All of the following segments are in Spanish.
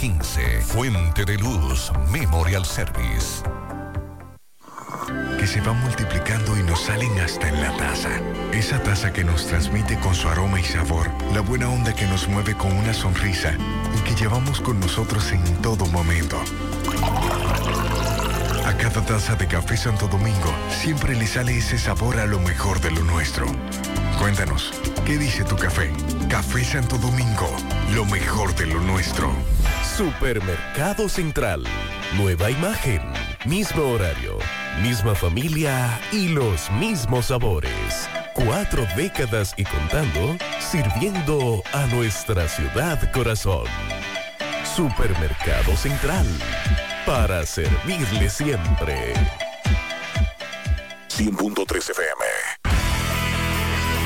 15. Fuente de Luz Memorial Service. Que se va multiplicando y nos salen hasta en la taza. Esa taza que nos transmite con su aroma y sabor la buena onda que nos mueve con una sonrisa y que llevamos con nosotros en todo momento. A cada taza de café Santo Domingo siempre le sale ese sabor a lo mejor de lo nuestro. Cuéntanos, ¿qué dice tu café? Café Santo Domingo, lo mejor de lo nuestro. Supermercado Central. Nueva imagen, mismo horario, misma familia y los mismos sabores. Cuatro décadas y contando, sirviendo a nuestra ciudad corazón. Supermercado Central. Para servirle siempre. 100.3 FM.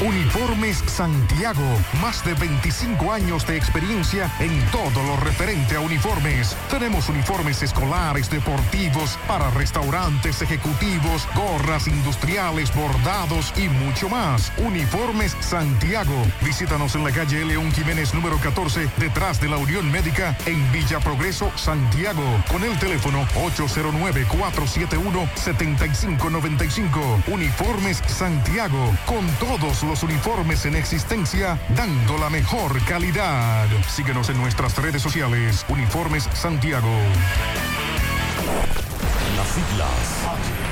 Uniformes Santiago, más de 25 años de experiencia en todo lo referente a uniformes. Tenemos uniformes escolares, deportivos, para restaurantes ejecutivos, gorras industriales, bordados y mucho más. Uniformes Santiago. Visítanos en la calle León Jiménez número 14, detrás de la Unión Médica en Villa Progreso, Santiago, con el teléfono 809-471-7595. Uniformes Santiago, con todos los uniformes en existencia, dando la mejor calidad. Síguenos en nuestras redes sociales. Uniformes Santiago. Las siglas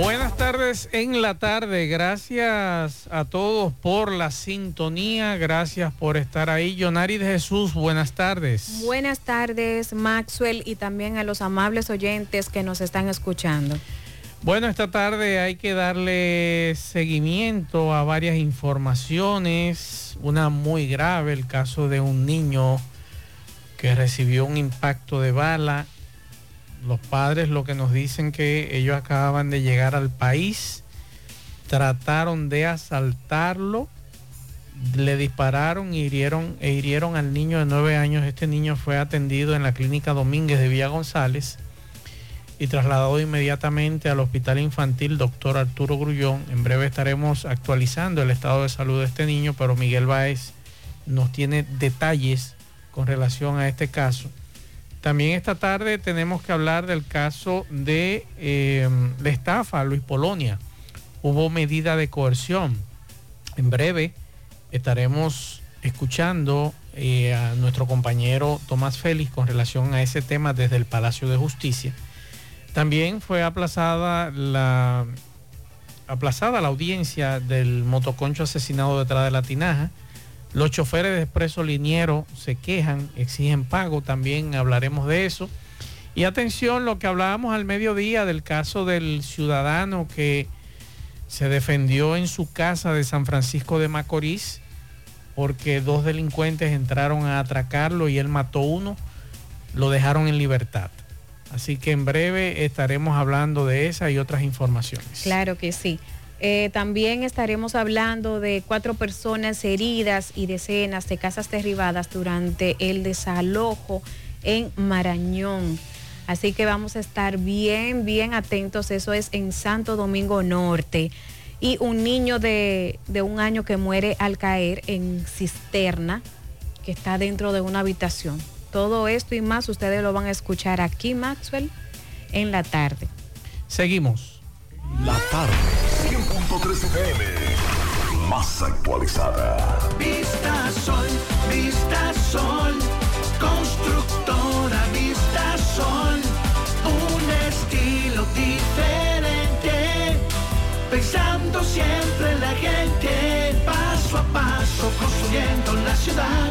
Buenas tardes en la tarde. Gracias a todos por la sintonía. Gracias por estar ahí. Yonari de Jesús, buenas tardes. Buenas tardes, Maxwell, y también a los amables oyentes que nos están escuchando. Bueno, esta tarde hay que darle seguimiento a varias informaciones. Una muy grave, el caso de un niño que recibió un impacto de bala los padres lo que nos dicen que ellos acababan de llegar al país, trataron de asaltarlo, le dispararon hirieron, e hirieron al niño de nueve años. Este niño fue atendido en la clínica Domínguez de Villa González y trasladado inmediatamente al Hospital Infantil Doctor Arturo Grullón. En breve estaremos actualizando el estado de salud de este niño, pero Miguel Báez nos tiene detalles con relación a este caso. También esta tarde tenemos que hablar del caso de la estafa a Luis Polonia. Hubo medida de coerción. En breve estaremos escuchando eh, a nuestro compañero Tomás Félix con relación a ese tema desde el Palacio de Justicia. También fue aplazada la, aplazada la audiencia del motoconcho asesinado detrás de la tinaja. Los choferes de expreso liniero se quejan, exigen pago, también hablaremos de eso. Y atención, lo que hablábamos al mediodía del caso del ciudadano que se defendió en su casa de San Francisco de Macorís porque dos delincuentes entraron a atracarlo y él mató uno, lo dejaron en libertad. Así que en breve estaremos hablando de esa y otras informaciones. Claro que sí. Eh, también estaremos hablando de cuatro personas heridas y decenas de casas derribadas durante el desalojo en Marañón. Así que vamos a estar bien, bien atentos. Eso es en Santo Domingo Norte. Y un niño de, de un año que muere al caer en cisterna, que está dentro de una habitación. Todo esto y más ustedes lo van a escuchar aquí, Maxwell, en la tarde. Seguimos. La tarde. 100.3 FM. Más actualizada. Vista Sol, Vista Sol, constructora Vista Sol, un estilo diferente, pensando siempre en la gente, paso a paso construyendo la ciudad,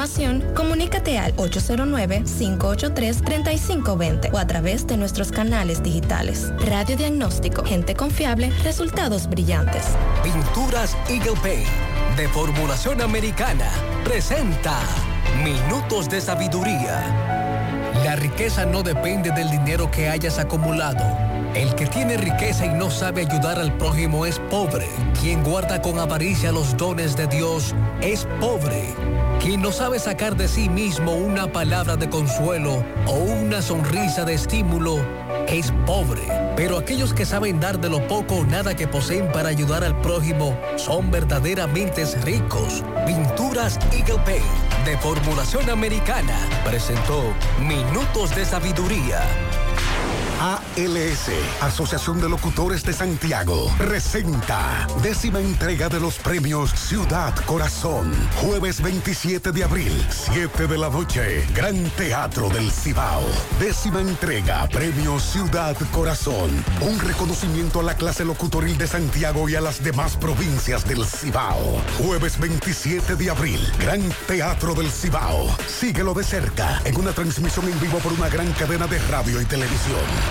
comunícate al 809-583-3520 o a través de nuestros canales digitales. Radiodiagnóstico, gente confiable, resultados brillantes. Pinturas Eagle Paint de formulación americana presenta Minutos de Sabiduría. La riqueza no depende del dinero que hayas acumulado. El que tiene riqueza y no sabe ayudar al prójimo es pobre. Quien guarda con avaricia los dones de Dios es pobre. Quien no sabe sacar de sí mismo una palabra de consuelo o una sonrisa de estímulo es pobre. Pero aquellos que saben dar de lo poco o nada que poseen para ayudar al prójimo son verdaderamente ricos. Pinturas Eagle Paint de formulación americana presentó Minutos de Sabiduría. ALS, Asociación de Locutores de Santiago, presenta décima entrega de los premios Ciudad Corazón. Jueves 27 de abril, 7 de la noche, Gran Teatro del Cibao. Décima entrega, Premio Ciudad Corazón. Un reconocimiento a la clase locutoril de Santiago y a las demás provincias del Cibao. Jueves 27 de abril, Gran Teatro del Cibao. Síguelo de cerca en una transmisión en vivo por una gran cadena de radio y televisión.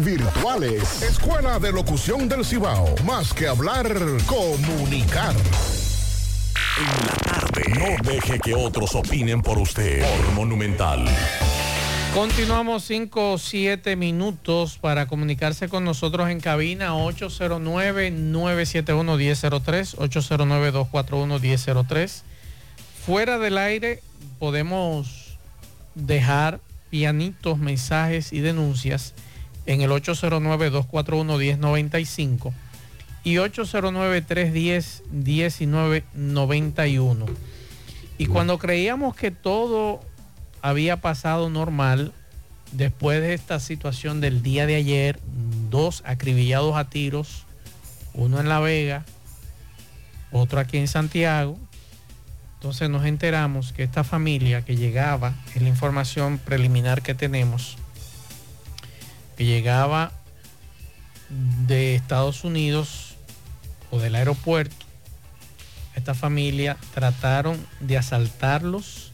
virtuales. Escuela de Locución del Cibao. Más que hablar, comunicar. En la tarde. No deje que otros opinen por usted. Por Monumental. Continuamos 5 o 7 minutos para comunicarse con nosotros en cabina 809-971-1003, 809-241-1003. Fuera del aire podemos dejar pianitos, mensajes y denuncias en el 809-241-1095 y 809-310-1991. Y cuando creíamos que todo había pasado normal, después de esta situación del día de ayer, dos acribillados a tiros, uno en La Vega, otro aquí en Santiago. Entonces nos enteramos que esta familia que llegaba, es la información preliminar que tenemos, que llegaba de Estados Unidos o del aeropuerto, esta familia trataron de asaltarlos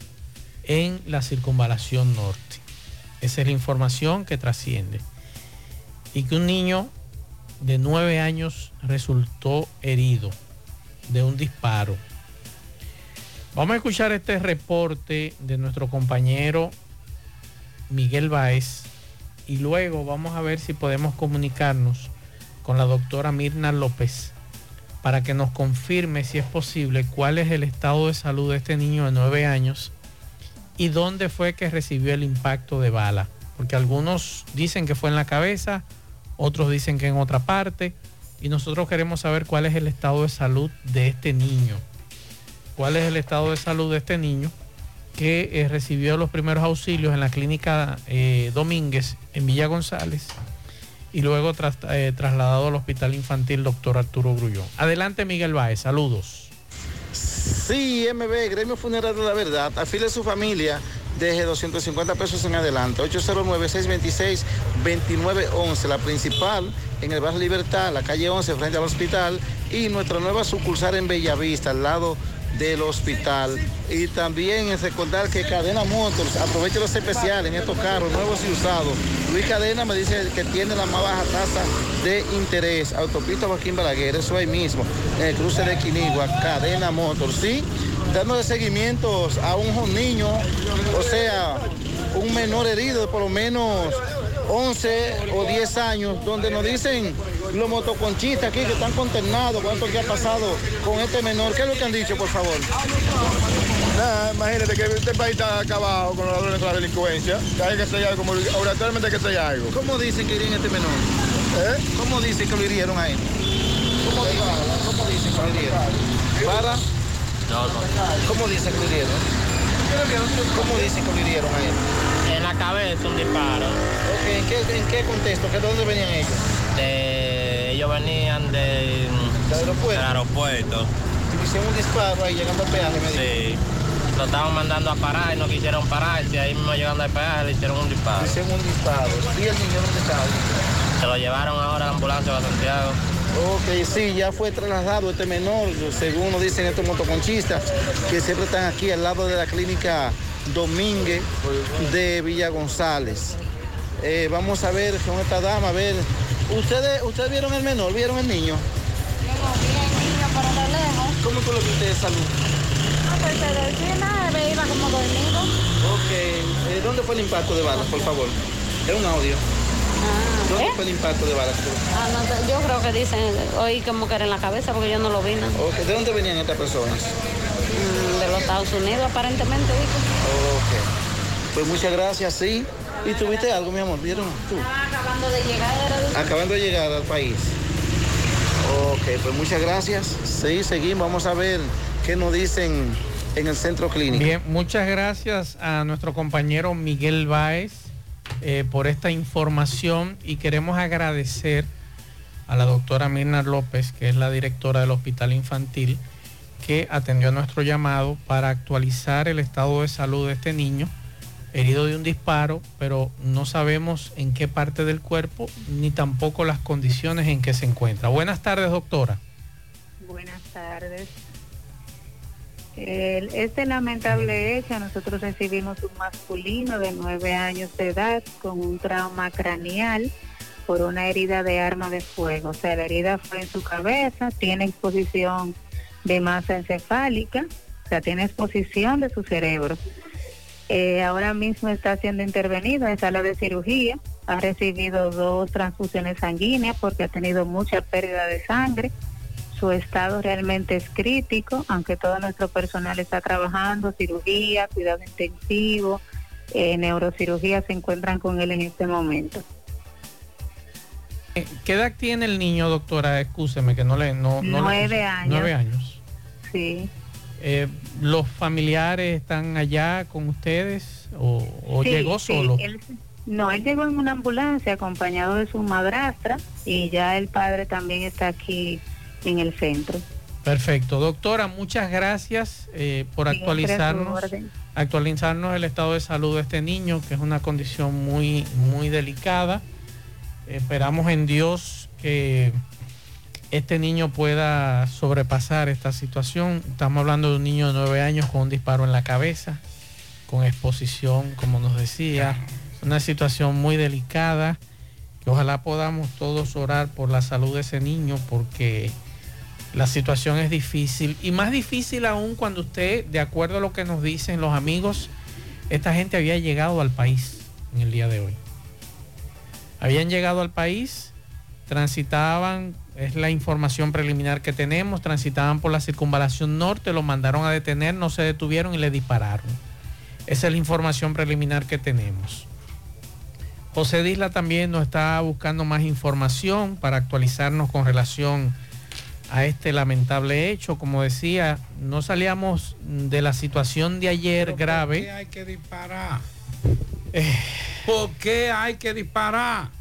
en la circunvalación norte. Esa es la información que trasciende. Y que un niño de nueve años resultó herido de un disparo. Vamos a escuchar este reporte de nuestro compañero Miguel Báez y luego vamos a ver si podemos comunicarnos con la doctora Mirna López para que nos confirme si es posible cuál es el estado de salud de este niño de nueve años y dónde fue que recibió el impacto de bala. Porque algunos dicen que fue en la cabeza, otros dicen que en otra parte y nosotros queremos saber cuál es el estado de salud de este niño. ¿Cuál es el estado de salud de este niño que eh, recibió los primeros auxilios en la clínica eh, Domínguez en Villa González y luego eh, trasladado al Hospital Infantil Doctor Arturo Grullón? Adelante Miguel Báez, saludos. Sí, MB, Gremio Funeral de la Verdad, afile a su familia desde 250 pesos en adelante. 809-626-2911, la principal en el barrio Libertad, la calle 11 frente al hospital y nuestra nueva sucursal en Bellavista, al lado del hospital. Y también es recordar que Cadena Motors aprovecha los especiales en estos carros nuevos y usados. Luis Cadena me dice que tiene la más baja tasa de interés. Autopista Joaquín Balaguer, eso ahí mismo, en el cruce de Quinigua, Cadena Motors, ¿sí? Dándole seguimientos a un niño, o sea, un menor herido de por lo menos 11 o 10 años, donde nos dicen los motoconchistas aquí que están consternados con esto que ha pasado con este menor. ¿Qué es lo que han dicho, por favor? Nada, imagínate que este país está acabado con los ladrones de la delincuencia. Que hay que hacer algo, como obligatoriamente hay que hacer algo. ¿Cómo dicen que irían este menor? ¿Eh? ¿Cómo dicen que lo hirieron a él? ¿Cómo, dicen, ¿Cómo dicen que lo hirieron? ¿Para? No, no. ¿Cómo dicen que lo hirieron? ¿Cómo dicen que lo hirieron a él? En la cabeza un disparo. ¿en qué, en qué contexto? ¿De dónde venían ellos? De, ellos venían de, ¿Del aeropuerto? del aeropuerto. Hicieron un disparo ahí llegando al peaje, me Sí. Lo estaban mandando a parar y no quisieron pararse. Ahí mismo llegando al peaje le hicieron un disparo. Hicieron un disparo. ¿Y el niño dónde estaba? Se lo llevaron ahora a la ambulancia a Santiago. Ok, sí, ya fue trasladado este menor, según nos dicen estos motoconchistas, que siempre están aquí al lado de la clínica Domínguez de Villa González. Eh, vamos a ver con esta dama, a ver. ¿Ustedes, ¿Ustedes vieron el menor? ¿Vieron el niño? Yo no vi el niño, pero de lejos. ¿Cómo tú lo viste de salud? No, pues se decía, me iba como dormido. Ok, eh, ¿dónde fue el impacto de balas, por favor? Era un audio. ¿Dónde ¿eh? fue el impacto de balas? Ah, no sé, yo creo que dicen, oí como que era en la cabeza porque yo no lo vi. ¿no? Ok, ¿de dónde venían estas personas? Mm, de los Estados Unidos aparentemente. dijo. Ok. Pues muchas gracias, sí. ¿Y tuviste algo, mi amor? ¿Vieron? ¿Tú? Ah, acabando de llegar. Acabando de llegar al país. Ok, pues muchas gracias. Sí, seguimos. Vamos a ver qué nos dicen en el centro clínico. Bien, muchas gracias a nuestro compañero Miguel Báez eh, por esta información y queremos agradecer a la doctora Mirna López, que es la directora del Hospital Infantil, que atendió nuestro llamado para actualizar el estado de salud de este niño, herido de un disparo, pero no sabemos en qué parte del cuerpo ni tampoco las condiciones en que se encuentra. Buenas tardes, doctora. Buenas tardes. Este lamentable hecho, nosotros recibimos un masculino de nueve años de edad con un trauma craneal por una herida de arma de fuego. O sea, la herida fue en su cabeza, tiene exposición de masa encefálica, o sea, tiene exposición de su cerebro. Eh, ahora mismo está siendo intervenido en sala de cirugía. Ha recibido dos transfusiones sanguíneas porque ha tenido mucha pérdida de sangre. Su estado realmente es crítico, aunque todo nuestro personal está trabajando, cirugía, cuidado intensivo, eh, neurocirugía se encuentran con él en este momento. Eh, ¿Qué edad tiene el niño, doctora? Excúseme que no le... No, no le Nueve escuché. años. Nueve años. Sí. Eh, ¿Los familiares están allá con ustedes o, o Sí, llegó sí, solo? él- no, él llegó en una ambulancia acompañado de su madrastra y ya el padre también está aquí en el centro. Perfecto. Doctora, muchas gracias eh, por actualizarnos, actualizarnos el estado de salud de este niño, que es una condición muy, muy delicada. Esperamos en Dios que este niño pueda sobrepasar esta situación. Estamos hablando de un niño de nueve años con un disparo en la cabeza, con exposición, como nos decía. Una situación muy delicada. Que ojalá podamos todos orar por la salud de ese niño, porque la situación es difícil. Y más difícil aún cuando usted, de acuerdo a lo que nos dicen los amigos, esta gente había llegado al país en el día de hoy. Habían llegado al país, transitaban, es la información preliminar que tenemos, transitaban por la circunvalación norte, lo mandaron a detener, no se detuvieron y le dispararon. Esa es la información preliminar que tenemos. José Disla también nos está buscando más información para actualizarnos con relación a este lamentable hecho. Como decía, no salíamos de la situación de ayer grave. ¿Por qué hay que disparar? ¿Por qué hay que disparar?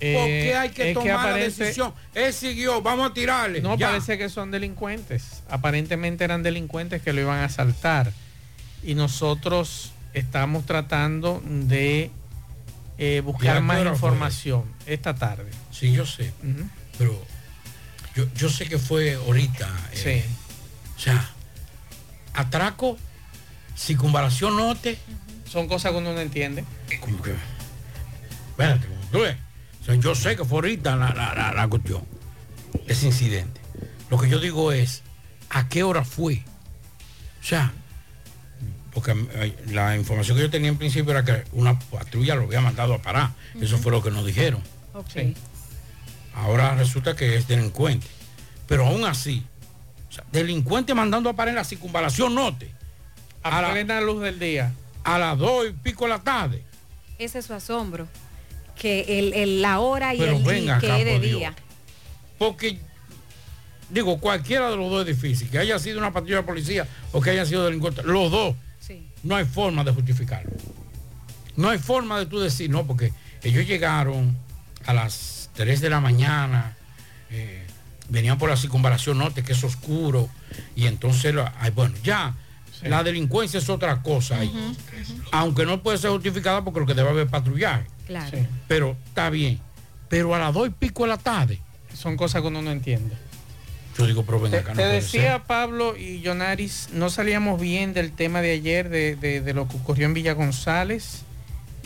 ¿Por qué hay que Eh, tomar la decisión? Él siguió, vamos a tirarle. No, ya. parece que son delincuentes. Aparentemente eran delincuentes que lo iban a asaltar. Y nosotros estamos tratando de eh, ¿Y a buscar más fue? información esta tarde. Sí, yo sé. Pero yo, yo sé que fue ahorita. eh, O sea, atraco, circunvalación norte. Son cosas que uno no entiende. Como que. Espérate, tú ves. O sea, yo sé que fue ahorita la, la- la- la cuestión. Ese incidente. Lo que yo digo es, ¿a qué hora fue? O sea, porque la información que yo tenía en principio era que una patrulla lo había mandado a parar. Eso fue lo que nos dijeron. Sí. Ahora resulta que es delincuente. Pero aún así, o sea, delincuente mandando a parar en la circunvalación norte. A, la- plena luz del día. A las dos y pico de la tarde. Ese es su asombro. Que el, el- la hora y Pero el venga y que es de Dios. día. Porque, digo, cualquiera de los dos es difícil. Que haya sido una patrulla de policía o que haya sido delincuente. Los dos. No hay forma de justificarlo. No hay forma de tú decir, no, porque ellos llegaron a las 3 de la mañana, eh, venían por la circunvalación norte, que es oscuro, y entonces, ay, bueno, ya, la delincuencia es otra cosa. Aunque no puede ser justificada porque lo que debe haber patrullaje. Claro. Pero está bien. Pero a las dos y pico de la tarde. Son cosas que uno no entiende. Yo digo, pero venga Te, acá, no te puede decía ser. Pablo y Yonaris, no salíamos bien del tema de ayer, de, de- de lo que ocurrió en Villa González,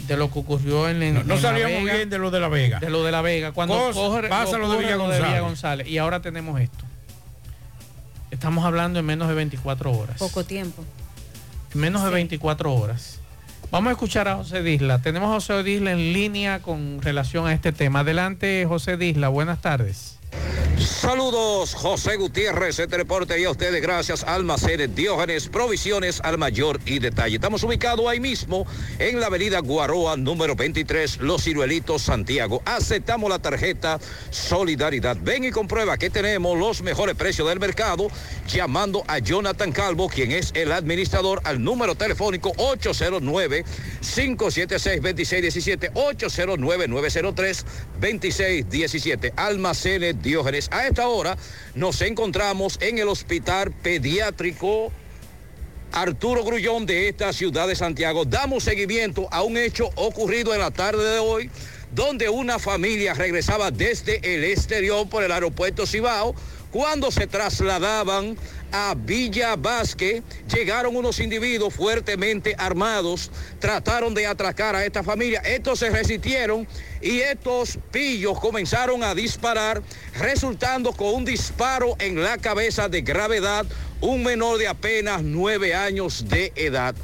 de lo que ocurrió en, en- No, no en La salíamos Vega, bien de lo de la Vega. De lo de La Vega. Cuando Cosa- pasa lo de Villa González. Y ahora tenemos esto. Estamos hablando en menos de 24 horas. Poco tiempo. En menos de 24 horas. Vamos a escuchar a José Disla. Tenemos a José Disla en línea con relación a este tema. Adelante, José Disla. Buenas tardes. Saludos, José Gutiérrez, este reporte y a ustedes gracias Almacenes Diógenes, provisiones al mayor y detalle. Estamos ubicados ahí mismo en la avenida Guaroa, número 23, Los Ciruelitos, Santiago. Aceptamos la tarjeta Solidaridad. Ven y comprueba que tenemos los mejores precios del mercado llamando a Jonathan Calvo, quien es el administrador, al número telefónico 809-576-2617, 809-903-2617. Almacenes Diógenes. A esta hora nos encontramos en el Hospital Pediátrico Arturo Grullón de esta ciudad de Santiago. Damos seguimiento a un hecho ocurrido en la tarde de hoy, donde una familia regresaba desde el exterior por el aeropuerto Cibao. Cuando se trasladaban a Villa Vázquez, llegaron unos individuos fuertemente armados, trataron de atracar a esta familia. Estos se resistieron y estos pillos comenzaron a disparar, resultando con un disparo en la cabeza de gravedad, un menor de apenas nueve años de edad.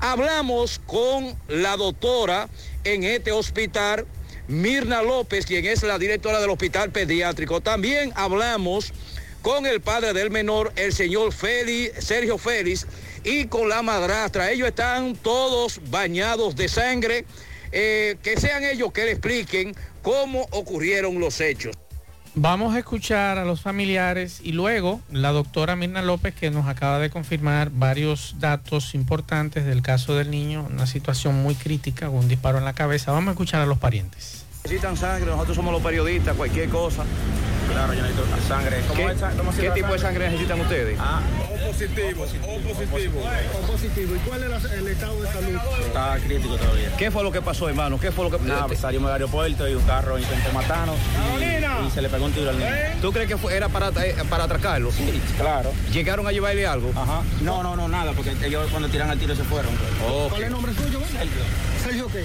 Hablamos con la doctora en este hospital, Mirna López, quien es la directora del hospital pediátrico. También hablamos con el padre del menor, el señor Félix, Sergio Félix, y con la madrastra. Ellos están todos bañados de sangre. Eh, que sean ellos que le expliquen cómo ocurrieron los hechos. Vamos a escuchar a los familiares y luego la doctora Mirna López que nos acaba de confirmar varios datos importantes del caso del niño, una situación muy crítica, un disparo en la cabeza. Vamos a escuchar a los parientes. Necesitan sangre, nosotros somos los periodistas, cualquier cosa. Claro, yo necesito sangre. ¿Cómo ¿Qué, esa- cómo qué tipo de sangre? sangre necesitan ustedes? Ah, O positivo, o positivo, o positivo. ¿Y cuál es el estado de salud? está crítico todavía. ¿Qué fue lo que pasó, hermano? ¿Qué fue lo que Nada, pues salimos del aeropuerto y un carro intentó matarnos y, y se le pegó un tiro al niño. ¿Tú crees que fue- era para, eh, para atracarlo? Sí, claro. ¿Llegaron a llevarle algo? Ajá. No, no, no, nada, porque ellos cuando tiran el tiro se fueron. Ok. ¿Cuál es el nombre suyo? Sergio. Sergio qué?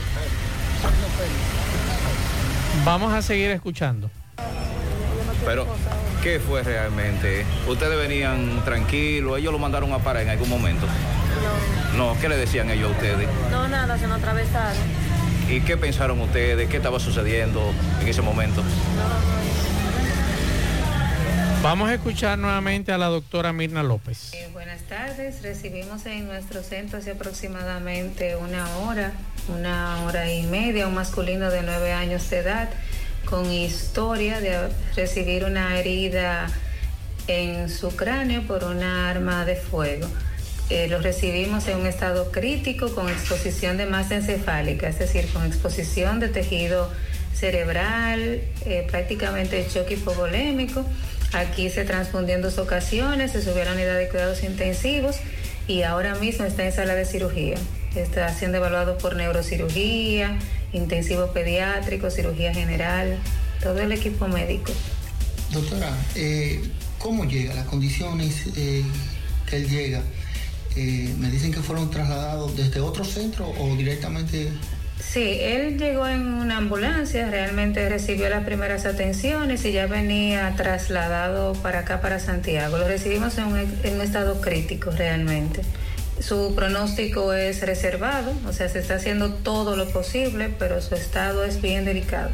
Vamos a seguir escuchando. Pero, ¿qué fue realmente? ¿Ustedes venían tranquilos? ¿Ellos lo mandaron a parar en algún momento? No, ¿qué le decían ellos a ustedes? No, nada, se nos atravesaron. ¿Y qué pensaron ustedes? ¿Qué estaba sucediendo en ese momento? Vamos a escuchar nuevamente a la doctora Mirna López. Eh, buenas tardes, recibimos en nuestro centro hace aproximadamente una hora, una hora y media, un masculino de nueve años de edad con historia de recibir una herida en su cráneo por una arma de fuego. Eh, lo recibimos en un estado crítico con exposición de masa encefálica, es decir, con exposición de tejido cerebral, eh, prácticamente choque hipovolémico. Aquí se transfundió en dos ocasiones, se subió a la unidad de cuidados intensivos y ahora mismo está en sala de cirugía. Está siendo evaluado por neurocirugía, intensivo pediátrico, cirugía general, todo el equipo médico. Doctora, eh, ¿cómo llega? Las condiciones eh, que él llega, eh, me dicen que fueron trasladados desde otro centro o directamente... Sí, él llegó en una ambulancia, realmente recibió las primeras atenciones y ya venía trasladado para acá, para Santiago. Lo recibimos en un, en un estado crítico realmente. Su pronóstico es reservado, o sea, se está haciendo todo lo posible, pero su estado es bien delicado.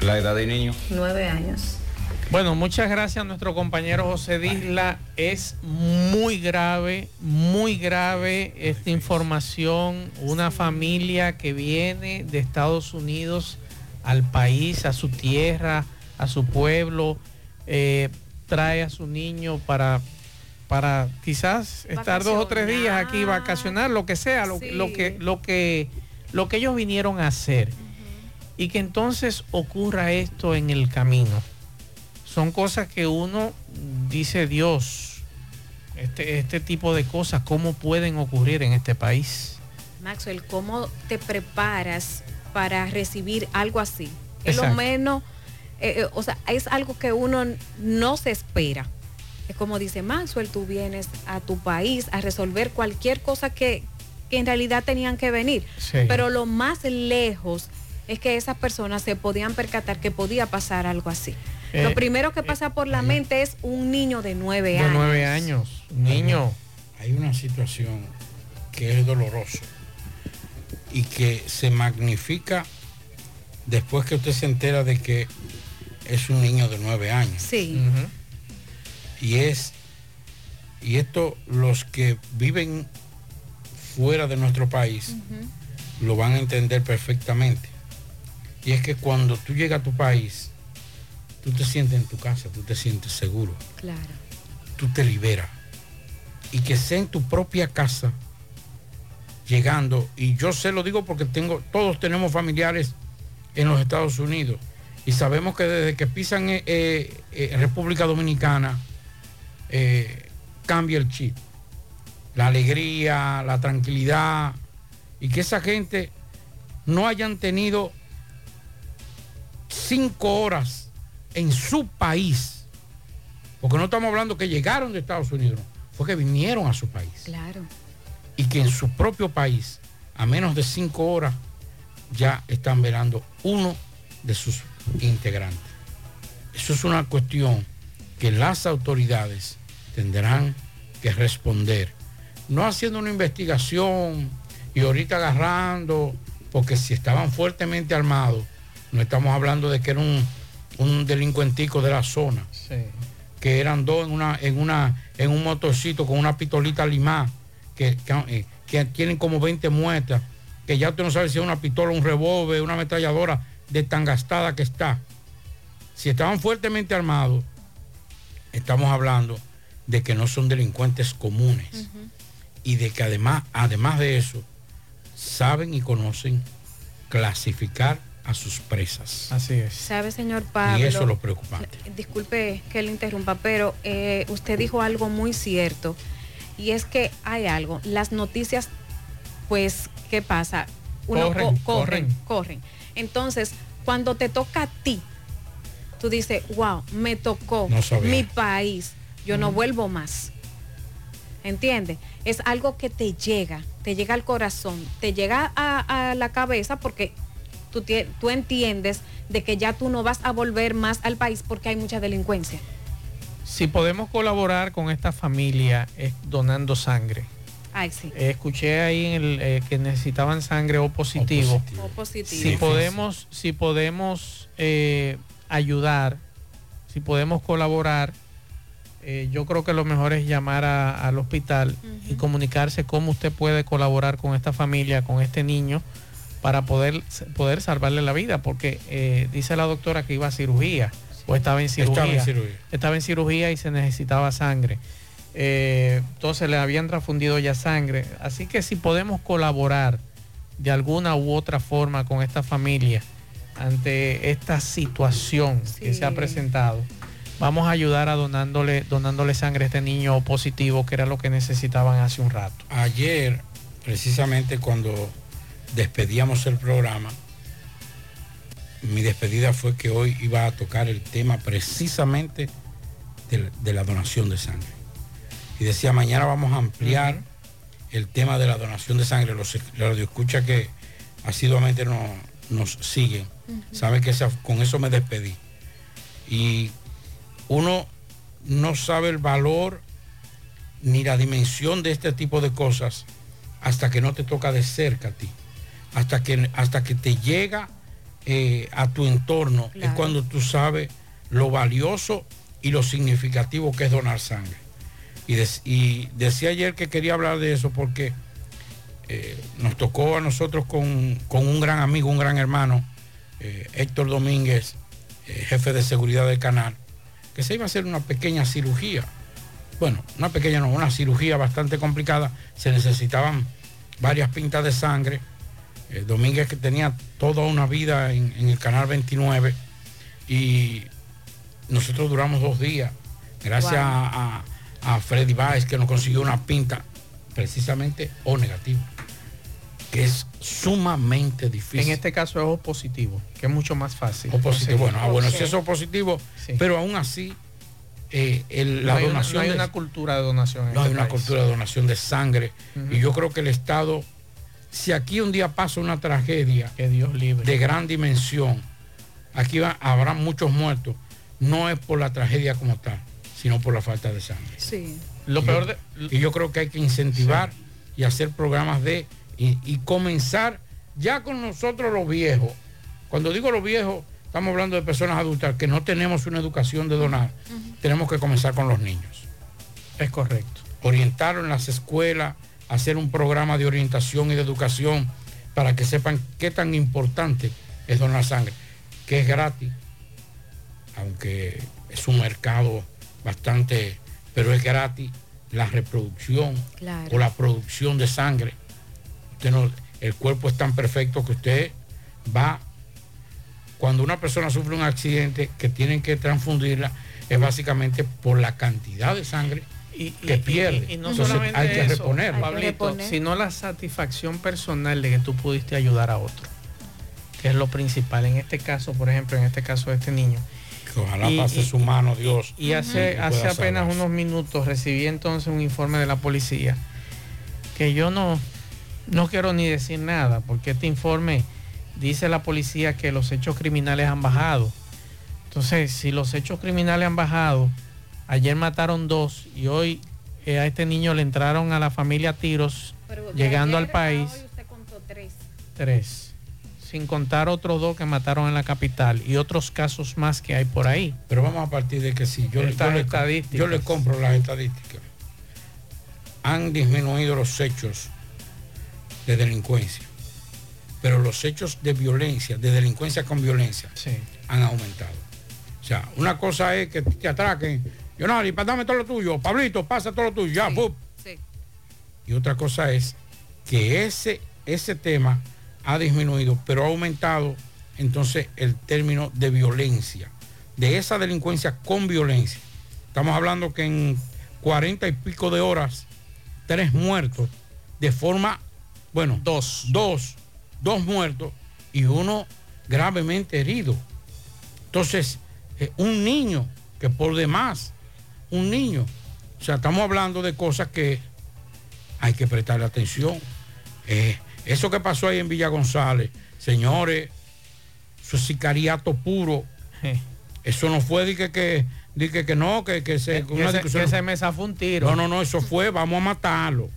¿La edad del niño? Nueve años. Bueno, muchas gracias a nuestro compañero José Disla. Es muy grave, muy grave esta información. Una familia que viene de Estados Unidos al país, a su tierra, a su pueblo, eh, trae a su niño para, para quizás estar dos o tres días aquí, vacacionar, lo que sea, lo, lo que, lo que, lo que ellos vinieron a hacer. Y que entonces ocurra esto en el camino son cosas que uno dice, Dios, este, este tipo de cosas, ¿cómo pueden ocurrir en este país? Maxwell, ¿cómo te preparas para recibir algo así? Es lo menos, eh, eh, o sea, es algo que uno no se espera. Es como dice Maxwell, tú vienes a tu país a resolver cualquier cosa que, que en realidad tenían que venir. Sí. Pero lo más lejos es que esas personas se podían percatar que podía pasar algo así. Eh, lo primero que pasa por la mente es un niño de nueve De años. nueve años, niño. Hay una situación que es dolorosa y que se magnifica después que usted se entera de que es un niño de nueve años. Sí. Y es, y esto los que viven fuera de nuestro país lo van a entender perfectamente. Y es que cuando tú llegas a tu país, tú te sientes en tu casa, tú te sientes seguro, Claro. tú te liberas. Y que sea en tu propia casa, llegando, y yo se lo digo porque tengo, todos tenemos familiares en los Estados Unidos, y sabemos que desde que pisan eh, eh, eh, República Dominicana, eh, cambia el chip. La alegría, la tranquilidad, y que esa gente no hayan tenido cinco horas en su país, porque no estamos hablando que llegaron de Estados Unidos, fue que vinieron a su país Claro. y que en su propio país, a menos de cinco horas, ya están velando uno de sus integrantes. Eso es una cuestión que las autoridades tendrán que responder, no haciendo una investigación Y ahorita agarrando, porque si estaban fuertemente armados, no estamos hablando de que era un, un delincuentico de la zona, que eran dos en una, en una, en un motorcito con una pistolita limá, que, que, eh, que tienen como 20 muestras, que ya usted no sabe si es una pistola, un revólver, una ametralladora de tan gastada que está. Si estaban fuertemente armados, estamos hablando de que no son delincuentes comunes y de que además, además de eso, saben y conocen clasificar a sus presas. Así es. ¿Sabe, señor Pablo? Y eso es lo preocupante. Disculpe que le interrumpa, pero eh, usted dijo algo muy cierto. Y es que hay algo. Las noticias, pues, ¿qué pasa? Uno Corren, co- corren, corren. Entonces, cuando te toca a ti, tú dices, wow, me tocó No mi país, yo no vuelvo más. ¿Entiendes? Es algo que te llega, te llega al corazón, te llega a, a la cabeza porque tú, tú entiendes de que ya tú no vas a volver más al país porque hay mucha delincuencia. Si podemos colaborar con esta familia es donando sangre. Ay, sí. Eh, escuché ahí en el, eh, que necesitaban sangre O positivo. O positivo. Si podemos, si podemos eh, ayudar, si podemos colaborar, eh, yo creo que lo mejor es llamar a- al hospital y comunicarse cómo usted puede colaborar con esta familia, con este niño, para poder, poder salvarle la vida, porque eh, dice la doctora que iba a cirugía o estaba en cirugía. Estaba en cirugía. Estaba en cirugía y se necesitaba sangre. Eh, entonces le habían transfundido ya sangre. Así que si podemos colaborar de alguna u otra forma con esta familia ante esta situación que se ha presentado, vamos a ayudar a donándole, donándole sangre a este niño positivo, que era lo que necesitaban hace un rato. Ayer, precisamente cuando despedíamos el programa, mi despedida fue que hoy iba a tocar el tema precisamente de, de la donación de sangre. Y decía, mañana vamos a ampliar el tema de la donación de sangre. Los radioescuchas que asiduamente nos, nos siguen, saben que esa- con eso me despedí. Y uno no sabe el valor ni la dimensión de este tipo de cosas hasta que no te toca de cerca a ti, hasta que, hasta que te llega eh, a tu entorno, es cuando tú sabes lo valioso y lo significativo que es donar sangre. Y, decía ayer que quería hablar de eso porque eh, nos tocó a nosotros con, con un gran amigo, un gran hermano, eh, Héctor Domínguez, jefe de seguridad del canal, que se iba a hacer una pequeña cirugía. Bueno, una pequeña no, una cirugía bastante complicada. Se necesitaban varias pintas de sangre. Eh, Domínguez que tenía toda una vida en, en el canal 29 y nosotros duramos dos días. Gracias Wow. a, Freddy Báez que nos consiguió una pinta precisamente O negativo, que es sumamente difícil. En este caso es O positivo, que es mucho más fácil. O positivo. Bueno, ah, bueno, si es O positivo, pero aún así, eh, el- No la hay una- donación no hay de- una cultura de donación. en no hay este una cultura de donación de sangre. Y yo creo que el Estado, si aquí un día pasa una tragedia que Dios libre. de gran dimensión, aquí va- habrá muchos muertos, no es por la tragedia como tal, sino por la falta de sangre. Sí. Lo Y peor yo- de- y yo creo que hay que incentivar y hacer programas de y, y comenzar ya con nosotros los viejos. Cuando digo los viejos, estamos hablando de personas adultas que no tenemos una educación de donar. Tenemos que comenzar con los niños. Es correcto. Orientarlos en las escuelas, hacer un programa de orientación y de educación para que sepan qué tan importante es donar sangre, que es gratis, aunque es un mercado bastante, pero es gratis la reproducción Claro. o la producción de sangre. Usted no, el cuerpo es tan perfecto que usted va, cuando una persona sufre un accidente que tienen que transfundirla, es básicamente por la cantidad de sangre que pierde. Y, y no Entonces, solamente hay que eso, reponer. Pablito, sino la satisfacción personal de que tú pudiste ayudar a otro, que es lo principal. En este caso, por ejemplo, en este caso de este niño. Que ojalá Y- pase y- su mano, Dios. Y hace, apenas salvarse. unos minutos recibí entonces un informe de la policía que yo no, no quiero ni decir nada, porque este informe dice la policía que los hechos criminales han bajado. Entonces, si los hechos criminales han bajado, ayer mataron dos y hoy eh, a este niño le entraron a la familia a tiros llegando al país. Tres. Sin contar otros dos que mataron en la capital y otros casos más que hay por ahí. Pero vamos a partir de que sí, yo, le, Estas yo le- estadísticas. yo le compro las estadísticas. Han disminuido los hechos de delincuencia, pero los hechos de violencia, de delincuencia con violencia, han aumentado. O sea, una cosa es que te atraquen, yo no, dame todo lo tuyo, Pablito, pasa todo lo tuyo, ya, ¡pum! Y otra cosa es que ese, ese tema ha disminuido, pero ha aumentado entonces el término de violencia, de esa delincuencia con violencia. Estamos hablando que en cuarenta y pico de horas, tres muertos, de forma, bueno, dos, dos, dos muertos y uno gravemente herido. Entonces, eh, un niño, que por demás, un niño. O sea, estamos hablando de cosas que hay que prestarle atención. Eh, eso que pasó ahí en Villa González, señores, es sicariato puro. Eso no fue de que, que, de que, que no, que, que se... Que se- que se me zafó un tiro. No, no, no, eso fue, vamos a matarlo.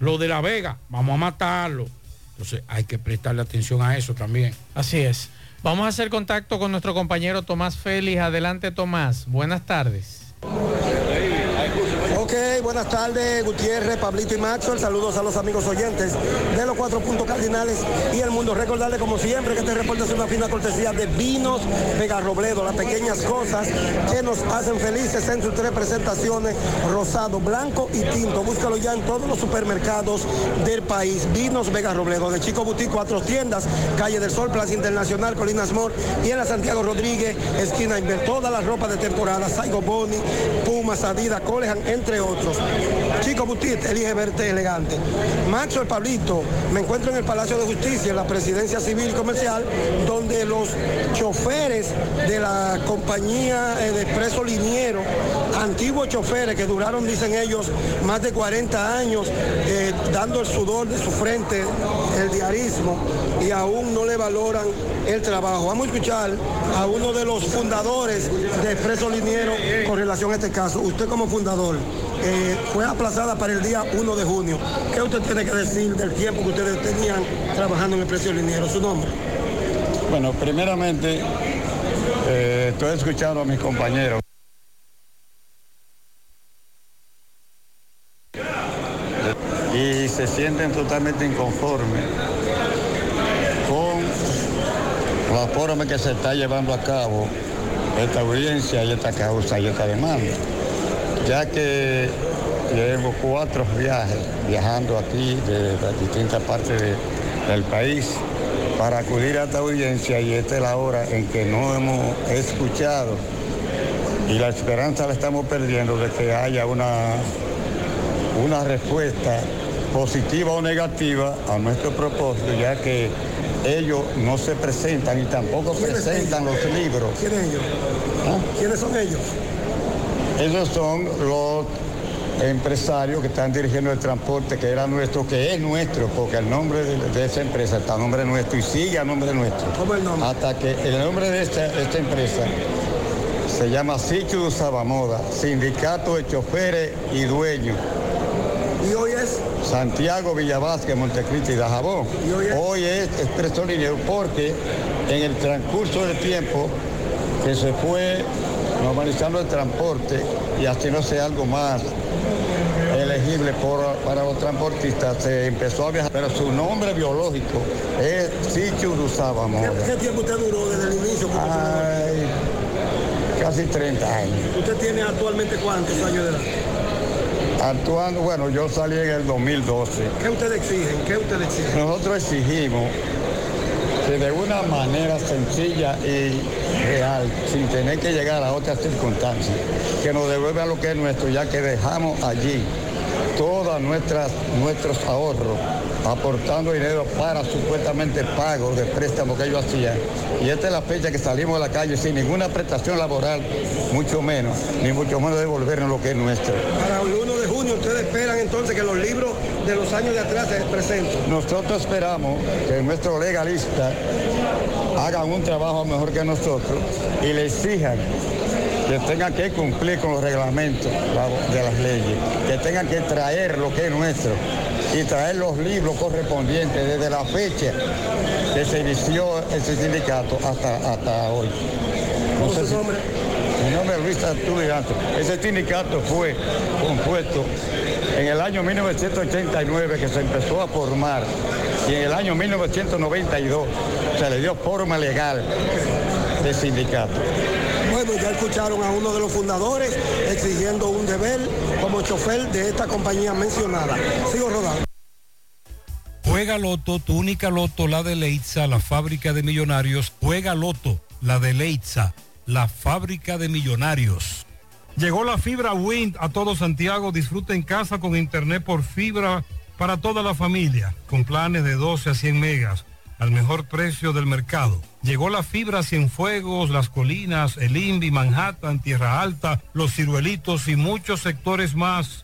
Lo de La Vega, vamos a matarlo. Entonces hay que prestarle atención a eso también. Así es. Vamos a hacer contacto con nuestro compañero Tomás Félix. Adelante, Tomás. Buenas tardes. Buenas tardes, Gutiérrez, Pablito y Maxwell. Saludos a los amigos oyentes de los cuatro puntos cardinales y el mundo. Recordarle, como siempre, que este reporte es una fina cortesía de Vinos Vega Robledo, las pequeñas cosas que nos hacen felices en sus tres presentaciones, rosado, blanco y tinto. Búscalo ya en todos los supermercados del país. Vinos Vega Robledo, de Chico Boutique, cuatro tiendas, Calle del Sol, Plaza Internacional, Colinas Mor y en la Santiago Rodríguez, esquina Inver. Toda la ropa de temporada, Saigo Boni, Pumas, Adidas, Colehan, entre otros. Chico Boutique, elige verte elegante. Maxo el Pablito, me encuentro en el Palacio de Justicia, en la Presidencia Civil Comercial, donde los choferes de la compañía eh, de Expreso Liniero, antiguos choferes que duraron, dicen ellos, más de 40 años, eh, dando el sudor de su frente, el diarismo, y aún no le valoran el trabajo. Vamos a escuchar a uno de los fundadores de Expreso Liniero con relación a este caso. Usted como fundador, eh, fue aplazada para el día 1 de junio. ¿Qué usted tiene que decir del tiempo que ustedes tenían trabajando en Expreso Liniero? ¿Su nombre? Bueno, primeramente, eh, estoy escuchando a mis compañeros. Y se sienten totalmente inconformes con la forma que se está llevando a cabo esta audiencia y esta causa y esta demanda, ya que llevo cuatro viajes viajando aquí de las distintas partes de- del país para acudir a esta audiencia y esta es la hora en que no hemos escuchado y la esperanza la estamos perdiendo de que haya una, una respuesta positiva o negativa a nuestro propósito, ya que ellos no se presentan y tampoco presentan los libros. ¿Quiénes ellos? ¿Quiénes son ellos? Esos son los empresarios que están dirigiendo el transporte que era nuestro, que es nuestro, porque el nombre de, de esa empresa está a nombre nuestro y sigue a nombre nuestro. ¿Cómo el nombre? Hasta que el nombre de esta, esta empresa se llama Sichu Sabamoda, Sindicato de Choferes y Dueños. ¿Y hoy es? Santiago Villavásquez, Montecristi y Dajabón. hoy es Expreso Linero porque en el transcurso del tiempo que se fue normalizando el transporte y haciéndose algo más elegible por- para los transportistas, se empezó a viajar, pero su nombre biológico es Sichu Sábamo. ¿Qué tiempo usted duró desde el inicio? Ay, casi 30 años. ¿Usted tiene actualmente cuántos años de edad? Actuando, bueno, yo salí en el 2012. ¿Qué ustedes exigen? ¿Qué ustedes exigen? Nosotros exigimos que de una manera sencilla y real, sin tener que llegar a otras circunstancias, que nos devuelvan lo que es nuestro, ya que dejamos allí todos nuestros ahorros, aportando dinero para supuestamente pago de préstamos que ellos hacían. Y esta es la fecha que salimos a la calle sin ninguna prestación laboral, mucho menos, ni mucho menos devolvernos lo que es nuestro. Para el 1 de junio ustedes esperan entonces que los libros de los años de atrás se presenten. Nosotros esperamos que nuestros legalistas hagan un trabajo mejor que nosotros y le exijan que tengan que cumplir con los reglamentos la- de las leyes, que tengan que traer lo que es nuestro, y traer los libros correspondientes desde la fecha que se inició ese sindicato hasta, hasta hoy. ¿Cómo es su nombre? Mi nombre es Luis Arturo Ese sindicato fue compuesto en el año 1989 que se empezó a formar y en el año 1992 se le dio forma legal de sindicato. Bueno, ya escucharon a uno de los fundadores exigiendo un deber como chofer de esta compañía mencionada. Sigo rodando. Juega Loto, tu única Loto, la de Leitza, la fábrica de millonarios. Juega Loto, la de Leitza, la fábrica de millonarios. Llegó la fibra Wind a todo Santiago. Disfruta en casa con internet por fibra para toda la familia, con planes de 12 a 100 megas al mejor precio del mercado. Llegó la fibra Cienfuegos, Las Colinas, El Invi, Manhattan, Tierra Alta, Los Ciruelitos y muchos sectores más.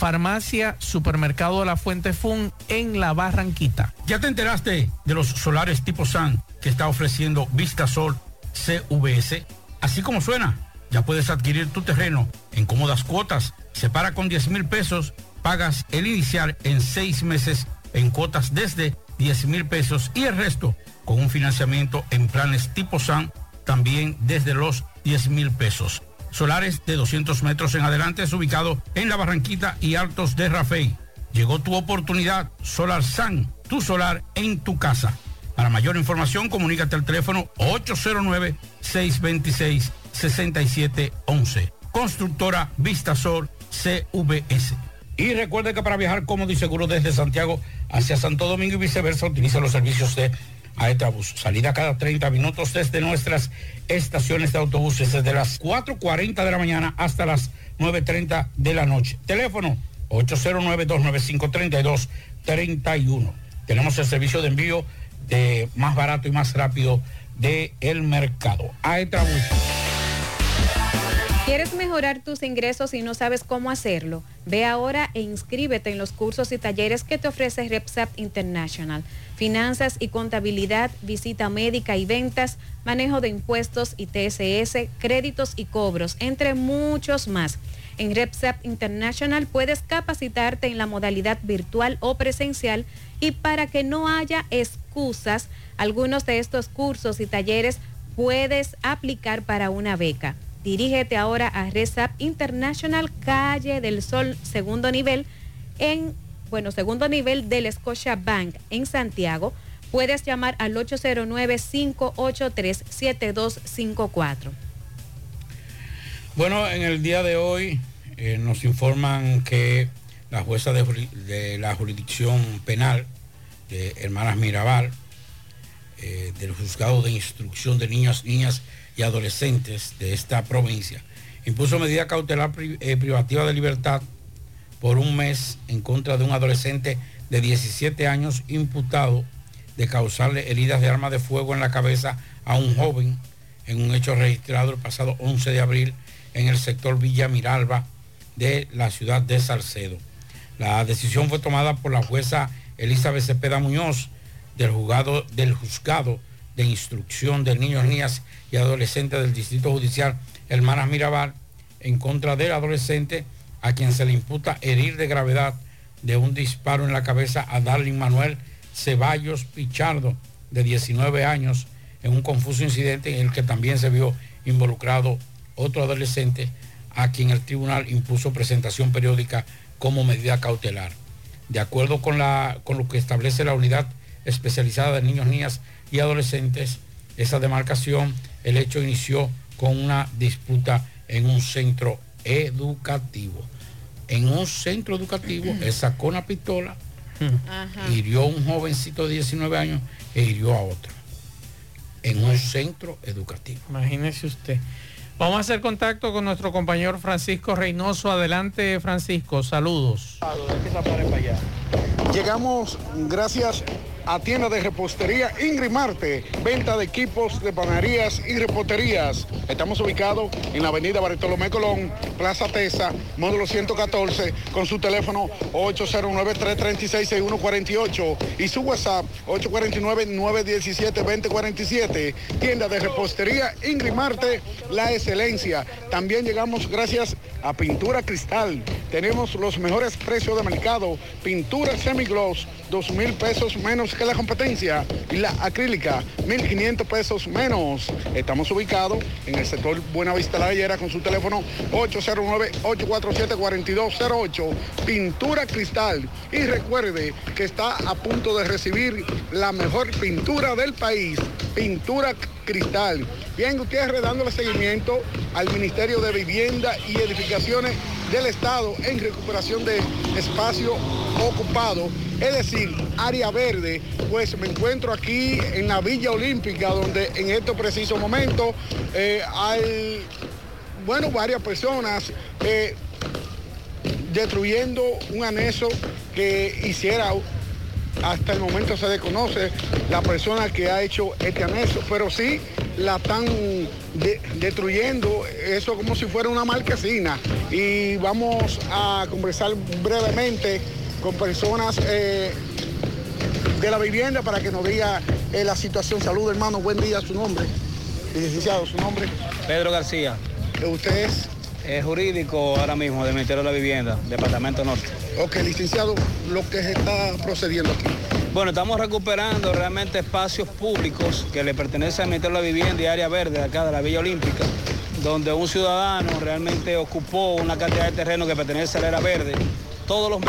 Farmacia Supermercado La Fuente Fun en La Barranquita. ¿Ya te enteraste de los solares tipo SAN que está ofreciendo Vistasol CVS? Así como suena, ya puedes adquirir tu terreno en cómodas cuotas. Se para con 10 mil pesos, pagas el inicial en seis meses en cuotas desde 10 mil pesos y el resto con un financiamiento en planes tipo SAN también desde los 10 mil pesos. Solares de 200 metros en adelante es ubicado en la Barranquita y Altos de Rafey. Llegó tu oportunidad, Solar SAN, tu solar en tu casa. Para mayor información, comunícate al teléfono 809-626-6711. Constructora Vistasol CVS. Y recuerde que para viajar cómodo y seguro desde Santiago hacia Santo Domingo y viceversa, utiliza los servicios de Aetrabús. Salida cada 30 minutos desde nuestras estaciones de autobuses, desde las 4.40 de la mañana hasta las 9.30 de la noche. Teléfono 809-295-3231. Tenemos el servicio de envío de más barato y más rápido del el mercado. Aetrabús. ¿Quieres mejorar tus ingresos y no sabes cómo hacerlo? Ve ahora e inscríbete en los cursos y talleres que te ofrece RepSap International. Finanzas y contabilidad, visita médica y ventas, manejo de impuestos y TSS, créditos y cobros, entre muchos más. En RepSap International puedes capacitarte en la modalidad virtual o presencial y para que no haya excusas, algunos de estos cursos y talleres puedes aplicar para una beca. Dirígete ahora a RESAP International, calle del Sol, segundo nivel, en, bueno, segundo nivel del Scotia Bank en Santiago. Puedes llamar al 809-583-7254. Bueno, en el día de hoy eh, nos informan que la jueza de, la jurisdicción penal de Hermanas Mirabal, eh, del juzgado de instrucción de niños, niñas y adolescentes de esta provincia, impuso medida cautelar eh, privativa de libertad por un mes en contra de un adolescente de 17 años imputado de causarle heridas de arma de fuego en la cabeza a un joven en un hecho registrado el pasado 11 de abril en el sector Villa Miralba de la ciudad de Salcedo. La decisión fue tomada por la jueza Elizabeth Cepeda Muñoz del juzgado, del juzgado de instrucción de niños, niñas y adolescentes del Distrito Judicial Hermanas Mirabal en contra del adolescente a quien se le imputa herir de gravedad de un disparo en la cabeza a Darling Manuel Ceballos Pichardo, de 19 años, en un confuso incidente en el que también se vio involucrado otro adolescente a quien el tribunal impuso presentación periódica como medida cautelar. De acuerdo con, la, con lo que establece la unidad especializada de niños, niñas y adolescentes, esa demarcación, el hecho inició con una disputa en un centro educativo. En un centro educativo, él sacó una pistola, hirió a un jovencito de 19 años e hirió a otro. En un centro educativo. Imagínese usted. Vamos a hacer contacto con nuestro compañero Francisco Reynoso. Adelante, Francisco. Saludos. Llegamos gracias a tienda de repostería Ingrid Marte, venta de equipos de panaderías y reposterías. Estamos ubicados en la avenida Bartolomé Colón, Plaza Tesa, módulo 114, con su teléfono 809-336-6148 y su WhatsApp 849-917-2047. Tienda de repostería Ingrid Marte, la excelencia. También llegamos gracias a Pintura Cristal. Tenemos los mejores precios de mercado. Pintura semigloss, 2 mil pesos menos que la competencia. Y la acrílica, 1.500 pesos menos. Estamos ubicados en el sector Buenavista La Gallera con su teléfono 809-847-4208. Pintura Cristal. Y recuerde que está a punto de recibir la mejor pintura del país. Pintura Cristal. Bien, Gutiérrez dándole seguimiento al Ministerio de Vivienda y Edificaciones del Estado en recuperación de espacio ocupado, es decir, área verde, pues me encuentro aquí en la Villa Olímpica, donde en estos precisos momentos eh, hay, bueno, varias personas eh, destruyendo un anexo que hiciera hasta el momento se desconoce la persona que ha hecho este anexo, pero sí la están destruyendo, eso como si fuera una marquesina. Y vamos a conversar brevemente con personas eh, de la vivienda para que nos diga eh, la situación. Saludos hermano, buen día, su nombre. Licenciado, su nombre. Pedro García. ¿Usted es? Es jurídico ahora mismo del Ministerio de la Vivienda, Departamento Norte. Ok, licenciado, lo que se está procediendo aquí. Bueno, estamos recuperando realmente espacios públicos que le pertenecen al Ministerio de la Vivienda y Área Verde de acá de la Villa Olímpica, donde un ciudadano realmente ocupó una cantidad de terreno que pertenece a la Área Verde. Todos los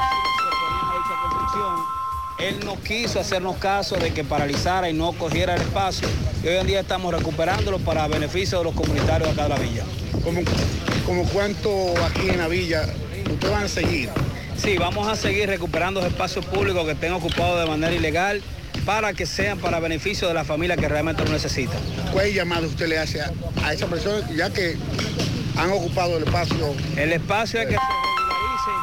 él no quiso hacernos caso de que paralizara y no cogiera el espacio. Y hoy en día estamos recuperándolo para beneficio de los comunitarios de acá de la villa. ¿Cómo, como cuánto aquí en la villa ustedes van a seguir? Sí, vamos a seguir recuperando los espacios públicos que estén ocupados de manera ilegal para que sean para beneficio de la familia que realmente lo necesita. ¿Cuál llamado usted le hace a, a esas personas ya que han ocupado el espacio? El espacio es que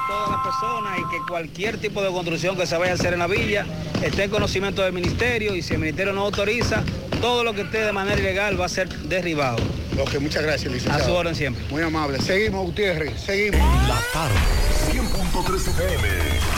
todas las personas y que cualquier tipo de construcción que se vaya a hacer en la villa esté en conocimiento del ministerio y si el ministerio no autoriza, todo lo que esté de manera ilegal va a ser derribado. Ok, muchas gracias, licenciado. A su orden siempre. Muy amable. Seguimos, Gutiérrez, seguimos. La tarde, 100.3 FM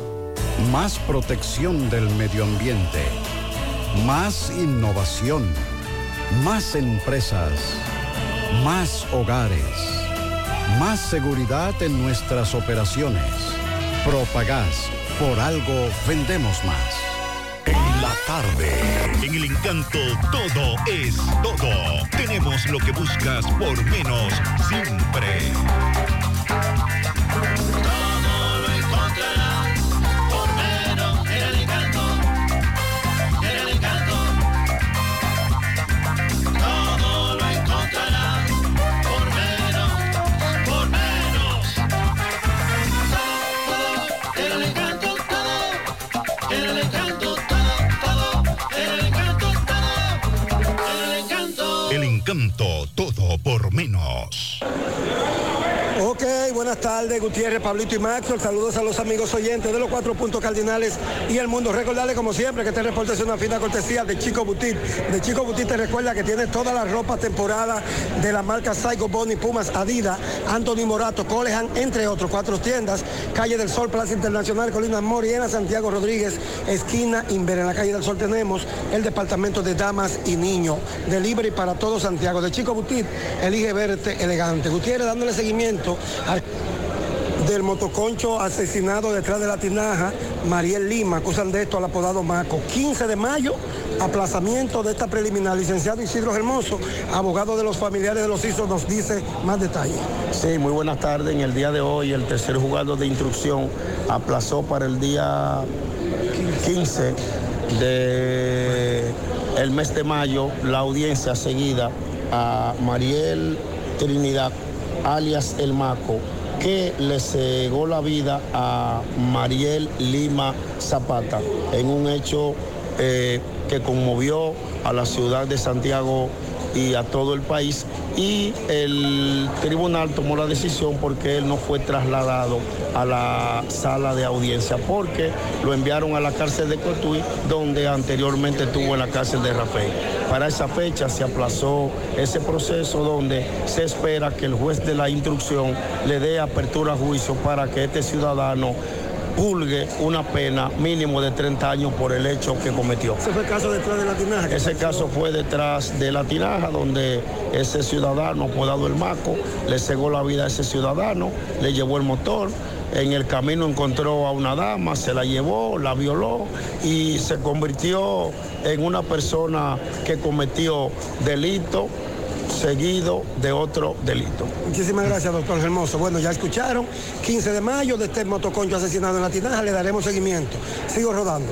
más protección del medio ambiente. Más innovación. Más empresas. Más hogares. Más seguridad en nuestras operaciones. Propagás. Por algo vendemos más. En la tarde, en el encanto todo es todo. Tenemos lo que buscas por menos siempre. Por menos. Ok, buenas tardes, Gutiérrez, Pablito y Maxwell. Saludos a los amigos oyentes de los cuatro puntos cardinales y el mundo. Recordarle, como siempre, que este reporte es una fina cortesía de Chico Butit. De Chico Butit te recuerda que tiene toda la ropa temporada de la marca Psycho Bonnie, Pumas, Adidas, Anthony Morato, Colehan, entre otros. Cuatro tiendas, Calle del Sol, Plaza Internacional, Colina Moriena, Santiago Rodríguez, esquina Inver. En la Calle del Sol tenemos el departamento de damas y niños. Delivery para todo Santiago. De Chico Butit, elige verte elegante. Gutiérrez dándole seguimiento al del motoconcho asesinado detrás de la tinaja, Mariel Lima, acusan de esto al apodado Maco. 15 de mayo, aplazamiento de esta preliminar. Licenciado Isidro Hermoso, abogado de los familiares de los ISO, nos dice más detalles. Sí, muy buenas tardes. En el día de hoy, el tercer juzgado de instrucción aplazó para el día 15 de el mes de mayo la audiencia seguida a Mariel Trinidad, alias El Maco, que le cegó la vida a Mariel Lima Zapata en un hecho eh, que conmovió a la ciudad de Santiago y a todo el país y el tribunal tomó la decisión porque él no fue trasladado a la sala de audiencia porque lo enviaron a la cárcel de Cotuí donde anteriormente estuvo en la cárcel de Rafael. Para esa fecha se aplazó ese proceso donde se espera que el juez de la instrucción le dé apertura a juicio para que este ciudadano pulgue una pena mínimo de 30 años por el hecho que cometió. ¿Ese fue el caso detrás de la tinaja? Ese caso fue detrás de la tinaja donde ese ciudadano apodado el Maco le cegó la vida a ese ciudadano, le llevó el motor. En el camino encontró a una dama, se la llevó, la violó y se convirtió en una persona que cometió delito seguido de otro delito. Muchísimas gracias, doctor Hermoso. Bueno, ya escucharon, 15 de mayo de este motoconcho asesinado en la tinaja, le daremos seguimiento. Sigo rodando.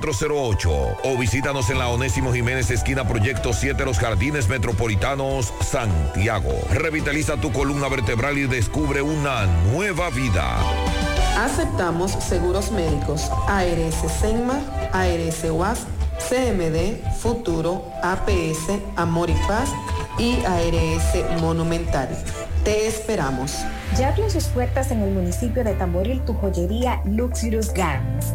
408 o visítanos en la Onésimo Jiménez esquina Proyecto 7 Los Jardines Metropolitanos, Santiago. Revitaliza tu columna vertebral y descubre una nueva vida. Aceptamos seguros médicos ARS Senma, ARS UAS, CMD, Futuro, APS, Amor y Paz y ARS Monumental. Te esperamos. Ya abrió sus puertas en el municipio de Tamboril tu joyería Luxurious Garments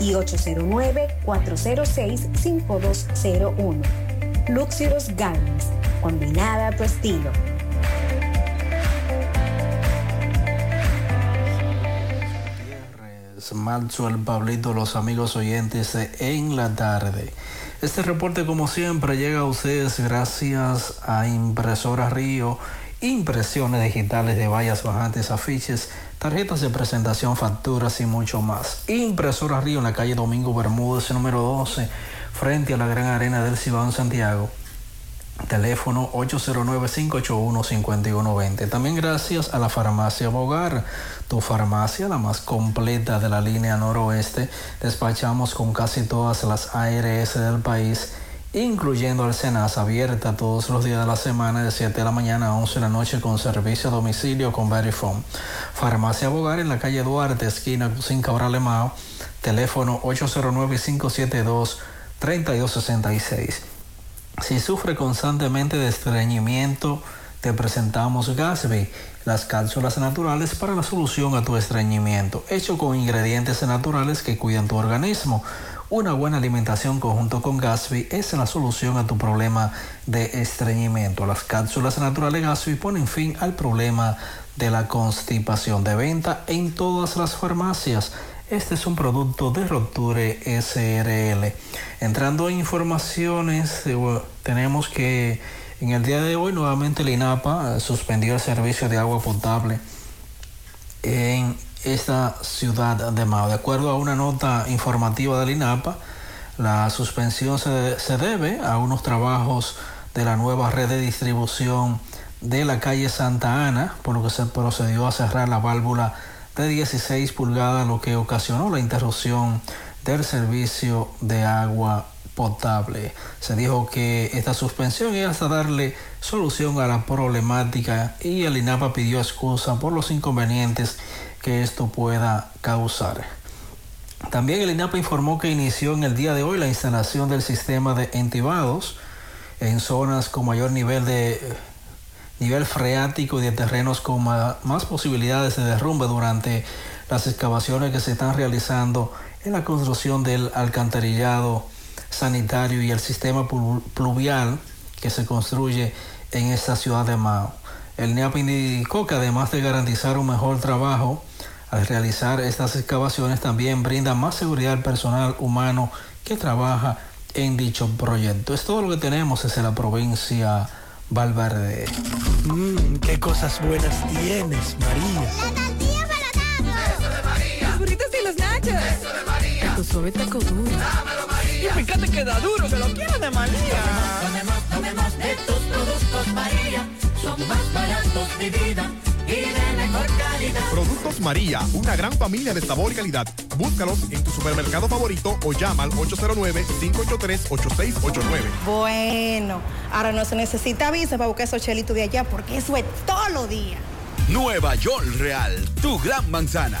y 809-406-5201. Luxurious Garments, combinada a tu estilo. Maxwell, Pablito, los amigos oyentes en la tarde. Este reporte, como siempre, llega a ustedes gracias a Impresora Río, impresiones digitales de vallas bajantes, afiches, tarjetas de presentación, facturas y mucho más. Impresora Río en la calle Domingo Bermúdez, número 12, frente a la Gran Arena del Cibao en Santiago. Teléfono 809-581-5120. También gracias a la farmacia Bogar, tu farmacia, la más completa de la línea noroeste. Despachamos con casi todas las ARS del país, incluyendo el Senas, abierta todos los días de la semana de 7 de la mañana a 11 de la noche con servicio a domicilio con Verifone. Farmacia Bogar en la calle Duarte, esquina sin Cabral Mao. Teléfono 809-572-3266. Si sufre constantemente de estreñimiento, te presentamos Gasby, las cápsulas naturales para la solución a tu estreñimiento, hecho con ingredientes naturales que cuidan tu organismo. Una buena alimentación conjunto con Gasby es la solución a tu problema de estreñimiento. Las cápsulas naturales Gasby ponen fin al problema de la constipación de venta en todas las farmacias. Este es un producto de Rupture SRL. Entrando en informaciones, eh, tenemos que en el día de hoy nuevamente el INAPA eh, suspendió el servicio de agua potable en esta ciudad de Mao. De acuerdo a una nota informativa del INAPA, la suspensión se, se, debe a unos trabajos de la nueva red de distribución de la calle Santa Ana, por lo que se procedió a cerrar la válvula de 16 pulgadas, lo que ocasionó la interrupción del servicio de agua potable. Se dijo que esta suspensión iba hasta darle solución a la problemática y el INAPA pidió excusa por los inconvenientes que esto pueda causar. También el INAPA informó que inició en el día de hoy la instalación del sistema de entibados en zonas con mayor nivel de nivel freático y de terrenos con más posibilidades de derrumbe durante las excavaciones que se están realizando en la construcción del alcantarillado sanitario y el sistema pluvial que se construye en esta ciudad de Mao. El NEAP indicó que además de garantizar un mejor trabajo al realizar estas excavaciones, también brinda más seguridad al personal humano que trabaja en dicho proyecto. Es todo lo que tenemos desde la provincia Valverde. Mmm, qué cosas buenas tienes, María. La tortilla para Eso de María. Los burritos y los nachos. Eso de María. Tu suave taco duro. Dámelo, María. Y fíjate que da duro, que lo quiero de María. Tomemos, tomemos, de tus productos, María. Son más baratos de vida y de mejor calidad. Productos María, una gran familia de sabor y calidad. Búscalos en tu supermercado favorito o llama al 809-583-8689. Bueno, ahora no se necesita visa para buscar esos chelitos de allá porque eso es todo lo día. Nueva York Real, tu gran manzana.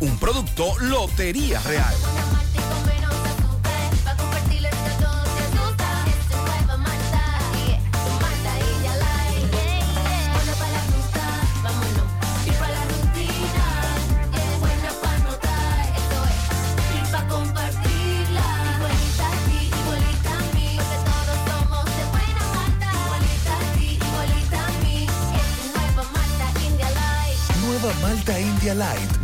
Un producto Lotería Real. Malta India Light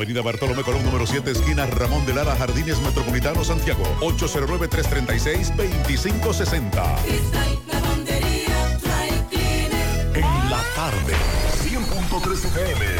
Avenida Bartolomé Colón, número 7, esquina Ramón de Lara, Jardines Metropolitano, Santiago. 809-336-2560. Cristal Lavandería Dry Cleaner. En la tarde. 100.3 FM.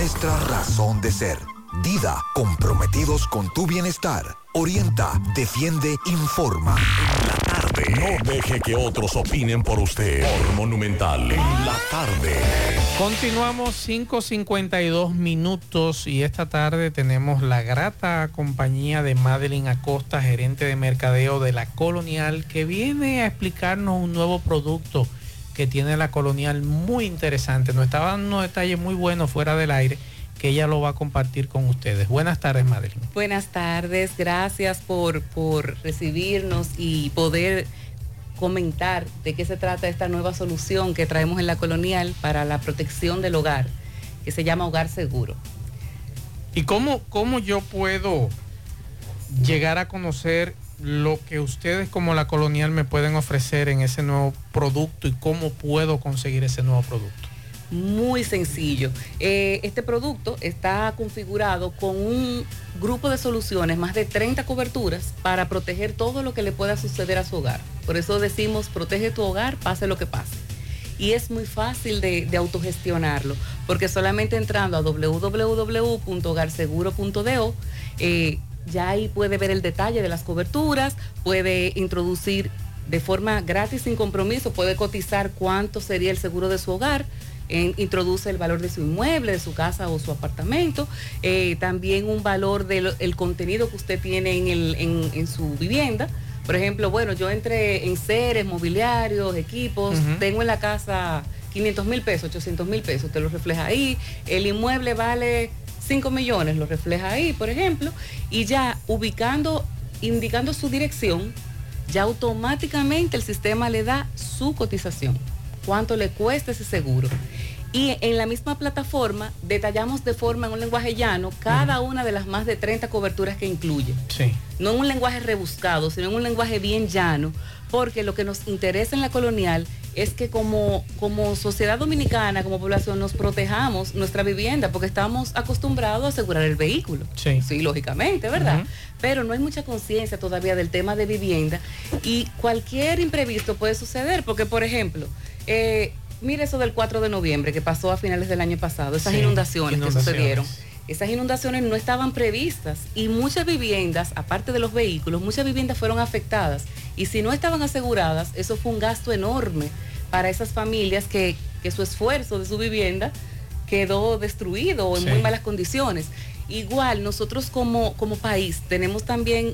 nuestra razón de ser. Dida, comprometidos con tu bienestar. Orienta, defiende, informa. No deje que otros opinen por usted. Por Monumental. En la tarde. Continuamos 5.52 minutos y esta tarde tenemos la grata compañía de Madeline Acosta, gerente de mercadeo de la Colonial, que viene a explicarnos un nuevo producto que tiene la Colonial muy interesante. Nos estaba dando unos detalles muy buenos fuera del aire que ella lo va a compartir con ustedes. Buenas tardes, Madeline. Buenas tardes, gracias por, por recibirnos y poder comentar de qué se trata esta nueva solución que traemos en la colonial para la protección del hogar, que se llama Hogar Seguro. ¿Y cómo, cómo yo puedo llegar a conocer lo que ustedes como la colonial me pueden ofrecer en ese nuevo producto y cómo puedo conseguir ese nuevo producto? Muy sencillo. Eh, este producto está configurado con un grupo de soluciones, más de 30 coberturas, para proteger todo lo que le pueda suceder a su hogar. Por eso decimos, protege tu hogar, pase lo que pase. Y es muy fácil de, autogestionarlo, porque solamente entrando a www.hogarseguro.do, ya ahí puede ver el detalle de las coberturas, puede introducir de forma gratis, sin compromiso, puede cotizar cuánto sería el seguro de su hogar, en- introduce el valor de su inmueble, de su casa o su apartamento, eh, también un valor del el contenido que usted tiene en, el- en- en su vivienda. Por ejemplo, bueno, yo entré en seres, mobiliarios, equipos, tengo en la casa 500 mil pesos, 800 mil pesos, te lo refleja ahí. El inmueble vale 5 millones, lo refleja ahí, por ejemplo. Y ya ubicando, indicando su dirección, ya automáticamente el sistema le da su cotización, cuánto le cuesta ese seguro. Y en la misma plataforma detallamos de forma en un lenguaje llano cada una de las más de 30 coberturas que incluye. Sí. No en un lenguaje rebuscado, sino en un lenguaje bien llano, porque lo que nos interesa en la colonial es que como, como sociedad dominicana, como población, nos protejamos nuestra vivienda, porque estamos acostumbrados a asegurar el vehículo. Sí. lógicamente, ¿verdad? Pero no hay mucha conciencia todavía del tema de vivienda y cualquier imprevisto puede suceder, porque por ejemplo, eh, mire eso del 4 de noviembre que pasó a finales del año pasado, esas Sí, inundaciones, inundaciones. que sucedieron. Esas inundaciones no estaban previstas y muchas viviendas, aparte de los vehículos, muchas viviendas fueron afectadas y si no estaban aseguradas, eso fue un gasto enorme para esas familias que, que su esfuerzo de su vivienda quedó destruido o en Sí. muy malas condiciones. Igual nosotros como, como país tenemos también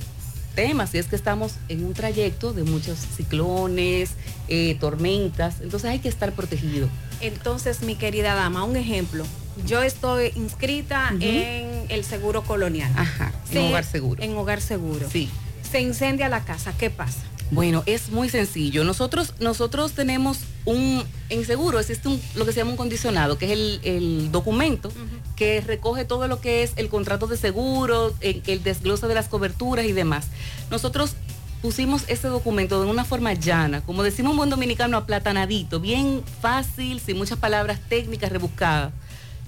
temas y es que estamos en un trayecto de muchos ciclones, eh, tormentas, entonces hay que estar protegido. Entonces, mi querida dama, un ejemplo. Yo estoy inscrita en el seguro colonial. Ajá, en Hogar Seguro. En hogar seguro. Sí. Se incendia la casa, ¿qué pasa? Bueno, es muy sencillo. Nosotros, nosotros tenemos un, en seguro existe un- lo que se llama un condicionado, que es el, el documento que recoge todo lo que es el contrato de seguro, el, el desglose de las coberturas y demás. Nosotros pusimos ese documento de una forma llana, como decimos un buen dominicano, aplatanadito, bien fácil, sin muchas palabras técnicas rebuscadas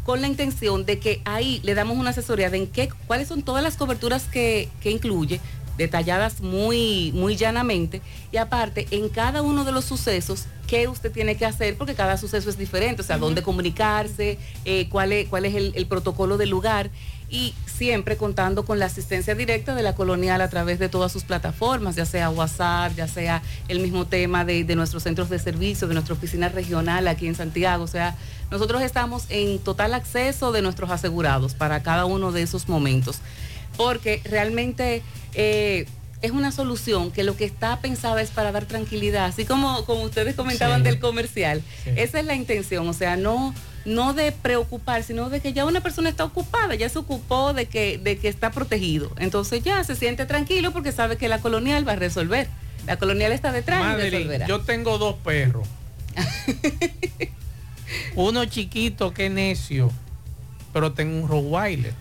con la intención de que ahí le damos una asesoría de en qué, cuáles son todas las coberturas que, que incluye, detalladas muy, muy llanamente, y aparte, en cada uno de los sucesos, qué usted tiene que hacer, porque cada suceso es diferente, o sea, dónde comunicarse, eh, cuál es, cuál es el, el protocolo del lugar, y siempre contando con la asistencia directa de la colonial a través de todas sus plataformas, ya sea WhatsApp, ya sea el mismo tema de, de nuestros centros de servicio, de nuestra oficina regional aquí en Santiago, o sea, nosotros estamos en total acceso de nuestros asegurados para cada uno de esos momentos, porque realmente eh, es una solución que lo que está pensada es para dar tranquilidad, así como, como ustedes comentaban Sí. del comercial. Sí. Esa es la intención, o sea, no, no de preocupar, sino de que ya una persona está ocupada, ya se ocupó de que, de que está protegido. Entonces ya se siente tranquilo porque sabe que la colonial va a resolver. La colonial está detrás y Madeline, resolverá. yo tengo dos perros. Uno chiquito que necio pero tengo un Rottweiler.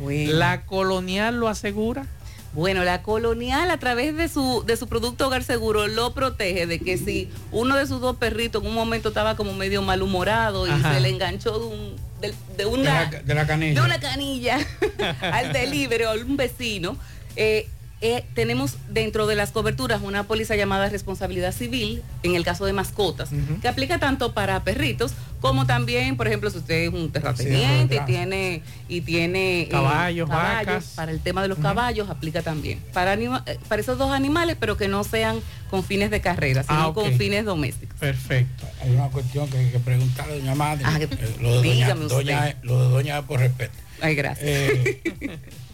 ¿La colonial lo asegura? Bueno, la colonial a través de su, de su producto Hogar Seguro lo protege de que si uno de sus dos perritos en un momento estaba como medio malhumorado y Ajá. se le enganchó de, un, de, de De una, la, de la canilla. de una canilla al delivery o a un vecino, eh, eh, tenemos dentro de las coberturas una póliza llamada responsabilidad civil en el caso de mascotas, que aplica tanto para perritos como también, por ejemplo, si usted es un terrateniente y tiene y tiene eh, Caballos, vacas. para el tema de los caballos aplica también para anima- eh, para esos dos animales, pero que no sean con fines de carrera, sino Ah, con fines domésticos. Perfecto. Hay una cuestión que hay que preguntarle a doña Madre. Ah, Eh, lo, de doña, dígame usted. doña- lo de doña por respeto. Ay, gracias.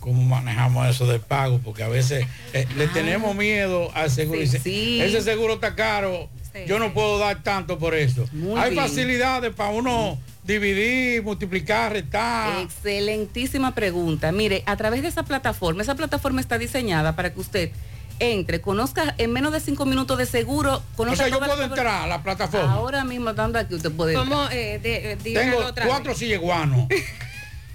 ¿Cómo manejamos eso de pago? Porque a veces eh, le tenemos miedo al seguro. Sí, Dice, sí. Ese seguro está caro. Yo no puedo dar tanto por eso. Muy Hay bien. facilidades para uno dividir, multiplicar, restar. Excelentísima pregunta. Mire, a través de esa plataforma, esa plataforma está diseñada para que usted entre, conozca en menos de cinco minutos de seguro, O conozca sea, yo puedo entrar a la plataforma. Ahora mismo dando aquí usted puede. Eh, de- eh, Tengo otra cuatro silleguanos.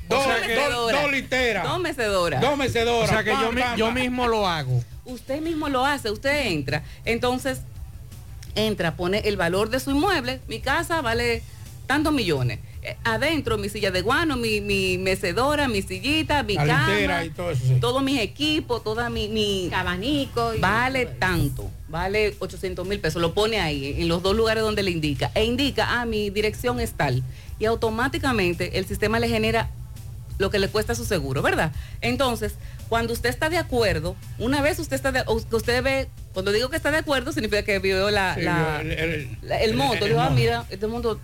dos, dos- dos literas. Dos mecedoras. Dos mecedoras. O sea que yo, yo mismo lo hago. Usted mismo lo hace, usted entra. Entonces, entra, pone el valor de su inmueble. Mi casa vale tantos millones. Eh, adentro, mi silla de guano, mi, mi mecedora, mi sillita, mi La cama, y todo eso, sí. todos mis equipos, toda mi, mi abanico. y- vale tanto, vale 800 mil pesos. Lo pone ahí, en los dos lugares donde le indica. E indica, ah, mi dirección es tal. Y automáticamente el sistema le genera lo que le cuesta su seguro, ¿verdad? Entonces, cuando usted está de acuerdo, una vez usted está de, o que usted ve, cuando digo que está de acuerdo, significa que vio la, Sí, la- el- el- la- digo, ah, mira, este monto,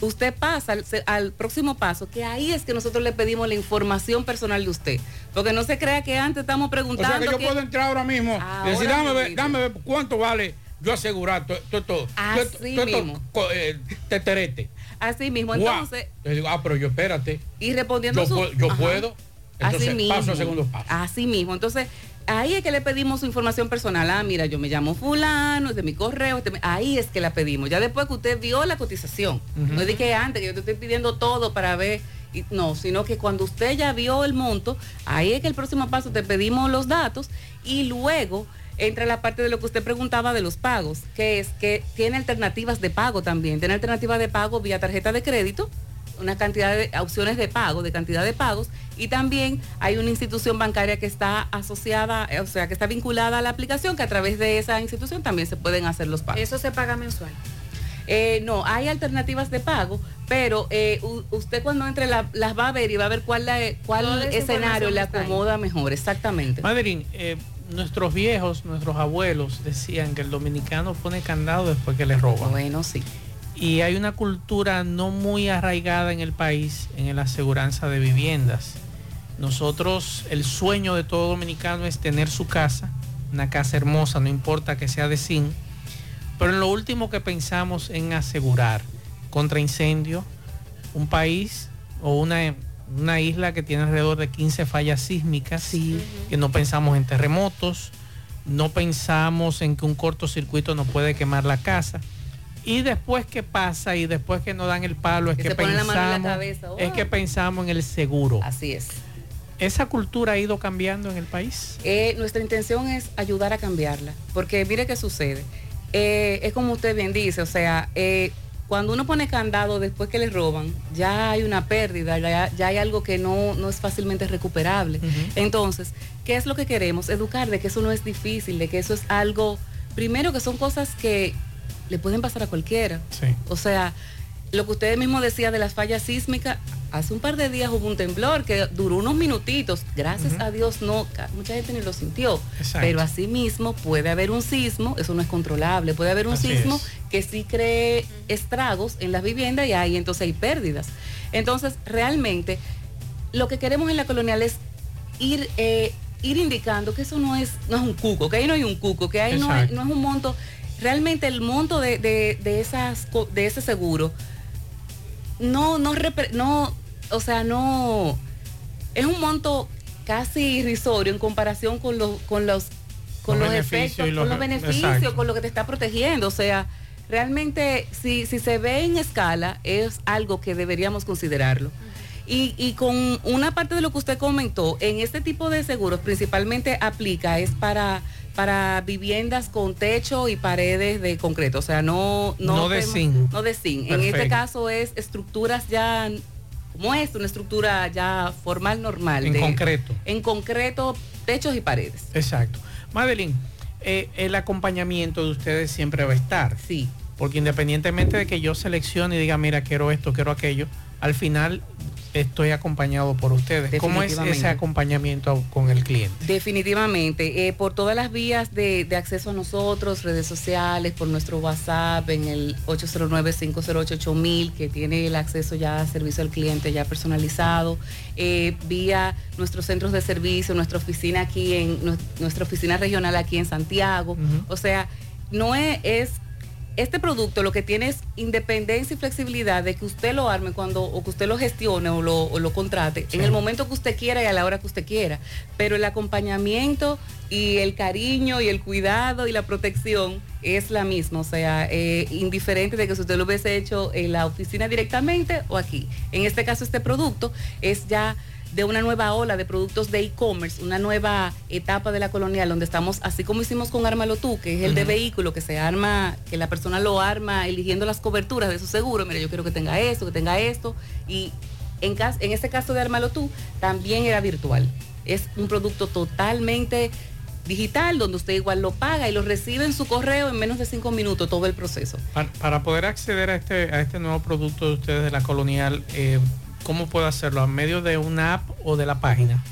usted pasa al, próximo paso, que ahí es que nosotros le pedimos la información personal de usted. Porque no se crea que antes estamos O preguntando. sea que yo que- puedo entrar ahora mismo decir, dame ver, mismo. dame ver cuánto vale yo asegurar todo, todo, todo, Así todo, todo esto, mismo. eh, teterete. Así mismo, entonces, Yo digo, ah, pero yo espérate. y respondiendo Yo, su- yo Ajá. puedo. Entonces Así mismo. paso al segundo paso. Así mismo. Entonces, ahí es que le pedimos su información personal. Ah, mira, yo me llamo fulano, es de mi correo. este ahí es que la pedimos. Ya después que usted vio la cotización. Ujú. No es de que antes, que yo te estoy pidiendo todo para ver. y- no, sino que cuando usted ya vio el monto, ahí es que el próximo paso te pedimos los datos y luego entra la parte de lo que usted preguntaba de los pagos, que es que tiene alternativas de pago también. Tiene alternativas de pago vía tarjeta de crédito, una cantidad de opciones de pago, de cantidad de pagos, y también hay una institución bancaria que está asociada, eh, o sea, que está vinculada a la aplicación, que a través de esa institución también se pueden hacer los pagos. Eso se paga mensual. Eh, no, hay alternativas de pago, pero eh, usted cuando entre la- las va a ver y va a ver cuál, la- cuál escenario le acomoda mejor, exactamente. Madeline, eh, nuestros viejos, nuestros abuelos decían que el dominicano pone candado después que le roban. Bueno, sí. Y hay una cultura no muy arraigada en el país en la aseguranza de viviendas. Nosotros, el sueño de todo dominicano es tener su casa, una casa hermosa, no importa que sea de zinc, pero en lo último que pensamos en asegurar contra incendio, un país o una, una isla que tiene alrededor de 15 fallas sísmicas, que no pensamos en terremotos, no pensamos en que un cortocircuito nos puede quemar la casa. Y después que pasa y después que nos dan el palo es Que pensamos, cabeza, es que pensamos en el seguro. Así es. ¿Esa cultura ha ido cambiando en el país? Eh, nuestra intención es ayudar a cambiarla, porque mire qué sucede. Eh, es como usted bien dice, o sea, eh, cuando uno pone candado después que le roban, ya hay una pérdida, ya, ya hay algo que no, no es fácilmente recuperable. Entonces, ¿qué es lo que queremos? Educar de que eso no es difícil, de que eso es algo, primero que son cosas que le pueden pasar a cualquiera. O sea, lo que usted mismo decía de las fallas sísmicas, hace un par de días hubo un temblor que duró unos minutitos. Gracias a Dios no, mucha gente ni lo sintió. Exacto. Pero así mismo puede haber un sismo, eso no es controlable, puede haber un Así sismo es. que sí cree estragos en las viviendas y ahí entonces hay pérdidas. Entonces, realmente, lo que queremos en la colonial es ir, eh, ir indicando que eso no es, no es un cuco, que ahí no hay un cuco, que ahí no es, Exacto. no es un monto. Realmente el monto de, de- de esas, de ese seguro no, no, no, o sea, no, es un monto casi irrisorio en comparación con los, con los, con Los efectos, los- con los beneficios, exacto. con lo que te está protegiendo. O sea, realmente si, si se ve en escala es algo que deberíamos considerarlo. Y, y con una parte de lo que usted comentó, en este tipo de seguros principalmente aplica es para para viviendas con techo y paredes de concreto, o sea, no No de tem- zinc. no de zinc. En este caso es estructuras ya como esta, una estructura ya formal normal. En concreto. En concreto, techos y paredes. Exacto. Madeline, eh, el acompañamiento de ustedes siempre va a estar. Sí. Porque independientemente de que yo seleccione y diga, mira, quiero esto, quiero aquello, al final estoy acompañado por ustedes. ¿Cómo es ese acompañamiento con el cliente? Definitivamente, eh, por todas las vías de, de acceso a nosotros, redes sociales, por nuestro WhatsApp en el 809-508-8000, que tiene el acceso ya a servicio al cliente ya personalizado, eh, vía nuestros centros de servicio, nuestra oficina aquí en nu- nuestra oficina regional aquí en Santiago. O sea, no es, es este producto lo que tiene es independencia y flexibilidad de que usted lo arme cuando o que usted lo gestione o lo, o lo contrate en el momento que usted quiera y a la hora que usted quiera. Pero el acompañamiento y el cariño y el cuidado y la protección es la misma, o sea, eh, indiferente de que si usted lo hubiese hecho en la oficina directamente o aquí. En este caso, este producto es ya de una nueva ola de productos de e-commerce, una nueva etapa de la colonial donde estamos, así como hicimos con Ármalo tú, que es el de vehículo, que se arma, que la persona lo arma eligiendo las coberturas de su seguro, mira, yo quiero que tenga esto, que tenga esto, y en, cas- en este caso de Ármalo tú, también era virtual. Es un producto totalmente digital, donde usted igual lo paga y lo recibe en su correo en menos de cinco minutos todo el proceso. Para, para poder acceder a este, a este nuevo producto de ustedes de la colonial, eh, ¿cómo puedo hacerlo? ¿A medio de una app o de la página?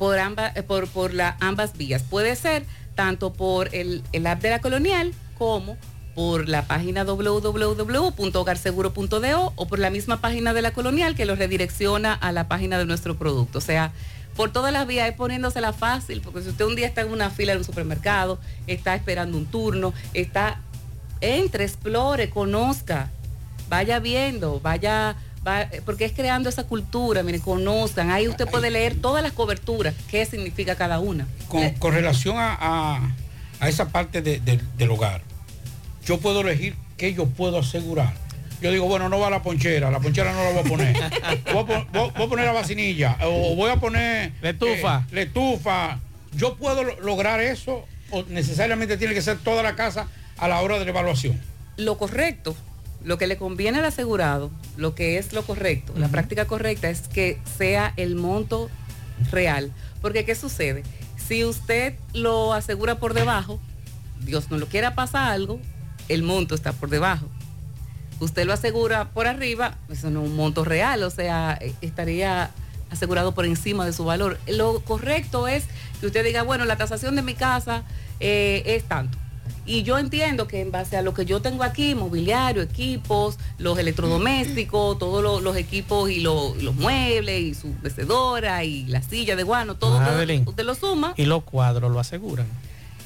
por, ambas, eh, por, por la, ambas vías. Puede ser tanto por el, el app de la colonial como por la página www.hogarseguro.do o por la misma página de la colonial que lo redirecciona a la página de nuestro producto. O sea, por todas las vías es poniéndosela fácil, porque si usted un día está en una fila en un supermercado, está esperando un turno, está, entre, explore, conozca, vaya viendo, vaya, va- porque es creando esa cultura, miren, conozcan, ahí usted puede leer todas las coberturas, qué significa cada una. Con, con relación a, a- a esa parte de- de- del hogar, yo puedo elegir qué yo puedo asegurar. Yo digo, bueno, no va la ponchera, la ponchera no la voy a poner. Voy a, pon- voy- voy a poner la vacinilla o voy a poner... La estufa. eh, la estufa. ¿Yo puedo lo- lograr eso o necesariamente tiene que ser toda la casa a la hora de la evaluación? Lo correcto, lo que le conviene al asegurado, lo que es lo correcto, la práctica correcta es que sea el monto real. Porque ¿qué sucede? Si usted lo asegura por debajo, Dios no lo quiera pasa algo, el monto está por debajo. Usted lo asegura por arriba, eso no es un monto real, o sea, eh, estaría asegurado por encima de su valor. Lo correcto es que usted diga, bueno, la tasación de mi casa eh, es tanto. Y yo entiendo que en base a lo que yo tengo aquí, mobiliario, equipos, los electrodomésticos, todos lo- los equipos y lo- los muebles y su mecedora y la silla de guano, todo, todo, Madeline. usted lo suma. Y los cuadros lo aseguran.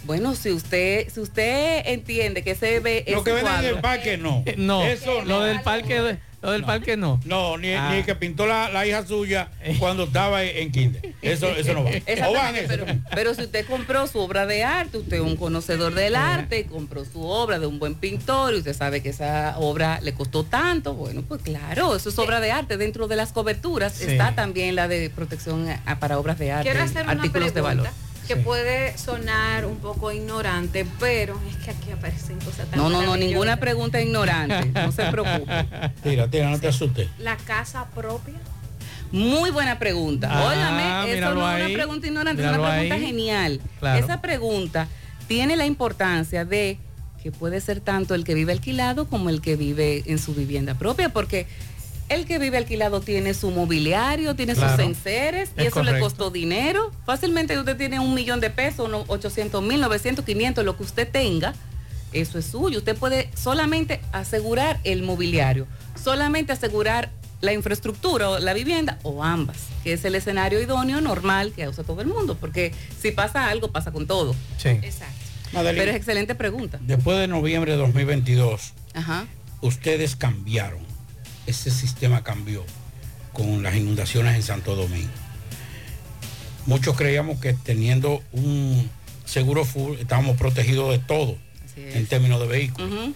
Bueno, si usted, si usted entiende que se ve Lo ese que venden en el parque no. No, Eso lo no. del parque, lo del parque no. No, ni, Ah. ni el que pintó la, la hija suya cuando estaba en kinder. Eso, eso no va. O van Exactamente, eso. pero, pero si usted compró su obra de arte, usted es un conocedor del arte, compró su obra de un buen pintor y usted sabe que esa obra le costó tanto, bueno, pues claro, eso es obra de arte. Dentro de las coberturas Sí. está también la de protección a- para obras de arte, Quiero hacer una artículos de valor. Que puede sonar un poco ignorante, pero es que aquí aparecen cosas tan No, no, no, ninguna pregunta ignorante, no se preocupe. Tira, tira, no te asustes. La casa propia. Muy buena pregunta. Ah, Óigame, eso no es una pregunta ignorante, es una pregunta ahí. genial. Claro. Esa pregunta tiene la importancia de que puede ser tanto el que vive alquilado como el que vive en su vivienda propia, porque el que vive alquilado tiene su mobiliario, tiene Claro. sus enseres y Es eso le costó dinero. Fácilmente usted tiene un millón de pesos, unos 800 mil, 900, 500, lo que usted tenga, eso es suyo. Usted puede solamente asegurar el mobiliario, solamente asegurar la infraestructura o la vivienda o ambas, que es el escenario idóneo normal que usa todo el mundo, porque si pasa algo, pasa con todo. Sí. Exacto. Madeline. Pero es excelente pregunta. Después de noviembre de 2022, Ajá. ustedes cambiaron. Ese sistema cambió con las inundaciones en Santo Domingo. Muchos creíamos que teniendo un seguro full estábamos protegidos de todo en términos de vehículos.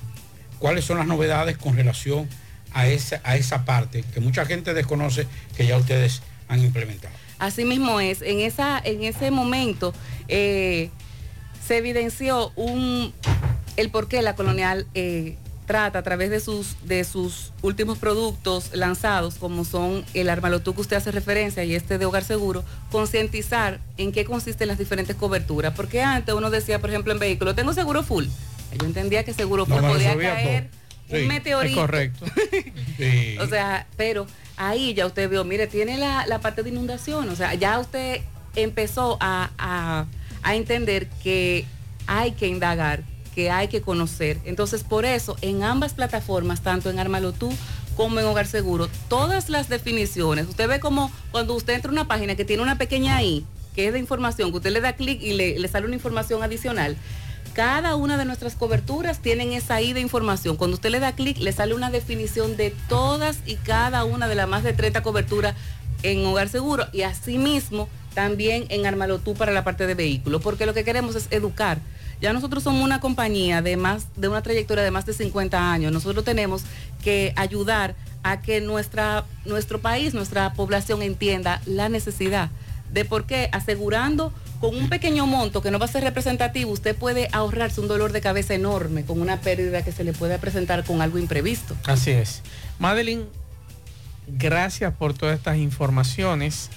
Cuáles son las novedades con relación a esa, a esa parte que mucha gente desconoce que ya ustedes han implementado. Así mismo es. En, esa, en ese momento eh, se evidenció un, el por qué la colonial eh, trata a través de sus, de sus últimos productos lanzados, como son el Armalotú que usted hace referencia y este de Hogar Seguro, concientizar en qué consisten las diferentes coberturas. Porque antes uno decía, por ejemplo, en vehículo, tengo seguro full. Yo entendía que seguro full No, podía caer todo. un Sí, meteorito. es correcto. Sí. O sea, pero ahí ya usted vio, mire, tiene la, la parte de inundación. O sea, ya usted empezó a, a- a entender que hay que indagar, que hay que conocer. Entonces, por eso, en ambas plataformas, tanto en Armalotú como en Hogar Seguro, todas las definiciones, usted ve como cuando usted entra a una página que tiene una pequeña I, que es de información, que usted le da clic y le, le sale una información adicional. Cada una de nuestras coberturas tienen esa I de información. Cuando usted le da clic, le sale una definición de todas y cada una de las más de 30 coberturas en Hogar Seguro y asimismo también en Armalotú para la parte de vehículos, porque lo que queremos es educar. Ya nosotros somos una compañía de de una trayectoria de más de 50 años. Nosotros tenemos que ayudar a que nuestra nuestro país, nuestra población entienda la necesidad de por qué asegurando con un pequeño monto que no va a ser representativo, usted puede ahorrarse un dolor de cabeza enorme con una pérdida que se le puede presentar con algo imprevisto. Así es. Madeline, gracias por todas estas informaciones.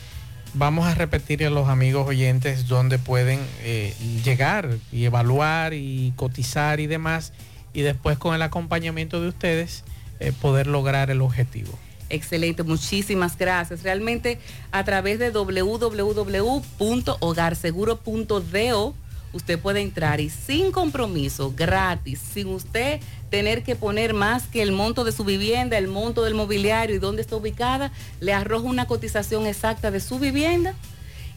Vamos a repetir a los amigos oyentes dónde pueden eh, llegar y evaluar y cotizar y demás. Y después con el acompañamiento de ustedes eh, poder lograr el objetivo. Excelente, muchísimas gracias. Realmente a través de www.hogarseguro.do usted puede entrar y sin compromiso, gratis, sin usted tener que poner más que el monto de su vivienda, el monto del mobiliario y dónde está ubicada, le arroja una cotización exacta de su vivienda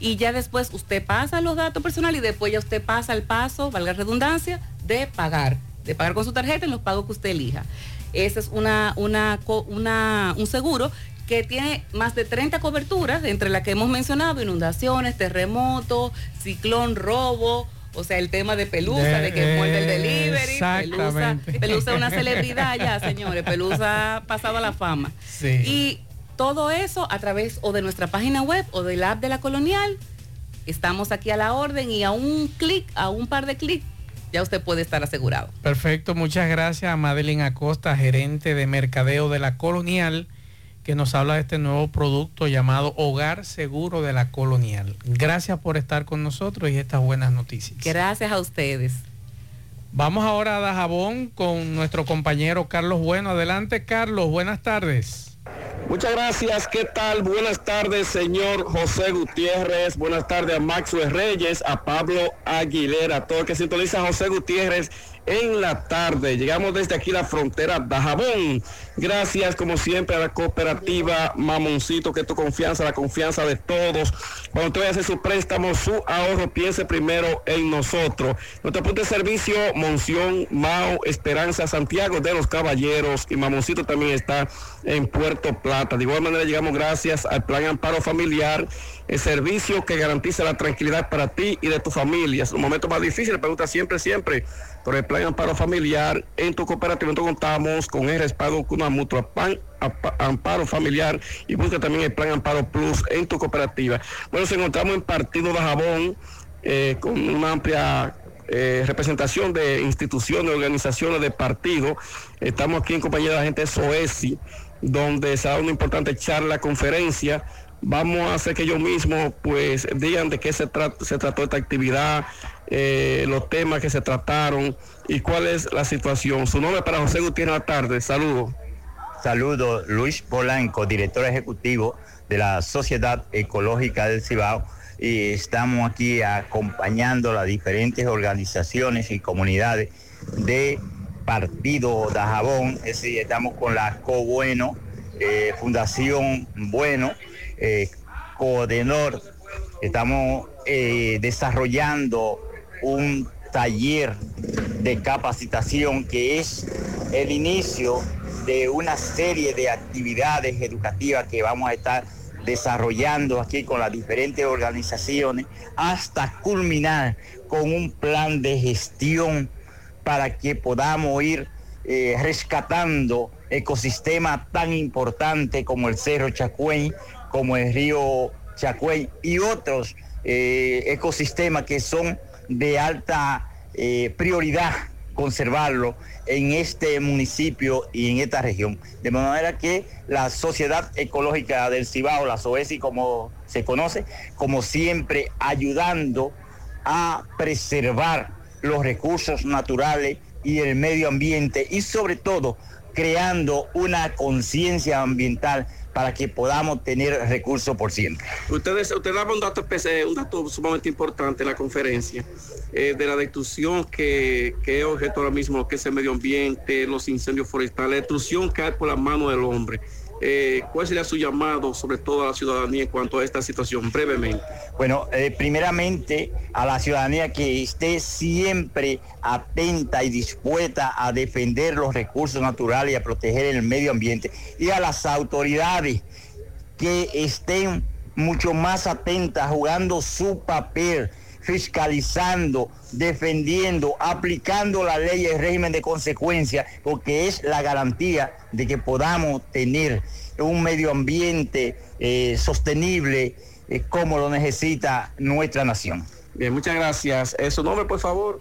y ya después usted pasa los datos personales y después ya usted pasa el paso, valga la redundancia, de pagar, de pagar con su tarjeta en los pagos que usted elija. Ese es una, una, una- un seguro que tiene más de 30 coberturas, entre las que hemos mencionado, inundaciones, terremotos, ciclón, robo, o sea, el tema de Pelusa, de, De- que muerde el delivery. Pelusa. Pelusa es una celebridad ya, señores. Pelusa ha pasado a la fama. Sí. Y todo eso a través o de nuestra página web o del app de la colonial. Estamos aquí a la orden y a un clic, a un par de clics, ya usted puede estar asegurado. Perfecto, muchas gracias a Madeline Acosta, gerente de mercadeo de la Colonial, que nos habla de este nuevo producto llamado Hogar Seguro de la Colonial. Gracias por estar con nosotros y estas buenas noticias. Gracias a ustedes. Vamos ahora a Dajabón con nuestro compañero Carlos Bueno. Adelante, Carlos, buenas tardes. Muchas gracias. ¿Qué tal? Buenas tardes, señor José Gutiérrez. Buenas tardes a Maxwell Reyes, a Pablo Aguilera, a todo el que sintoniza José Gutiérrez en la tarde. Llegamos desde aquí la frontera Dajabón. Gracias, como siempre, a la cooperativa Mamoncito, que tu confianza, la confianza de todos. Cuando usted vaya a hacer su préstamo, su ahorro, piense primero en nosotros. Nuestro punto de servicio, Monción, Mao, Esperanza, Santiago de los Caballeros y Mamoncito también está en Puerto Plata. De igual manera llegamos gracias al Plan Amparo Familiar, el servicio que garantiza la tranquilidad para ti y de tu familia. Es un momento más difícil, pregunta siempre, siempre, por el Plan Amparo Familiar. En tu cooperativa nosotros contamos con el respaldo con una mutua PAN Amparo Familiar y busca también el Plan Amparo Plus en tu cooperativa. Bueno, nos encontramos en Partido de Jabón eh, con una amplia eh, representación de instituciones, organizaciones de partidos. Estamos aquí en compañía de la gente de SOESI, donde se da una importante charla, conferencia. Vamos a hacer que ellos mismos pues digan de qué se, tra- se trató esta actividad, eh, los temas que se trataron y cuál es la situación. Su nombre para José Gutiérrez la tarde. Saludos. Saludos, Luis Polanco, director ejecutivo de la Sociedad Ecológica del Cibao. Y estamos aquí acompañando las diferentes organizaciones y comunidades de Partido Dajabón. Es decir, estamos con la Co Bueno, eh, Fundación Bueno, eh. Estamos eh, desarrollando un taller de capacitación que es el inicio de una serie de actividades educativas que vamos a estar desarrollando aquí con las diferentes organizaciones hasta culminar con un plan de gestión para que podamos ir eh, rescatando ecosistemas tan importantes como el Cerro Chacuen, como el río Chacuen y otros eh, ecosistemas que son de alta eh, prioridad conservarlo en este municipio y en esta región. De manera que la Sociedad Ecológica del Cibao, la SOESI como se conoce, como siempre ayudando a preservar los recursos naturales y el medio ambiente y sobre todo creando una conciencia ambiental para que podamos tener recursos por siempre. Ustedes, usted daba un dato, espe- un dato sumamente importante en la conferencia eh, de la destrucción que, que es objeto ahora mismo, que es el medio ambiente, los incendios forestales, la destrucción que hay por la mano del hombre. Eh, ¿Cuál sería su llamado, sobre todo a la ciudadanía, en cuanto a esta situación, brevemente? Bueno, eh, primeramente a la ciudadanía que esté siempre atenta y dispuesta a defender los recursos naturales y a proteger el medio ambiente y a las autoridades que estén mucho más atentas jugando su papel fiscalizando, defendiendo, aplicando la ley y el régimen de consecuencia, porque es la garantía de que podamos tener un medio ambiente eh, sostenible eh, como lo necesita nuestra nación. Bien, muchas gracias. Eh, ¿Su nombre, por favor?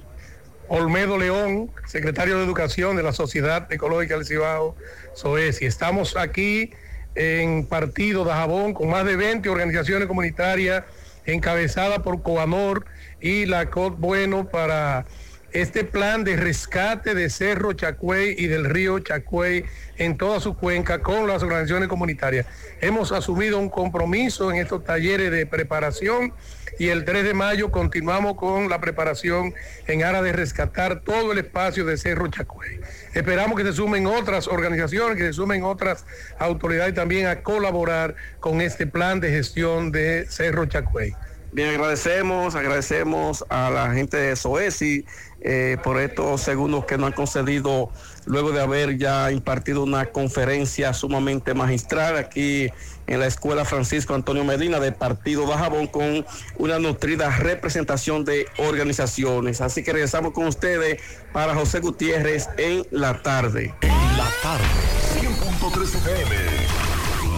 Olmedo León, secretario de Educación de la Sociedad Ecológica del Cibao, SOESI. Estamos aquí en Partido de Jabón con más de 20 organizaciones comunitarias encabezadas por Coamor y la COD Bueno para este plan de rescate de Cerro Chacuey y del río Chacuey en toda su cuenca con las organizaciones comunitarias. Hemos asumido un compromiso en estos talleres de preparación y el 3 de mayo continuamos con la preparación en aras de rescatar todo el espacio de Cerro Chacuey. Esperamos que se sumen otras organizaciones, que se sumen otras autoridades también a colaborar con este plan de gestión de Cerro Chacuey. Bien, agradecemos, agradecemos a la gente de SOESI eh, por estos segundos que nos han concedido luego de haber ya impartido una conferencia sumamente magistral aquí en la Escuela Francisco Antonio Medina del Partido Bajabón con una nutrida representación de organizaciones. Así que regresamos con ustedes para José Gutiérrez en la tarde. La tarde, 100.3 FM,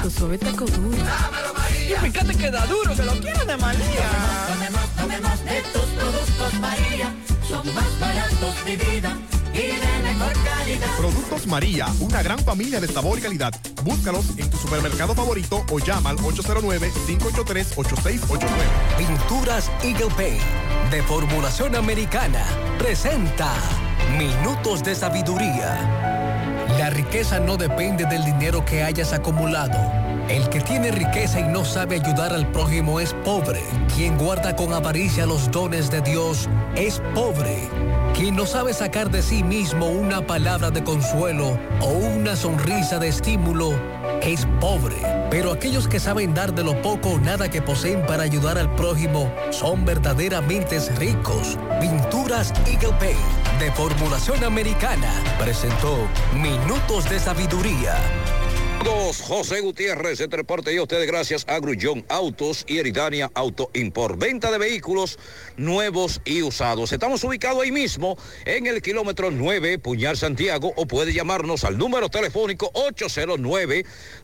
De María. Tu suave taco duro. Dámelo, María. Y fíjate que da duro, que lo quiero de María. Tomemos, tomemos de tus productos María. Son más baratos de vida y de mejor calidad. Productos María, una gran familia de sabor y calidad. Búscalos en tu supermercado favorito o llama al 809-583-8689. Pinturas Eagle Paint de formulación americana presenta Minutos de Sabiduría. La riqueza no depende del dinero que hayas acumulado. El que tiene riqueza y no sabe ayudar al prójimo es pobre. Quien guarda con avaricia los dones de Dios es pobre. Quien no sabe sacar de sí mismo una palabra de consuelo o una sonrisa de estímulo es pobre. Pero aquellos que saben dar de lo poco o nada que poseen para ayudar al prójimo son verdaderamente ricos. Pinturas Eagle Paint de formulación americana presentó Minutos de Sabiduría. Saludos, José Gutiérrez, entre parte a ustedes gracias a Grullón Autos y Eridania Auto Import. Venta de vehículos nuevos y usados. Estamos ubicados ahí mismo en el kilómetro 9, Puñal Santiago, o puede llamarnos al número telefónico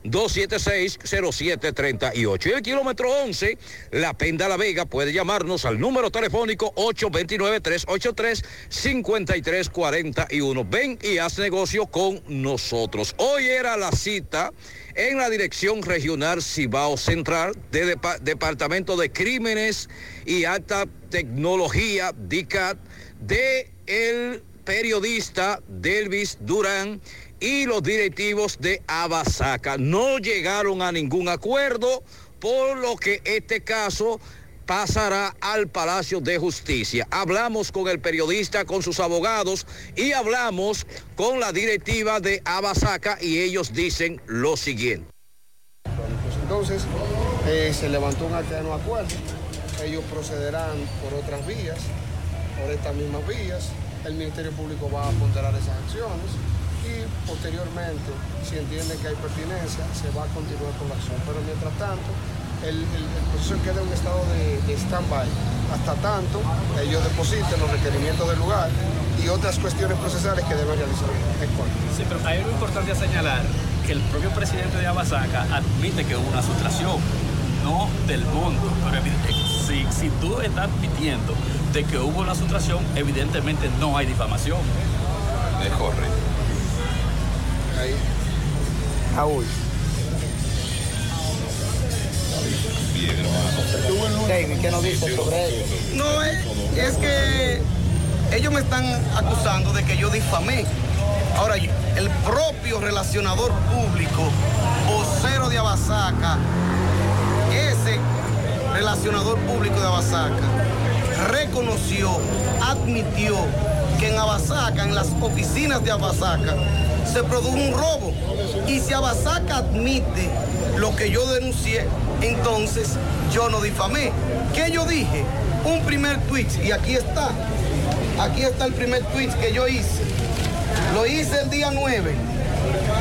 809-276-0738. Y el kilómetro 11, La Penda La Vega, puede llamarnos al número telefónico 829-383-5341. Ven y haz negocio con nosotros. Hoy era la cita en la Dirección Regional Cibao Central de Depa- Departamento de Crímenes y Alta Tecnología, DICAT, de el periodista Delvis Durán y los directivos de Abasaca. No llegaron a ningún acuerdo, por lo que este caso pasará al Palacio de Justicia. Hablamos con el periodista, con sus abogados y hablamos con la directiva de Abasaca y ellos dicen lo siguiente. Entonces, eh, se levantó un acta de no acuerdo. Ellos procederán por otras vías, por estas mismas vías. El Ministerio Público va a ponderar esas acciones y posteriormente, si entienden que hay pertinencia, se va a continuar con la acción. Pero mientras tanto, el, el- el proceso queda en un estado de, de stand-by hasta tanto ellos depositen los requerimientos del lugar y otras cuestiones procesales que deben realizar. Cuanto. Sí, pero hay algo importante a señalar, que el propio presidente de Abasaca admite que hubo una sustracción, no del monto, pero si tú estás admitiendo de que hubo una sustracción, evidentemente no hay difamación. Es correcto. Ahí. Raúl. ¿Qué nos sobre eso? No, es, es que ellos me están acusando de que yo difamé. Ahora, el propio relacionador público, vocero de Abasaca, ese relacionador público de Abasaca, reconoció, admitió que en Abasaca, en las oficinas de Abasaca, se produjo un robo. Y si Abasaca admite lo que yo denuncié, entonces yo no difamé. ¿Qué yo dije? Un primer tweet, y aquí está. Aquí está el primer tweet que yo hice. Lo hice el día 9.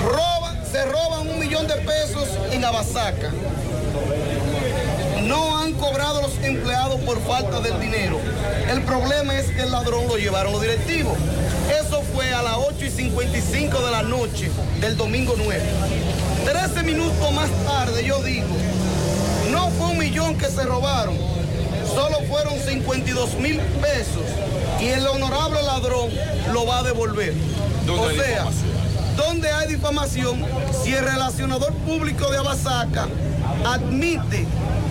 Roba, se roban un millón de pesos en Abasaca. No han cobrado los empleados por falta del dinero. El problema es que el ladrón lo llevaron los directivos. Eso fue a las 8 y 55 de la noche del domingo 9. 13 minutos más tarde yo digo, millón que se robaron, solo fueron 52 mil pesos y el honorable ladrón lo va a devolver. O sea, ¿dónde hay difamación si el relacionador público de Abasaca admite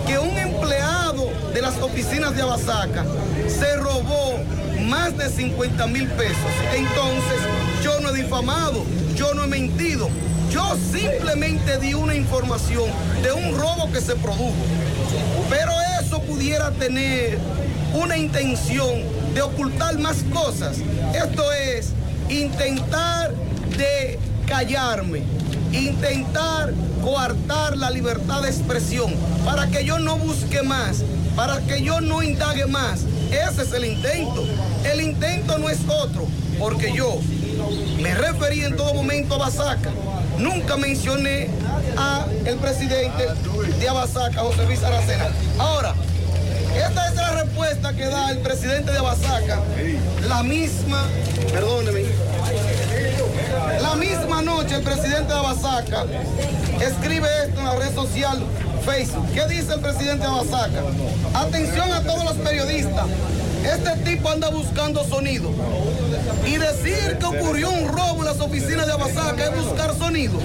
que un empleado de las oficinas de Abasaca se robó más de 50 mil pesos? Entonces, yo no he difamado, yo no he mentido. Yo simplemente di una información de un robo que se produjo. Pero eso pudiera tener una intención de ocultar más cosas. Esto es intentar de callarme, intentar coartar la libertad de expresión para que yo no busque más, para que yo no indague más. Ese es el intento. El intento no es otro, porque yo me referí en todo momento a Basaca. Nunca mencioné a el presidente de Abasaca, José Luis Aracena. Ahora, esta es la respuesta que da el presidente de Abasaca. La misma, perdóneme, la misma noche el presidente de Abasaca escribe esto en la red social Facebook. ¿Qué dice el presidente de Abasaca? Atención a todos los periodistas. Este tipo anda buscando sonido. Y decir que ocurrió un robo en las oficinas de Abasaca es buscar sonido.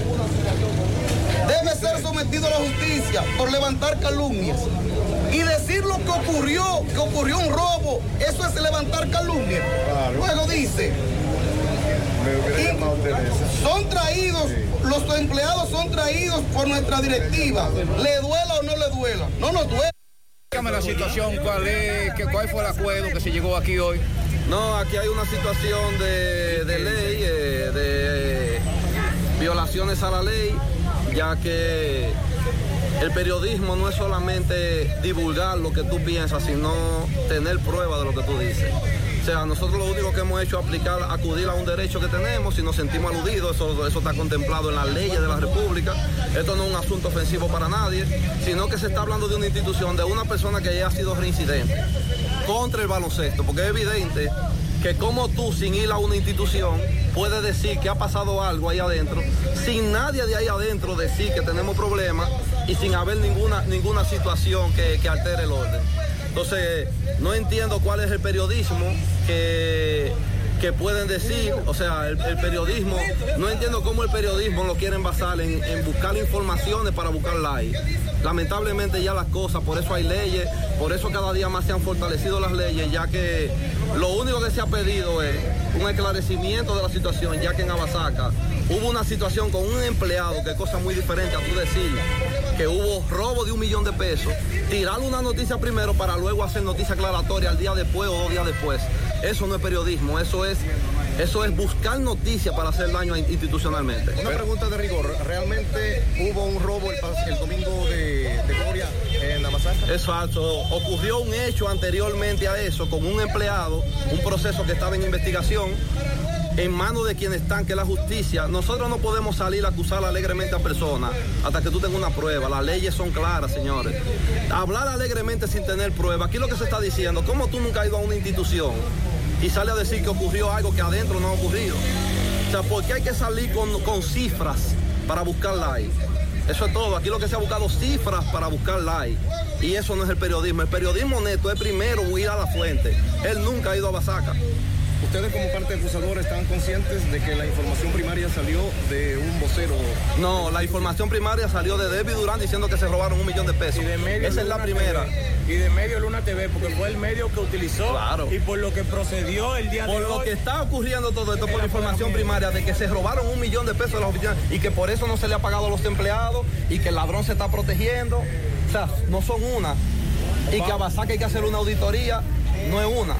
Debe ser sometido a la justicia por levantar calumnias. Y decir lo que ocurrió, que ocurrió un robo, eso es levantar calumnias. Luego dice, son traídos, los empleados son traídos por nuestra directiva, le duela o no le duela. No nos duele. Dígame la situación, cuál es, que, cuál fue el acuerdo que se llegó aquí hoy. No, aquí hay una situación de, de ley, eh, de violaciones a la ley, ya que el periodismo no es solamente divulgar lo que tú piensas, sino tener prueba de lo que tú dices. O sea, nosotros lo único que hemos hecho es aplicar, acudir a un derecho que tenemos, si nos sentimos aludidos, eso, eso está contemplado en las leyes de la República. Esto no es un asunto ofensivo para nadie, sino que se está hablando de una institución, de una persona que ya ha sido reincidente contra el baloncesto, porque es evidente que como tú, sin ir a una institución, puedes decir que ha pasado algo ahí adentro, sin nadie de ahí adentro decir que tenemos problemas y sin haber ninguna, ninguna situación que, que altere el orden. Entonces, no entiendo cuál es el periodismo que, que pueden decir, o sea, el, periodismo, no entiendo cómo el periodismo lo quieren basar en, buscar informaciones para buscar like. Lamentablemente ya las cosas, por eso hay leyes, por eso cada día más se han fortalecido las leyes, ya que lo único que se ha pedido es un esclarecimiento de la situación, ya que en Abasaca hubo una situación con un empleado, que es cosa muy diferente a tú decir que hubo robo de un millón de pesos, tirar una noticia primero para luego hacer noticia aclaratoria al día después o dos días después. Eso no es periodismo, eso es, eso es buscar noticias para hacer daño institucionalmente. Una pregunta de rigor, ¿realmente hubo un robo el, domingo de, de Gloria en Amazaca? Es falso. Ocurrió un hecho anteriormente a eso con un empleado, un proceso que estaba en investigación en manos de quienes están, que es la justicia. Nosotros no podemos salir a acusar alegremente a personas hasta que tú tengas una prueba. Las leyes son claras, señores. Hablar alegremente sin tener prueba. Aquí lo que se está diciendo, ¿cómo tú nunca has ido a una institución y sale a decir que ocurrió algo que adentro no ha ocurrido? O sea, ¿por qué hay que salir con, con cifras para buscar like? Eso es todo. Aquí lo que se ha buscado cifras para buscar like. Y eso no es el periodismo. El periodismo neto es primero ir a la fuente. Él nunca ha ido a Basaca. ¿Ustedes como parte acusadora están conscientes de que la información primaria salió de un vocero? No, la información primaria salió de David Durán diciendo que se robaron un millón de pesos. Esa es la primera. TV, y de medio Luna TV, porque fue el medio que utilizó Claro. y por lo que procedió el día Por de lo hoy. que está ocurriendo todo esto por la información primaria de que se robaron un millón de pesos de las oficinas y que por eso no se le ha pagado a los empleados y que el ladrón se está protegiendo. O sea, no son una. Y que a Basaca hay que hacer una auditoría, no es una.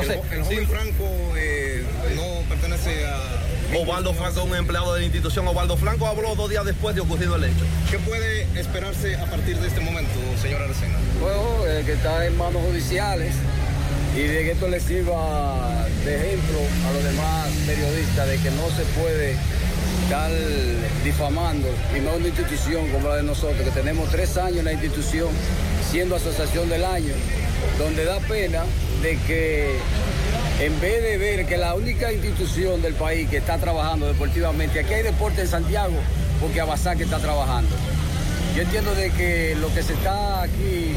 Entonces, el, el joven Franco eh, no pertenece a... Osvaldo Franco un empleado de la institución. Osvaldo Franco habló dos días después de ocurrido el hecho. ¿Qué puede esperarse a partir de este momento, señor Aracena? Bueno, eh, que está en manos judiciales y de que esto le sirva de ejemplo a los demás periodistas de que no se puede estar difamando y no una institución como la de nosotros, que tenemos tres años en la institución siendo asociación del año, donde da pena de que en vez de ver que la única institución del país que está trabajando deportivamente, aquí hay deporte en Santiago porque Abasaque está trabajando. Yo entiendo de que lo que se está aquí...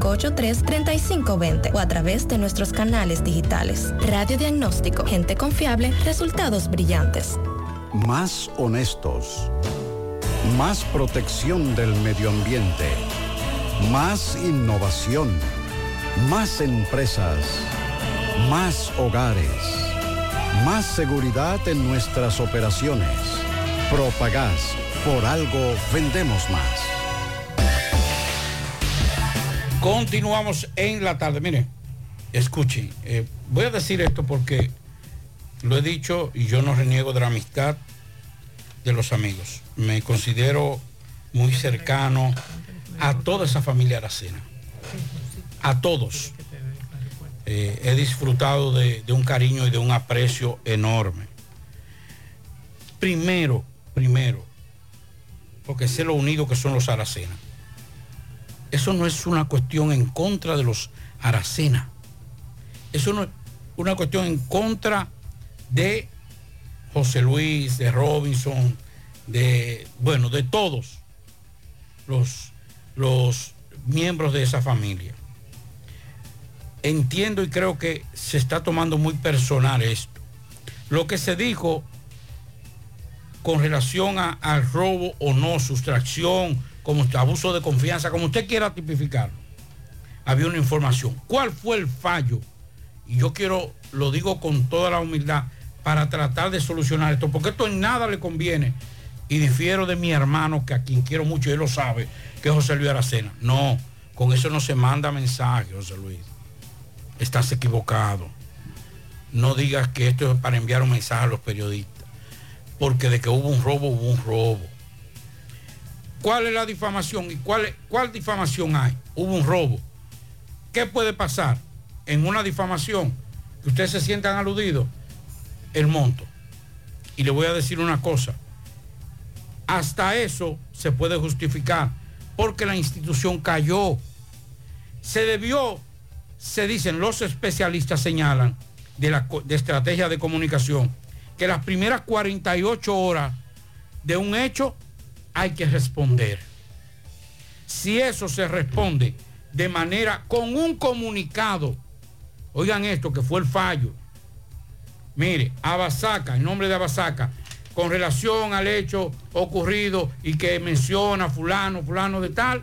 809-583-3520 o a través de nuestros canales digitales. Radiodiagnóstico, gente confiable, resultados brillantes. Más honestos. Más protección del medio ambiente. Más innovación. Más empresas. Más hogares. Más seguridad en nuestras operaciones. Propagás. Por algo vendemos más. Continuamos en la tarde. Mire, escuchen, eh, voy a decir esto porque lo he dicho y yo no reniego de la amistad de los amigos. Me considero muy cercano a toda esa familia Aracena. A todos. Eh, he disfrutado de, un cariño y de un aprecio enorme. Primero, primero, porque sé lo unido que son los Aracena. Eso no es una cuestión en contra de los Aracena. Eso no es una cuestión en contra de José Luis, de Robinson, de, bueno, de todos los, los miembros de esa familia. Entiendo y creo que se está tomando muy personal esto. Lo que se dijo con relación al robo o no, sustracción, como abuso de confianza, como usted quiera tipificarlo, había una información. ¿Cuál fue el fallo? Y yo quiero, lo digo con toda la humildad, para tratar de solucionar esto, porque esto en nada le conviene. Y difiero de mi hermano, que a quien quiero mucho, él lo sabe, que es José Luis Aracena. No, con eso no se manda mensaje, José Luis. Estás equivocado. No digas que esto es para enviar un mensaje a los periodistas, porque de que hubo un robo, hubo un robo. ¿Cuál es la difamación y cuál, cuál difamación hay? Hubo un robo. ¿Qué puede pasar en una difamación? Que ustedes se sientan aludidos. El monto. Y le voy a decir una cosa. Hasta eso se puede justificar porque la institución cayó. Se debió, se dicen los especialistas señalan de la de estrategia de comunicación, que las primeras 48 horas de un hecho hay que responder. Si eso se responde de manera con un comunicado, oigan esto que fue el fallo. Mire, Abasaca, en nombre de Abasaca, con relación al hecho ocurrido y que menciona fulano, fulano de tal,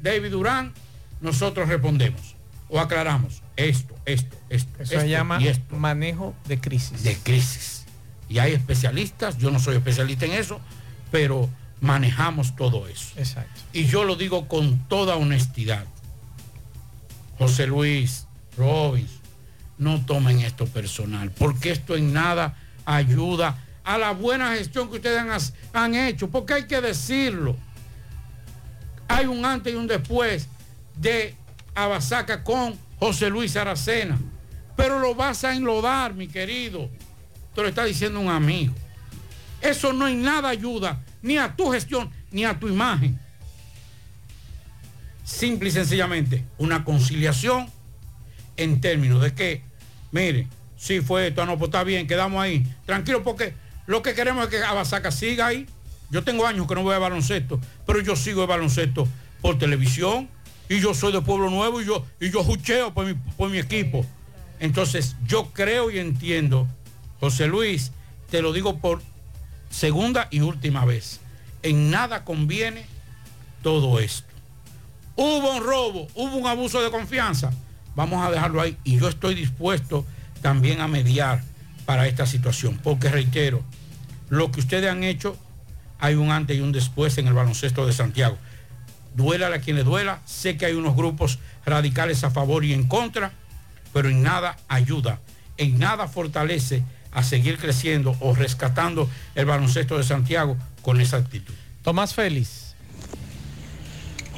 David Durán, nosotros respondemos o aclaramos esto, esto, esto. Eso esto se llama y esto manejo de crisis. de crisis. Y hay especialistas, yo no soy especialista en eso, pero manejamos todo eso. Exacto. Y yo lo digo con toda honestidad. José Luis, Robbins, no tomen esto personal, porque esto en nada ayuda a la buena gestión que ustedes han, han hecho, porque hay que decirlo. Hay un antes y un después de Abasaca con José Luis Aracena, pero lo vas a enlodar, mi querido. Te lo está diciendo un amigo. Eso no en nada ayuda ni a tu gestión ni a tu imagen. Simple y sencillamente, una conciliación en términos de que, mire, si fue esto, no, pues está bien, quedamos ahí. Tranquilo, porque lo que queremos es que Abasaca siga ahí. Yo tengo años que no voy a baloncesto, pero yo sigo el baloncesto por televisión y yo soy de Pueblo Nuevo y yo, y yo jucheo por mi equipo. Entonces, yo creo y entiendo, José Luis, te lo digo por segunda y última vez, en nada conviene todo esto. Hubo un robo, hubo un abuso de confianza, vamos a dejarlo ahí y yo estoy dispuesto también a mediar para esta situación, porque reitero, lo que ustedes han hecho, hay un antes y un después en el baloncesto de Santiago. Duela a quien le duela, sé que hay unos grupos radicales a favor y en contra, pero en nada ayuda, en nada fortalece a seguir creciendo o rescatando el baloncesto de Santiago con esa actitud. Tomás Félix.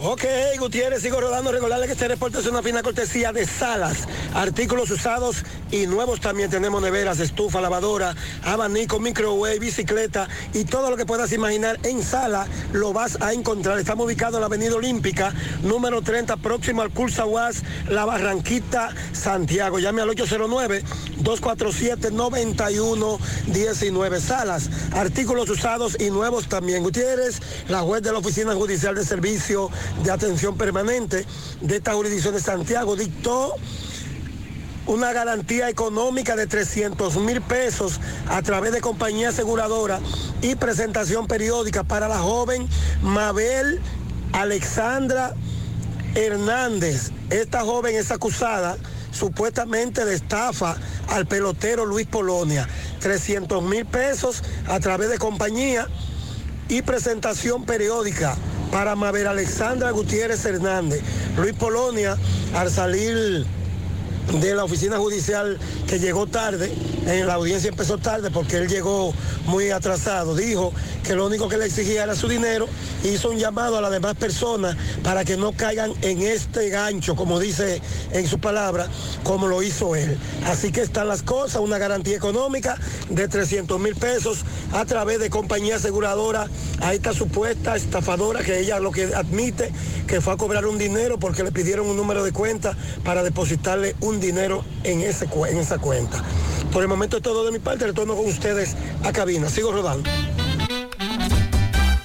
Ok, Gutiérrez, sigo rodando. Recordarle que este reporte es una fina cortesía de Salas. Artículos usados y nuevos también. Tenemos neveras, estufa, lavadora, abanico, microwave, bicicleta y todo lo que puedas imaginar en Sala lo vas a encontrar. Estamos ubicados en la Avenida Olímpica, número 30, próximo al Cursa UAS, La Barranquita, Santiago. Llame al 809-247-9119. Salas, artículos usados y nuevos también. Gutiérrez, la juez de la Oficina Judicial de Servicio de Atención Permanente de esta jurisdicción de Santiago dictó una garantía económica de 300 mil pesos a través de compañía aseguradora y presentación periódica para la joven Mabel Alexandra Hernández. Esta joven es acusada supuestamente de estafa al pelotero Luis Polonia. 300 mil pesos a través de compañía y presentación periódica para Mabel Alexandra Gutiérrez Hernández. Luis Polonia, al salir de la oficina judicial que llegó tarde, en la audiencia empezó tarde porque él llegó muy atrasado, dijo que lo único que le exigía era su dinero, hizo un llamado a las demás personas para que no caigan en este gancho, como dice en su palabra, como lo hizo él. Así que están las cosas, una garantía económica de 300 mil pesos a través de compañía aseguradora a esta supuesta estafadora que ella lo que admite que fue a cobrar un dinero porque le pidieron un número de cuenta para depositarle un dinero en, ese, en esa cuenta. Por el momento es todo de mi parte, retorno con ustedes a cabina. Sigo rodando.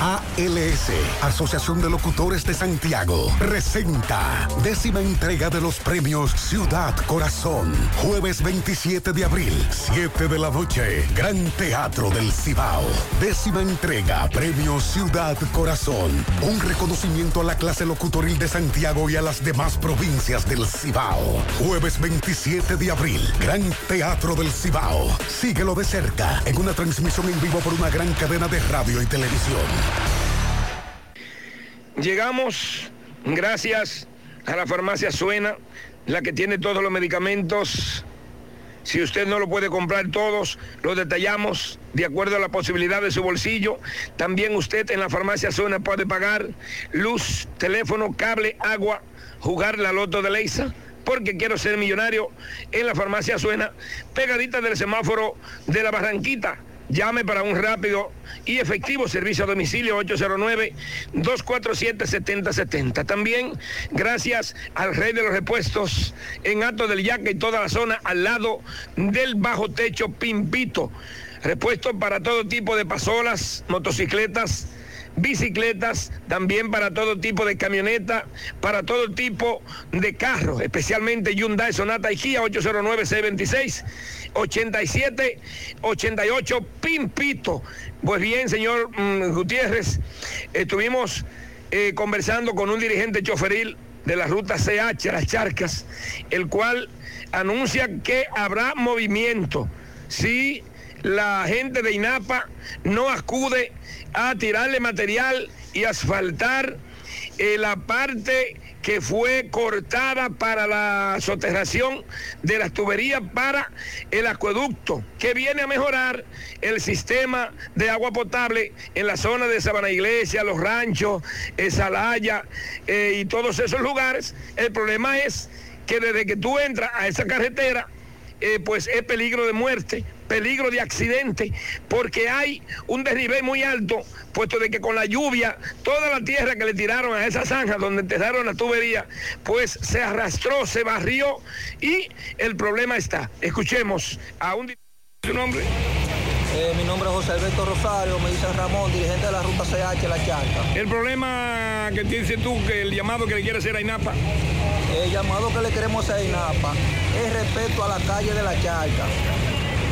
ALS, Asociación de Locutores de Santiago, presenta décima entrega de los premios Ciudad Corazón. Jueves 27 de abril, 7 de la noche, Gran Teatro del Cibao. Décima entrega, Premio Ciudad Corazón. Un reconocimiento a la clase locutoril de Santiago y a las demás provincias del Cibao. Jueves 27 de abril, Gran Teatro del Cibao. Síguelo de cerca en una transmisión en vivo por una gran cadena de radio y televisión. Llegamos gracias a la farmacia Suena, la que tiene todos los medicamentos. Si usted no lo puede comprar todos, los detallamos de acuerdo a la posibilidad de su bolsillo. También usted en la farmacia Suena puede pagar luz, teléfono, cable, agua, jugar la loto de Leisa. Porque quiero ser millonario en la farmacia Suena, pegadita del semáforo de la Barranquita. Llame para un rápido y efectivo servicio a domicilio 809-247-7070. También gracias al rey de los repuestos en Alto del Yaque y toda la zona al lado del bajo techo Pimpito. Repuestos para todo tipo de pasolas, motocicletas, bicicletas, también para todo tipo de camioneta, para todo tipo de carros, especialmente Hyundai, Sonata y Kia 809-626. 87 88 Pimpito. Pues bien, señor mm, Gutiérrez, estuvimos eh, conversando con un dirigente choferil de la ruta CH, Las Charcas, el cual anuncia que habrá movimiento si la gente de INAPA no acude a tirarle material y asfaltar eh, la parte que fue cortada para la soterración de las tuberías para el acueducto, que viene a mejorar el sistema de agua potable en la zona de Sabana Iglesia, Los Ranchos, eh, Salaya eh, y todos esos lugares. El problema es que desde que tú entras a esa carretera, eh, pues es peligro de muerte, peligro de accidente, porque hay un desnivel muy alto, puesto de que con la lluvia, toda la tierra que le tiraron a esa zanja donde enterraron la tubería, pues se arrastró, se barrió y el problema está. Escuchemos a un... ¿Su nombre? Eh, mi nombre es José Alberto Rosario, me dice Ramón, dirigente de la ruta CH La Charca. El problema que dices tú, que el llamado que le quiere hacer a INAPA. El llamado que le queremos hacer a INAPA es respecto a la calle de La Charca.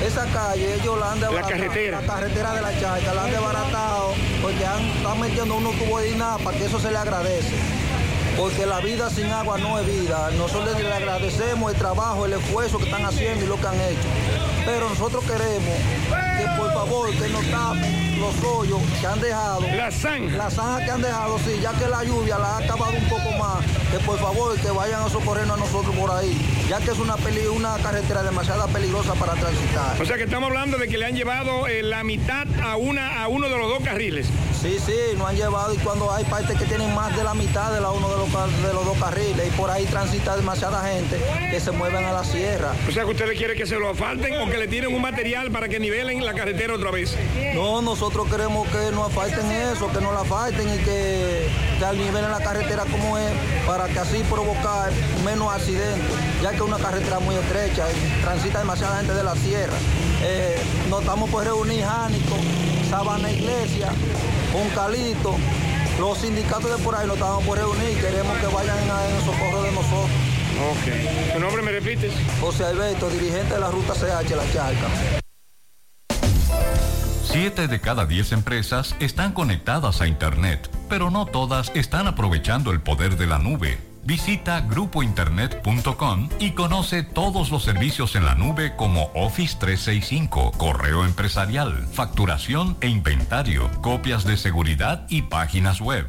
Esa calle ellos la han desbaratado. carretera. La carretera de La Charca la han desbaratado porque han, están metiendo unos tubos de INAPA, que eso se le agradece. Porque la vida sin agua no es vida. Nosotros le agradecemos el trabajo, el esfuerzo que están haciendo y lo que han hecho. Pero nosotros queremos que por favor que nos tapen los hoyos que han dejado. La zanja. La zanja que han dejado, sí, ya que la lluvia la ha acabado un poco más. Que por favor que vayan a socorrernos a nosotros por ahí. Ya que es una, peli- una carretera demasiado peligrosa para transitar. O sea que estamos hablando de que le han llevado eh, la mitad a, una, a uno de los dos carriles. Sí, sí, nos han llevado y cuando hay partes que tienen más de la mitad de la uno de los, de los dos carriles y por ahí transita demasiada gente que se mueven a la sierra. O sea que ustedes quieren que se lo asfalten o que le tiren un material para que nivelen la carretera otra vez. No, nosotros queremos que nos falten eso, que no la falten y que, que al nivel en la carretera como es, para que así provocar menos accidentes, ya que es una carretera muy estrecha, transita demasiada gente de la sierra. Eh, nos estamos por reunir Jánico, Sabana Iglesia, Juncalito, los sindicatos de por ahí nos estamos por reunir, queremos que vayan en socorro de nosotros. Ok. ¿Tu nombre me repites? José Alberto, dirigente de la ruta CH La Charca. Siete de cada diez empresas están conectadas a Internet, pero no todas están aprovechando el poder de la nube. Visita grupointernet.com y conoce todos los servicios en la nube como Office 365, correo empresarial, facturación e inventario, copias de seguridad y páginas web.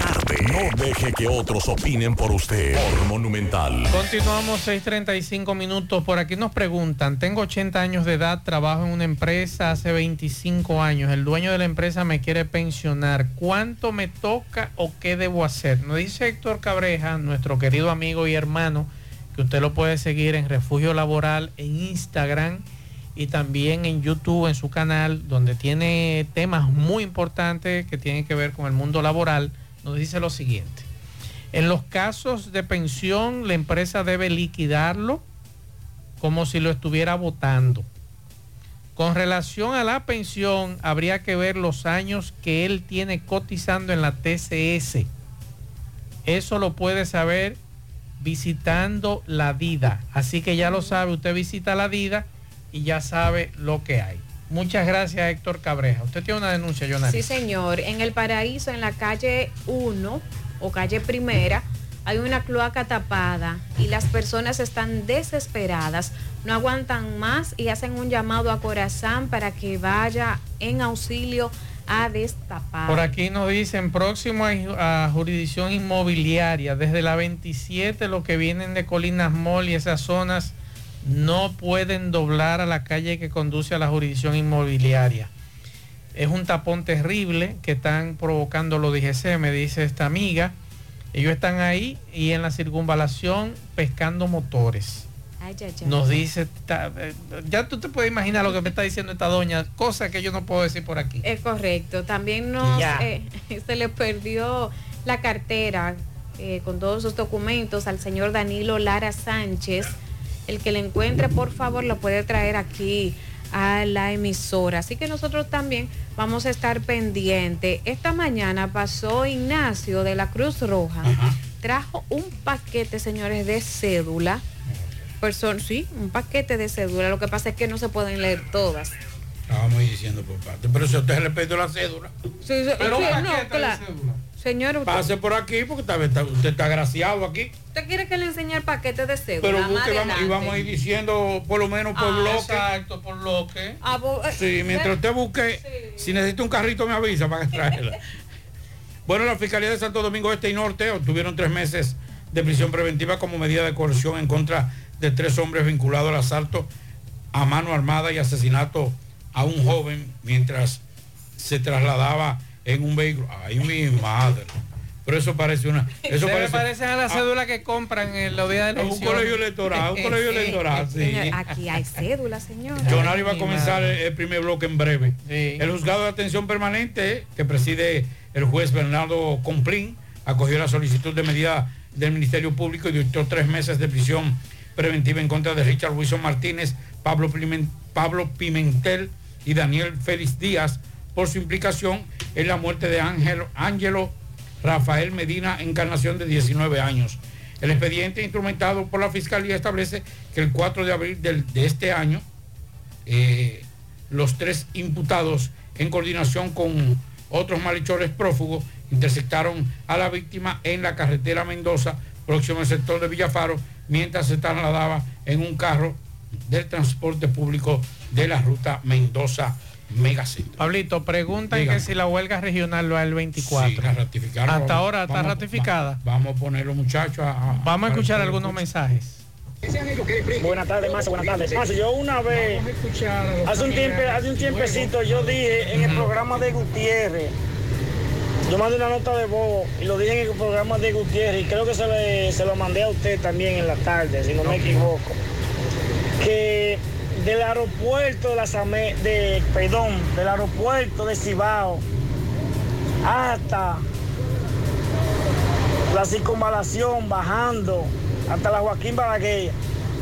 No deje que otros opinen por usted. Monumental. Continuamos 6.35 minutos. Por aquí nos preguntan, tengo 80 años de edad, trabajo en una empresa hace 25 años. El dueño de la empresa me quiere pensionar. ¿Cuánto me toca o qué debo hacer? Nos dice Héctor Cabreja, nuestro querido amigo y hermano, que usted lo puede seguir en Refugio Laboral en Instagram y también en YouTube en su canal, donde tiene temas muy importantes que tienen que ver con el mundo laboral. Nos dice lo siguiente. En los casos de pensión, la empresa debe liquidarlo como si lo estuviera votando. Con relación a la pensión, habría que ver los años que él tiene cotizando en la TCS. Eso lo puede saber visitando la DIDA. Así que ya lo sabe, usted visita la DIDA y ya sabe lo que hay. Muchas gracias, Héctor Cabreja. Usted tiene una denuncia, Jonathan. Sí, señor. En el paraíso, en la calle 1 o calle primera, hay una cloaca tapada y las personas están desesperadas, no aguantan más y hacen un llamado a Corazán para que vaya en auxilio a destapar. Por aquí nos dicen, próximo a, a jurisdicción inmobiliaria, desde la 27, los que vienen de Colinas Mall y esas zonas no pueden doblar a la calle que conduce a la jurisdicción inmobiliaria. Es un tapón terrible que están provocando los DGC, me dice esta amiga. Ellos están ahí y en la circunvalación pescando motores. Ay. Nos dice, ta- eh, ya tú te puedes imaginar lo que me está diciendo esta doña, cosa que yo no puedo decir por aquí. Es correcto. También nos eh, se le perdió la cartera eh, con todos sus documentos al señor Danilo Lara Sánchez. El que le encuentre, por favor, lo puede traer aquí a la emisora. Así que nosotros también vamos a estar pendientes. Esta mañana pasó Ignacio de la Cruz Roja. Trajo un paquete, señores, de cédula. Person sí, un paquete de cédula. Lo que pasa es que no se pueden leer todas. Estábamos diciendo por parte. Pero si usted perdió la cédula, Sí, sí, Pero sí, un no, de claro. Señor, usted, pase por aquí porque está- está- usted está agraciado aquí. ¿usted quiere que le enseñe el paquete de cédula? Pero busque, vamos, y vamos a ir diciendo por lo menos por Ah, bloque. Exacto, por bloque. Ah, bo- eh, Sí, mientras usted busque, si necesita un carrito me avisa para que traerla. Bueno, la Fiscalía de Santo Domingo Este y Norte obtuvieron tres meses de prisión preventiva como medida de coerción en contra de tres hombres vinculados al asalto a mano armada y asesinato a un joven mientras se trasladaba en un vehículo. Ay, mi madre. Pero eso parece una... Eso Se parece, a la cédula que compran en los días de un elección. colegio electoral, un colegio electoral, sí. Señor, aquí hay cédula, señor. Jonari va a comenzar el, el primer bloque en breve. El juzgado de atención permanente que preside el juez Bernardo Complín acogió la solicitud de medida del Ministerio Público y dictó tres meses de prisión preventiva en contra de Richard Wilson Martínez, Pablo, Pimen- Pablo Pimentel y Daniel Félix Díaz por su implicación en la muerte de Ángel, Ángelo Rafael Medina Encarnación de 19 años. El expediente instrumentado por la Fiscalía establece que el 4 de abril del- de este año eh, los tres imputados en coordinación con otros malhechores prófugos interceptaron a la víctima en la carretera Mendoza, próximo al sector de Villafaro, mientras se trasladaba en un carro del transporte público de la ruta Mendoza Megacentro. Pablito, preguntan Dígame. que si la huelga regional lo es el 24. Sí, la ratificaron. Hasta Vamos- ahora está vamos- ratificada. Vamos a poner los muchachos a... a- Vamos a escuchar algunos mensajes. Buenas tardes, Mazo, buenas tardes. Mazo, yo una vez, hace un, tiempo, hace un tiempecito, yo dije en el programa de Gutiérrez, yo mandé una nota de voz y lo dije en el programa de Gutiérrez y creo que se, le- se lo mandé a usted también en la tarde, si no me equivoco, que del aeropuerto de las Ame- de, perdón, del aeropuerto de Cibao hasta la circunvalación bajando hasta la Joaquín Balaguer.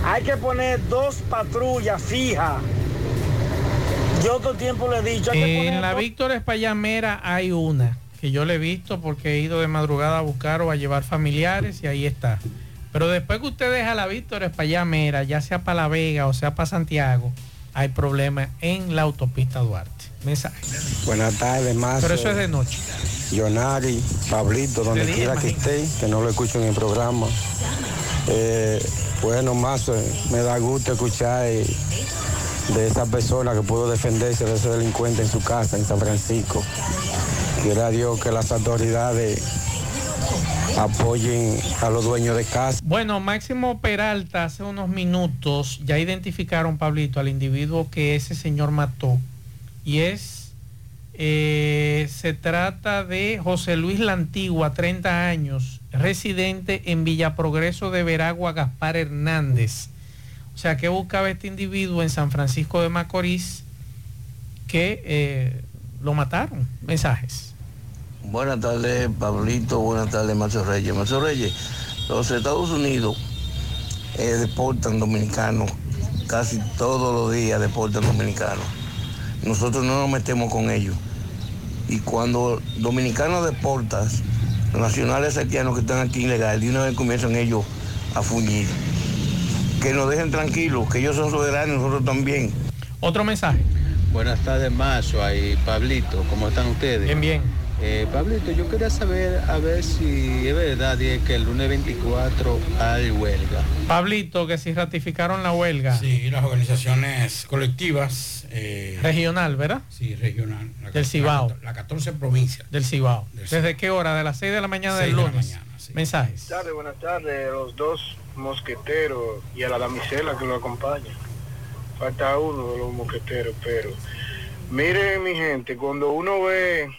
Hay que poner dos patrullas fijas. Yo todo el tiempo le he dicho, hay que En la dos- Víctor Espallamera hay una que yo le he visto porque he ido de madrugada a buscar o a llevar familiares y ahí está. Pero después que usted deja la Víctor Espallamera, ya sea para La Vega o sea para Santiago, hay problemas en la autopista Duarte. Mensaje. Buenas tardes, más. Pero eso es de noche. Yonari, Pablito, donde quiera que esté, que no lo escucho en el programa. Eh, bueno, más me da gusto escuchar eh, de esa persona que pudo defenderse de ese delincuente en su casa, en San Francisco. Quiera a Dios que las autoridades apoyen a los dueños de casa. Bueno, Máximo Peralta hace unos minutos ya identificaron, Pablito, al individuo que ese señor mató. Y es Eh, se trata de José Luis La Antigua, 30 años, residente en Villa Progreso de Veragua, Gaspar Hernández. O sea, que buscaba este individuo en San Francisco de Macorís que eh, lo mataron. Mensajes. Buenas tardes, Pablito. Buenas tardes, Macho Reyes. Macho Reyes, los Estados Unidos eh, deportan dominicanos. Casi todos los días deportan dominicanos. Nosotros no nos metemos con ellos. Y cuando dominicanos deportas, los nacionales haitianos que están aquí ilegal, de una vez comienzan ellos a fuñir. Que nos dejen tranquilos, que ellos son soberanos, nosotros también. Otro mensaje. Buenas tardes, Mazo y Pablito. ¿Cómo están ustedes? Bien, bien. Eh, Pablito, yo quería saber a ver si es verdad es que el lunes 24 hay huelga. Pablito, que si ratificaron la huelga. Sí, las organizaciones colectivas. eh, Regional, ¿verdad? Sí, regional. La- Del Cibao. La, la 14 provincias. Del Cibao. ¿Desde qué hora? De las 6 de la mañana del Seis de la lunes. mañana, Mensajes. Buenas tardes, buenas tardes, los dos mosqueteros y a la damisela que lo acompaña. Falta uno de los mosqueteros, pero miren mi gente, cuando uno ve,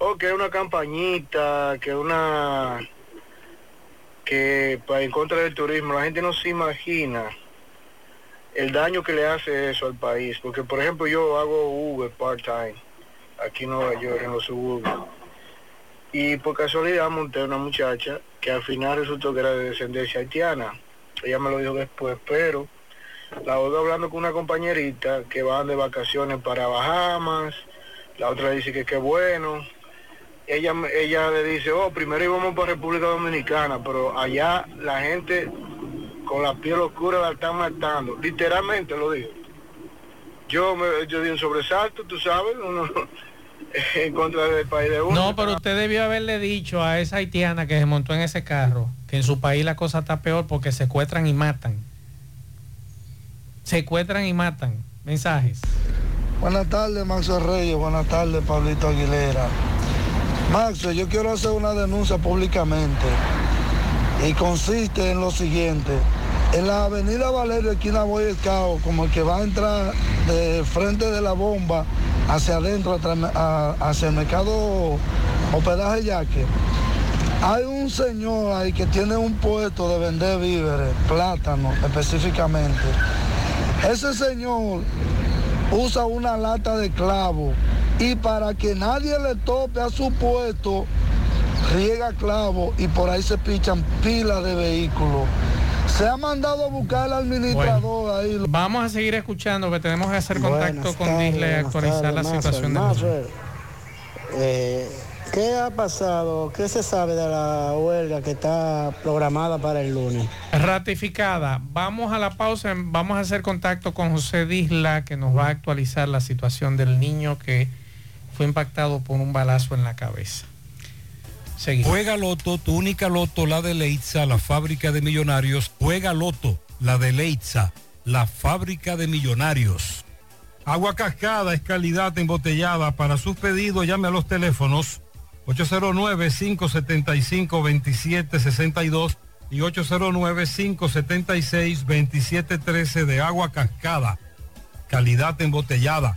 oh, que una campañita, que una, que para en contra del turismo, la gente no se imagina el daño que le hace eso al país, porque por ejemplo yo hago Uber part-time aquí en Nueva York, en los suburbios. Y por casualidad monté una muchacha que al final resultó que era de descendencia haitiana. Ella me lo dijo después, pero la oigo hablando con una compañerita que van de vacaciones para Bahamas, la otra dice que qué bueno. Ella, ella le dice, oh, primero íbamos para República Dominicana, pero allá la gente con la piel oscura la están matando. Literalmente lo digo. Yo, me, yo di un sobresalto, tú sabes, uno en contra del país de uno. No, pero usted debió haberle dicho a esa haitiana que se montó en ese carro que en su país la cosa está peor porque secuestran y matan. Secuestran y matan. Mensajes. Buenas tardes, Maxo Reyes. Buenas tardes, Pablito Aguilera. Maxo, yo quiero hacer una denuncia públicamente y consiste en lo siguiente. En la avenida Valerio, esquina Boy Scout, como el que va a entrar de frente de la bomba hacia adentro, hacia el mercado hospedaje Yaque, hay un señor ahí que tiene un puesto de vender víveres, plátano específicamente. Ese señor usa una lata de clavo y para que nadie le tope a su puesto, riega clavo y por ahí se pichan pilas de vehículos. Se ha mandado a buscar al administrador ahí. Vamos a seguir escuchando que tenemos que hacer contacto Buenas con Disle y actualizar tardes, la situación de Mazo, eh, ¿Qué ha pasado? ¿Qué se sabe de la huelga que está programada para el lunes? Ratificada. Vamos a la pausa. Vamos a hacer contacto con José Disla, que nos va a actualizar la situación del niño que fue impactado por un balazo en la cabeza. Seguimos. Juega Loto, tu única Loto, la de Leitza, la fábrica de millonarios. Juega Loto, la de Leitza, la fábrica de millonarios. Agua cascada es calidad embotellada. Para sus pedidos llame a los teléfonos 809-575-2762 y 809-576-2713 de agua cascada. Calidad embotellada.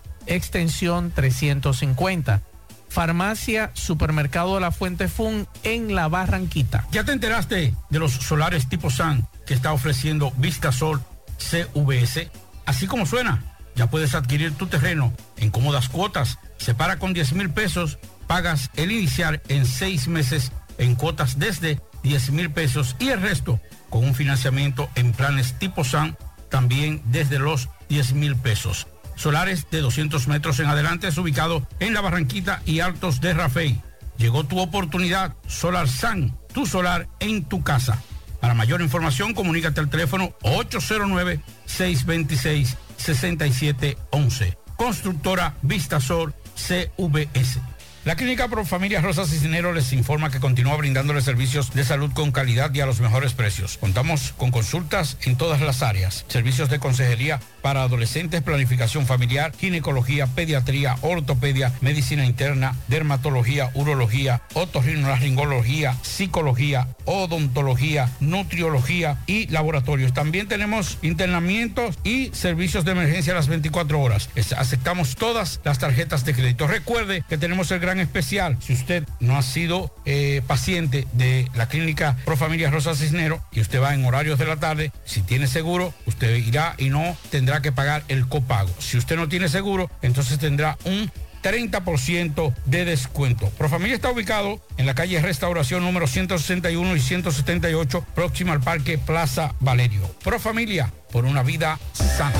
extensión 350. Farmacia Supermercado de la Fuente Fun en La Barranquita. ¿Ya te enteraste de los solares tipo SAN que está ofreciendo Vistasol CVS? Así como suena, ya puedes adquirir tu terreno en cómodas cuotas. Separa con 10 mil pesos, pagas el inicial en seis meses en cuotas desde 10 mil pesos y el resto con un financiamiento en planes tipo SAN también desde los 10 mil pesos. Solares de 200 metros en adelante es ubicado en la Barranquita y Altos de Rafey. Llegó tu oportunidad, Solar San, tu solar en tu casa. Para mayor información, comunícate al teléfono 809-626-6711. Constructora Vistasol CVS. La Clínica Pro Familia Rosa Cisneros les informa que continúa brindándoles servicios de salud con calidad y a los mejores precios. Contamos con consultas en todas las áreas, servicios de consejería para adolescentes, planificación familiar, ginecología, pediatría, ortopedia, medicina interna, dermatología, urología, otorrinolaringología, psicología, odontología, nutriología y laboratorios. También tenemos internamientos y servicios de emergencia a las 24 horas. Aceptamos todas las tarjetas de crédito. Recuerde que tenemos el gran especial. Si usted no ha sido eh, paciente de la clínica Pro Familia Rosa Cisnero y usted va en horarios de la tarde, si tiene seguro, usted irá y no tendrá que pagar el copago. Si usted no tiene seguro, entonces tendrá un 30% de descuento. Profamilia está ubicado en la calle Restauración número 161 y 178, próximo al Parque Plaza Valerio. Profamilia, por una vida sana.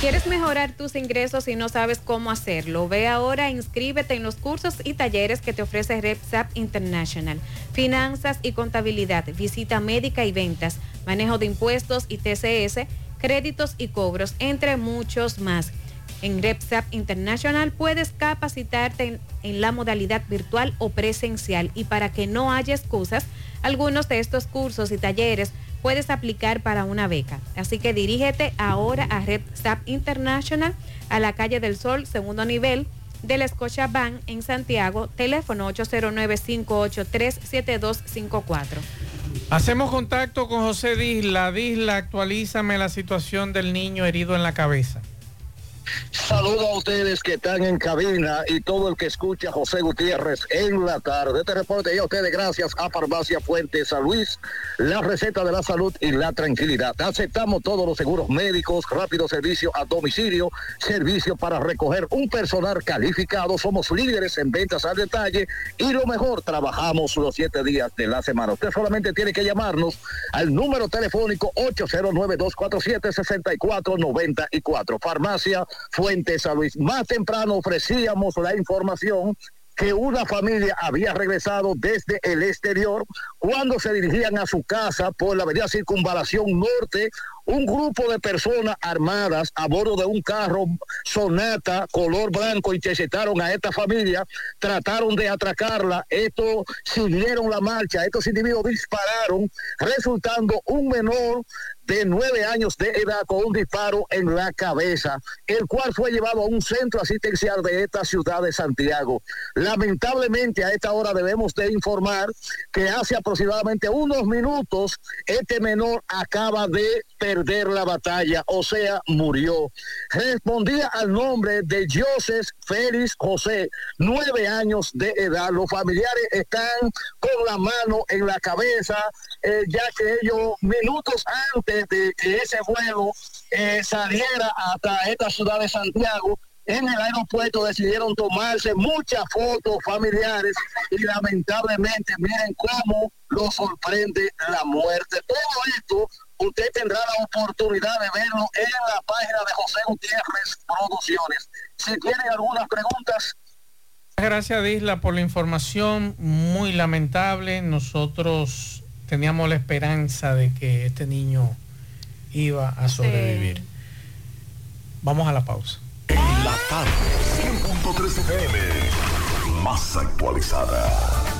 ¿Quieres mejorar tus ingresos y no sabes cómo hacerlo? Ve ahora, inscríbete en los cursos y talleres que te ofrece RepSap International. Finanzas y contabilidad, visita médica y ventas, manejo de impuestos y TCS, créditos y cobros, entre muchos más. En RepSap International puedes capacitarte en, en la modalidad virtual o presencial y para que no haya excusas, algunos de estos cursos y talleres puedes aplicar para una beca. Así que dirígete ahora a RepSap International a la calle del Sol, segundo nivel de la Scotia Bank en Santiago, teléfono 809-583-7254. Hacemos contacto con José Disla. Disla, actualízame la situación del niño herido en la cabeza. Saludo a ustedes que están en cabina y todo el que escucha José Gutiérrez en la tarde. Este reporte ya a ustedes gracias a Farmacia Fuente San Luis, la receta de la salud y la tranquilidad. Aceptamos todos los seguros médicos, rápido servicio a domicilio, servicio para recoger un personal calificado. Somos líderes en ventas al detalle y lo mejor, trabajamos los siete días de la semana. Usted solamente tiene que llamarnos al número telefónico 809-247-6494. Farmacia Fuente San Luis. Más temprano ofrecíamos la información que una familia había regresado desde el exterior cuando se dirigían a su casa por la avenida Circunvalación Norte. Un grupo de personas armadas a bordo de un carro Sonata color blanco interceptaron a esta familia, trataron de atracarla, estos siguieron la marcha, estos individuos dispararon, resultando un menor de nueve años de edad con un disparo en la cabeza, el cual fue llevado a un centro asistencial de esta ciudad de Santiago. Lamentablemente a esta hora debemos de informar que hace aproximadamente unos minutos este menor acaba de perder la batalla, o sea, murió. Respondía al nombre de Joseph Félix José, nueve años de edad. Los familiares están con la mano en la cabeza, eh, ya que ellos minutos antes de que ese vuelo eh, saliera hasta esta ciudad de Santiago, en el aeropuerto decidieron tomarse muchas fotos familiares y lamentablemente miren cómo lo sorprende la muerte. Todo esto usted tendrá la oportunidad de verlo en la página de José Gutiérrez Producciones. Si tienen algunas preguntas, Gracias Disla por la información, muy lamentable. Nosotros teníamos la esperanza de que este niño iba a sobrevivir. Vamos a la pausa. La tarde, 100.3 FM. Más actualizada.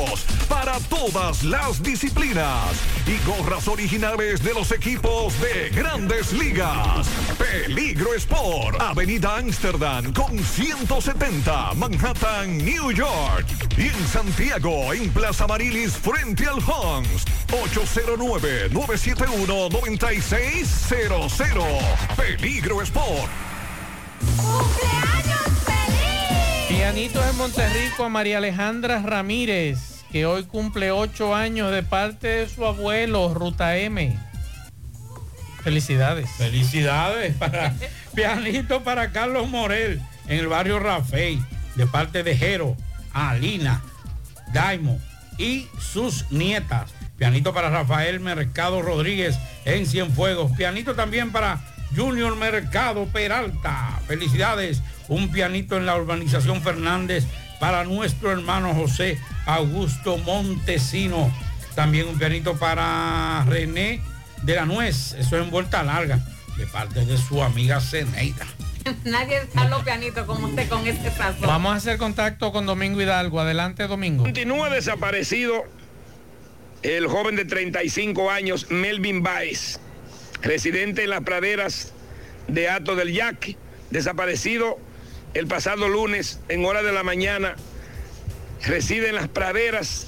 para todas las disciplinas y gorras originales de los equipos de grandes ligas. Peligro Sport, Avenida Amsterdam con 170, Manhattan, New York. Y en Santiago, en Plaza Marilis, frente al Hans, 809-971-9600. Peligro Sport. Pianitos en Monterrico a María Alejandra Ramírez, que hoy cumple ocho años de parte de su abuelo, Ruta M. Felicidades. Felicidades para pianito para Carlos Morel en el barrio Rafael, de parte de Jero, Alina, Daimo y sus nietas. Pianito para Rafael Mercado Rodríguez en Cienfuegos. Pianito también para Junior Mercado Peralta. Felicidades. Un pianito en la urbanización Fernández para nuestro hermano José Augusto Montesino. También un pianito para René de la Nuez. Eso es en vuelta larga. De parte de su amiga Ceneida. Nadie está los pianitos como usted con ese sazón. Vamos a hacer contacto con Domingo Hidalgo. Adelante, Domingo. Continúa desaparecido el joven de 35 años, Melvin Baez, residente en las praderas de Ato del Yaque, desaparecido el pasado lunes en hora de la mañana, reside en las praderas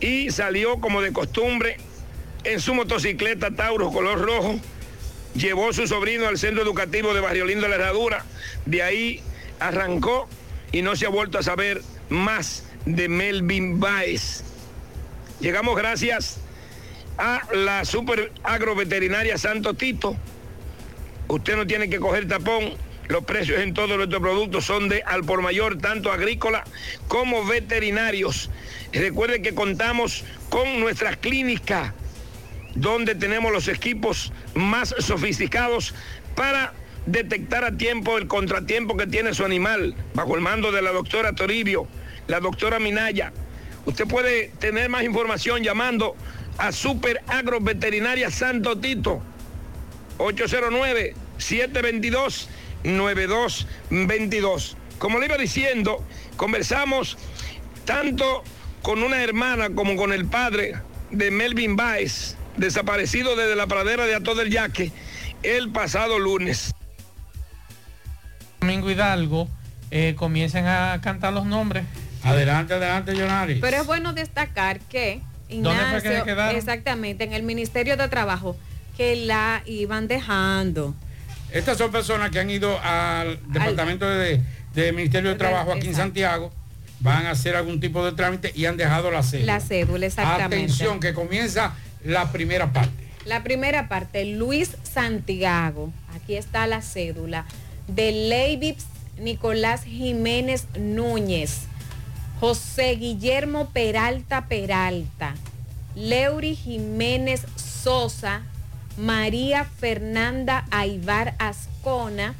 y salió como de costumbre en su motocicleta Taurus color rojo, llevó a su sobrino al centro educativo de Barrio Lindo de la Herradura, de ahí arrancó y no se ha vuelto a saber más de Melvin Baez. Llegamos gracias a la super agroveterinaria Santo Tito. Usted no tiene que coger tapón. Los precios en todos nuestros productos son de al por mayor, tanto agrícola como veterinarios. Recuerde que contamos con nuestras clínicas, donde tenemos los equipos más sofisticados para detectar a tiempo el contratiempo que tiene su animal, bajo el mando de la doctora Toribio, la doctora Minaya. Usted puede tener más información llamando a Super Agro Veterinaria Santo Tito, 809-722-9222. Como le iba diciendo, conversamos tanto con una hermana como con el padre de Melvin Baez, desaparecido desde la pradera de Ato del Yaque el pasado lunes. Domingo Hidalgo, eh, comiencen a cantar los nombres. Adelante, adelante, Jonari. Pero es bueno destacar que ¿Dónde fue que exactamente, en el Ministerio de Trabajo, que la iban dejando. Estas son personas que han ido al departamento de, de Ministerio de Trabajo aquí en. Santiago, van a hacer algún tipo de trámite y han dejado la cédula. La cédula, exactamente. Atención, que comienza la primera parte. La primera parte, Luis Santiago. Aquí está la cédula. De Leivips Nicolás Jiménez Núñez. José Guillermo Peralta Peralta. Leury Jiménez Sosa. María Fernanda Aibar Ascona.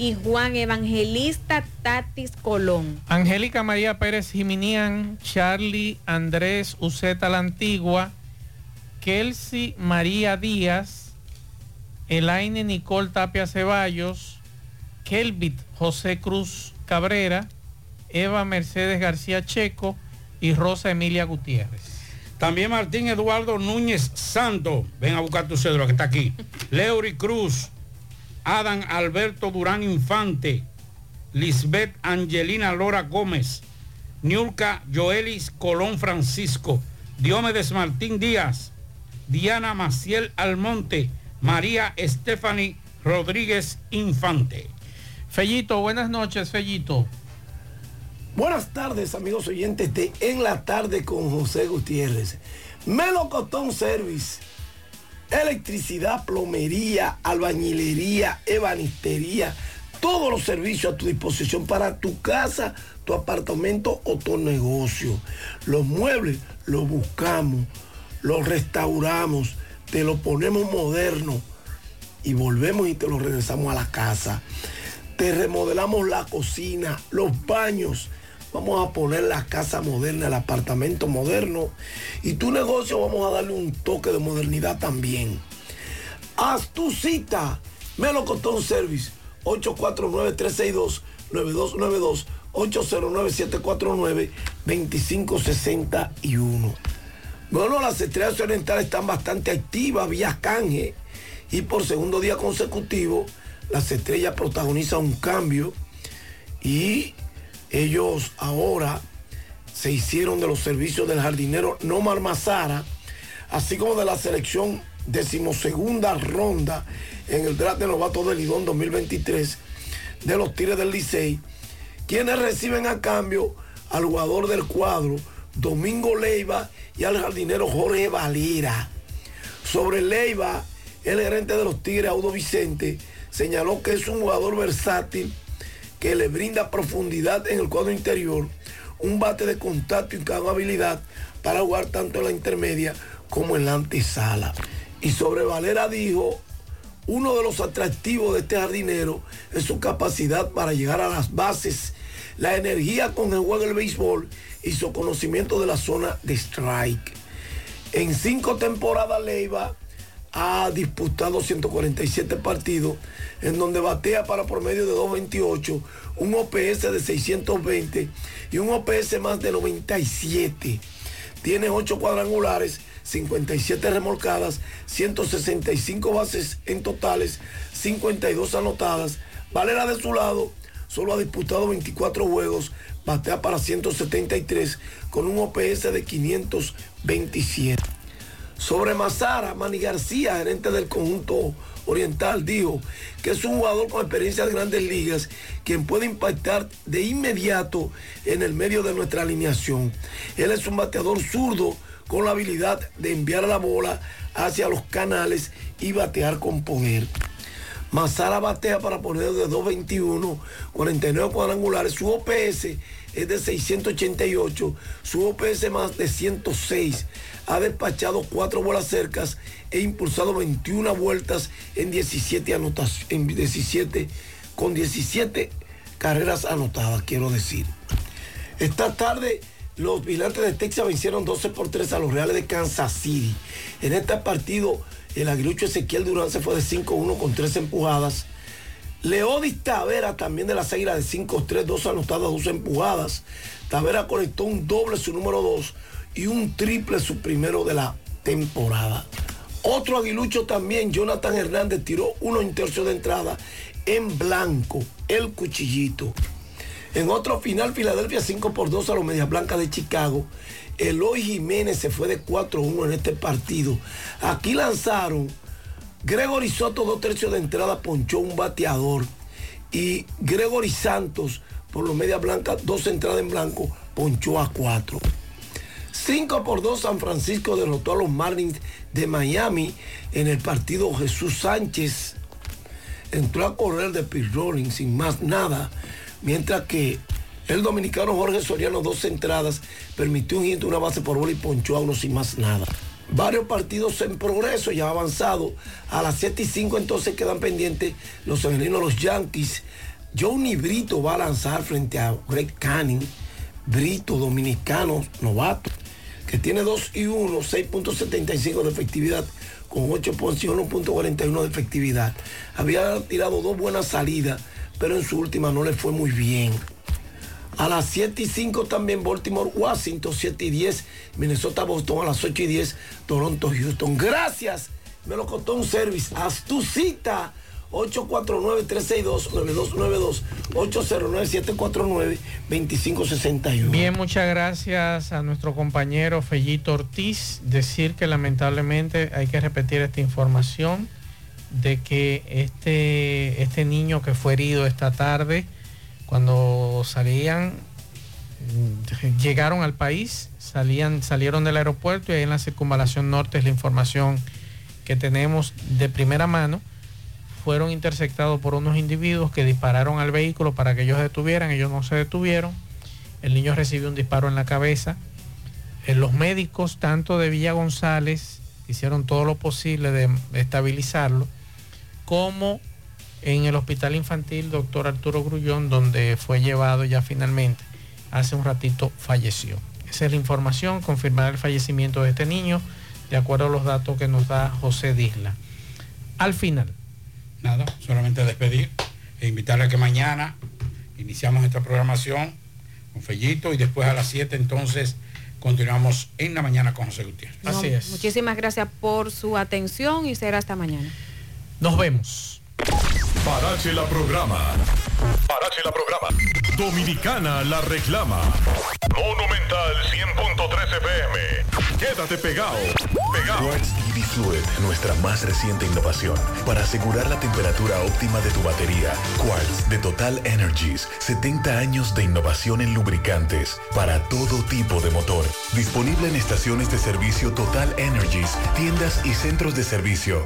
Y Juan Evangelista Tatis Colón. Angélica María Pérez Jiminián, Charlie Andrés Uceta la Antigua, Kelsey María Díaz, Elaine Nicole Tapia Ceballos, Kelvit José Cruz Cabrera, Eva Mercedes García Checo y Rosa Emilia Gutiérrez. También Martín Eduardo Núñez Santo. Ven a buscar tu cédula que está aquí. Leury Cruz. Adam Alberto Durán Infante. Lisbeth Angelina Lora Gómez. Niurka Joelis Colón Francisco. Diomedes Martín Díaz. Diana Maciel Almonte. María Stephanie Rodríguez Infante. Fellito, buenas noches, Fellito. Buenas tardes, amigos oyentes de En la Tarde con José Gutiérrez. Melocotón Service. Electricidad, plomería, albañilería, ebanistería, todos los servicios a tu disposición para tu casa, tu apartamento o tu negocio. Los muebles los buscamos, los restauramos, te los ponemos moderno y volvemos y te los regresamos a la casa. Te remodelamos la cocina, los baños. Vamos a poner la casa moderna, el apartamento moderno y tu negocio vamos a darle un toque de modernidad también. Haz tu cita. Melocotón Service 849-362-9292 809-749-2561. Bueno, las estrellas orientales están bastante activas vía canje y por segundo día consecutivo las estrellas protagonizan un cambio y ellos ahora se hicieron de los servicios del jardinero Nomar Mazara, así como de la selección decimosegunda ronda en el draft de novato del Lidón 2023 de los Tigres del Licey, quienes reciben a cambio al jugador del cuadro Domingo Leiva y al jardinero Jorge Valera. Sobre Leiva, el gerente de los Tigres, Audo Vicente, señaló que es un jugador versátil que le brinda profundidad en el cuadro interior, un bate de contacto y habilidad para jugar tanto en la intermedia como en la antesala. Y sobre Valera dijo, uno de los atractivos de este jardinero es su capacidad para llegar a las bases, la energía con el juego del béisbol y su conocimiento de la zona de strike. En cinco temporadas Leiva ha disputado 147 partidos en donde batea para promedio de 228, un OPS de 620 y un OPS más de 97. Tiene 8 cuadrangulares, 57 remolcadas, 165 bases en totales, 52 anotadas. Valera de su lado solo ha disputado 24 juegos, batea para 173 con un OPS de 527. Sobre Mazara, Manny García, gerente del conjunto oriental, dijo que es un jugador con experiencia de grandes ligas, quien puede impactar de inmediato en el medio de nuestra alineación. Él es un bateador zurdo con la habilidad de enviar la bola hacia los canales y batear con poder. Mazara batea para poner de 221, 49 cuadrangulares. Su OPS es de 688, su OPS más de 106. Ha despachado cuatro bolas cercas e impulsado 21 vueltas en 17 anotaciones, en 17 con 17 carreras anotadas, quiero decir. Esta tarde los vigilantes de Texas vencieron 12 por 3 a los Reales de Kansas City. En este partido, el aguilucho Ezequiel Durán se fue de 5-1 con 3 empujadas. Leodis Tavera también de las Águilas de 5-3, 2 anotadas, 2 empujadas. Tavera conectó un doble su número 2 y un triple su primero de la temporada. Otro aguilucho también, Jonathan Hernández tiró uno en tercio de entrada en blanco, el cuchillito. En otro final, Filadelfia 5 por 2 a los Medias Blancas de Chicago. Eloy Jiménez se fue de 4-1 en este partido. Aquí lanzaron Gregory Soto, dos tercios de entrada, ponchó un bateador. Y Gregory Santos, por los Medias Blancas, dos entradas en blanco, ponchó a 4. 5 por 2 San Francisco derrotó a los Marlins de Miami en el partido Jesús Sánchez. Entró a correr de pit rolling sin más nada mientras que el dominicano Jorge Soriano, dos entradas, permitió un hit, una base por bola y ponchó a uno sin más nada. Varios partidos en progreso, ya avanzado. A las 7 y 5 entonces quedan pendientes los femeninos, los Yankees. Johnny Brito va a lanzar frente a Greg Canning. Brito, dominicano, novato, que tiene 2 y 1, 6.75 de efectividad, con 8 ponches y 1.41 de efectividad. Había tirado dos buenas salidas pero en su última no le fue muy bien. A las 7 y 5 también Baltimore, Washington, 7 y 10, Minnesota, Boston a las 8 y 10, Toronto, Houston. Gracias, me lo costó un service. Haz tu cita. 849-362-9292, 809-749-2561. Bien, muchas gracias a nuestro compañero Fellito Ortiz. Decir que lamentablemente hay que repetir esta información de que este, este niño que fue herido esta tarde, cuando salían, mm, llegaron al país, salían, salieron del aeropuerto y ahí en la circunvalación norte es la información que tenemos de primera mano, fueron interceptados por unos individuos que dispararon al vehículo para que ellos detuvieran. Ellos no se detuvieron. El niño recibió un disparo en la cabeza. Eh, los médicos, tanto de Villa González, hicieron todo lo posible de estabilizarlo, como en el hospital infantil doctor Arturo Grullón, donde fue llevado ya finalmente, hace un ratito falleció. Esa es la información, confirmar el fallecimiento de este niño, de acuerdo a los datos que nos da José Disla. Al final. Nada, solamente despedir e invitarle a que mañana iniciamos esta programación con Fellito y después a las 7 entonces continuamos en la mañana con José Gutiérrez. No, Muchísimas gracias por su atención y será hasta mañana. Nos vemos. Parache la programa. Parache la programa. Dominicana la reclama. Monumental 100.13 FM. Quédate pegado. Pegado. Quartz EV Fluid, nuestra más reciente innovación. Para asegurar la temperatura óptima de tu batería. Quartz de Total Energies. 70 años de innovación en lubricantes. Para todo tipo de motor. Disponible en estaciones de servicio Total Energies, tiendas y centros de servicio.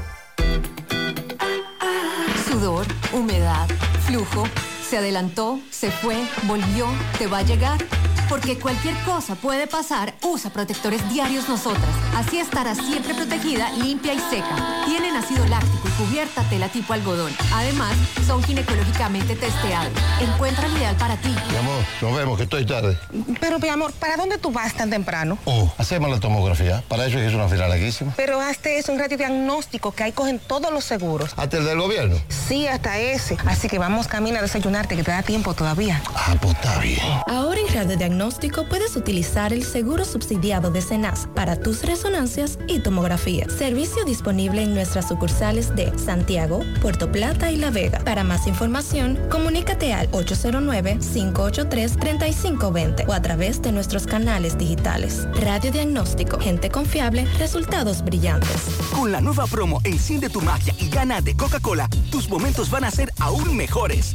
Sudor, humedad, flujo. Se adelantó, se fue, volvió, te va a llegar. Porque cualquier cosa puede pasar, usa protectores diarios nosotras. Así estarás siempre protegida, limpia y seca. Tienen ácido láctico y cubierta tela tipo algodón. Además, son ginecológicamente testeados. Encuentra el ideal para ti. Mi amor, nos vemos, que estoy tarde. Pero, mi amor, ¿para dónde tú vas tan temprano? Oh, hacemos la tomografía. Para eso es una fila larguísima. Pero hazte es un radiodiagnóstico que ahí cogen todos los seguros. ¿Hasta el del gobierno? Sí, hasta ese. Así que vamos camino a que te da tiempo todavía. Ah, pues está bien. Ahora en radiodiagnóstico puedes utilizar el seguro subsidiado de Cenas para tus resonancias y tomografía. Servicio disponible en nuestras sucursales de Santiago, Puerto Plata y La Vega. Para más información, comunícate al 809-583-3520 o a través de nuestros canales digitales. Radiodiagnóstico, gente confiable, resultados brillantes. Con la nueva promo Enciende tu magia y gana de Coca-Cola, tus momentos van a ser aún mejores.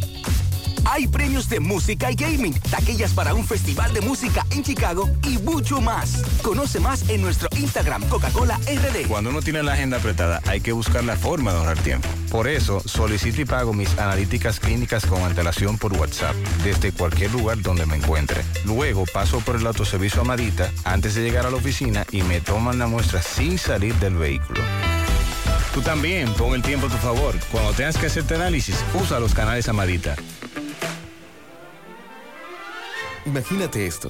Hay premios de música y gaming, taquillas para un festival de música en Chicago y mucho más. Conoce más en nuestro Instagram Coca-Cola RD. Cuando uno tiene la agenda apretada, hay que buscar la forma de ahorrar tiempo. Por eso, solicito y pago mis analíticas clínicas con antelación por WhatsApp, desde cualquier lugar donde me encuentre. Luego paso por el autoservicio Amadita antes de llegar a la oficina y me toman la muestra sin salir del vehículo. Tú también, pon el tiempo a tu favor. Cuando tengas que hacerte análisis, usa los canales Amadita. Imagínate esto,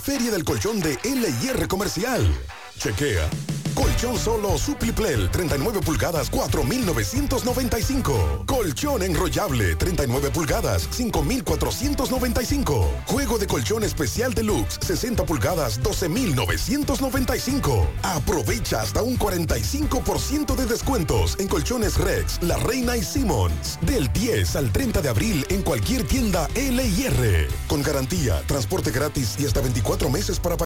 Feria del Colchón de LIR Comercial. Chequea. Colchón solo Supliplel 39 pulgadas 4.995. Colchón enrollable 39 pulgadas 5.495. Juego de colchón especial deluxe 60 pulgadas 12.995. Aprovecha hasta un 45% de descuentos en colchones Rex, La Reina y Simmons. Del 10 al 30 de abril en cualquier tienda LIR. Con garantía, transporte gratis y hasta 24 meses para pagar.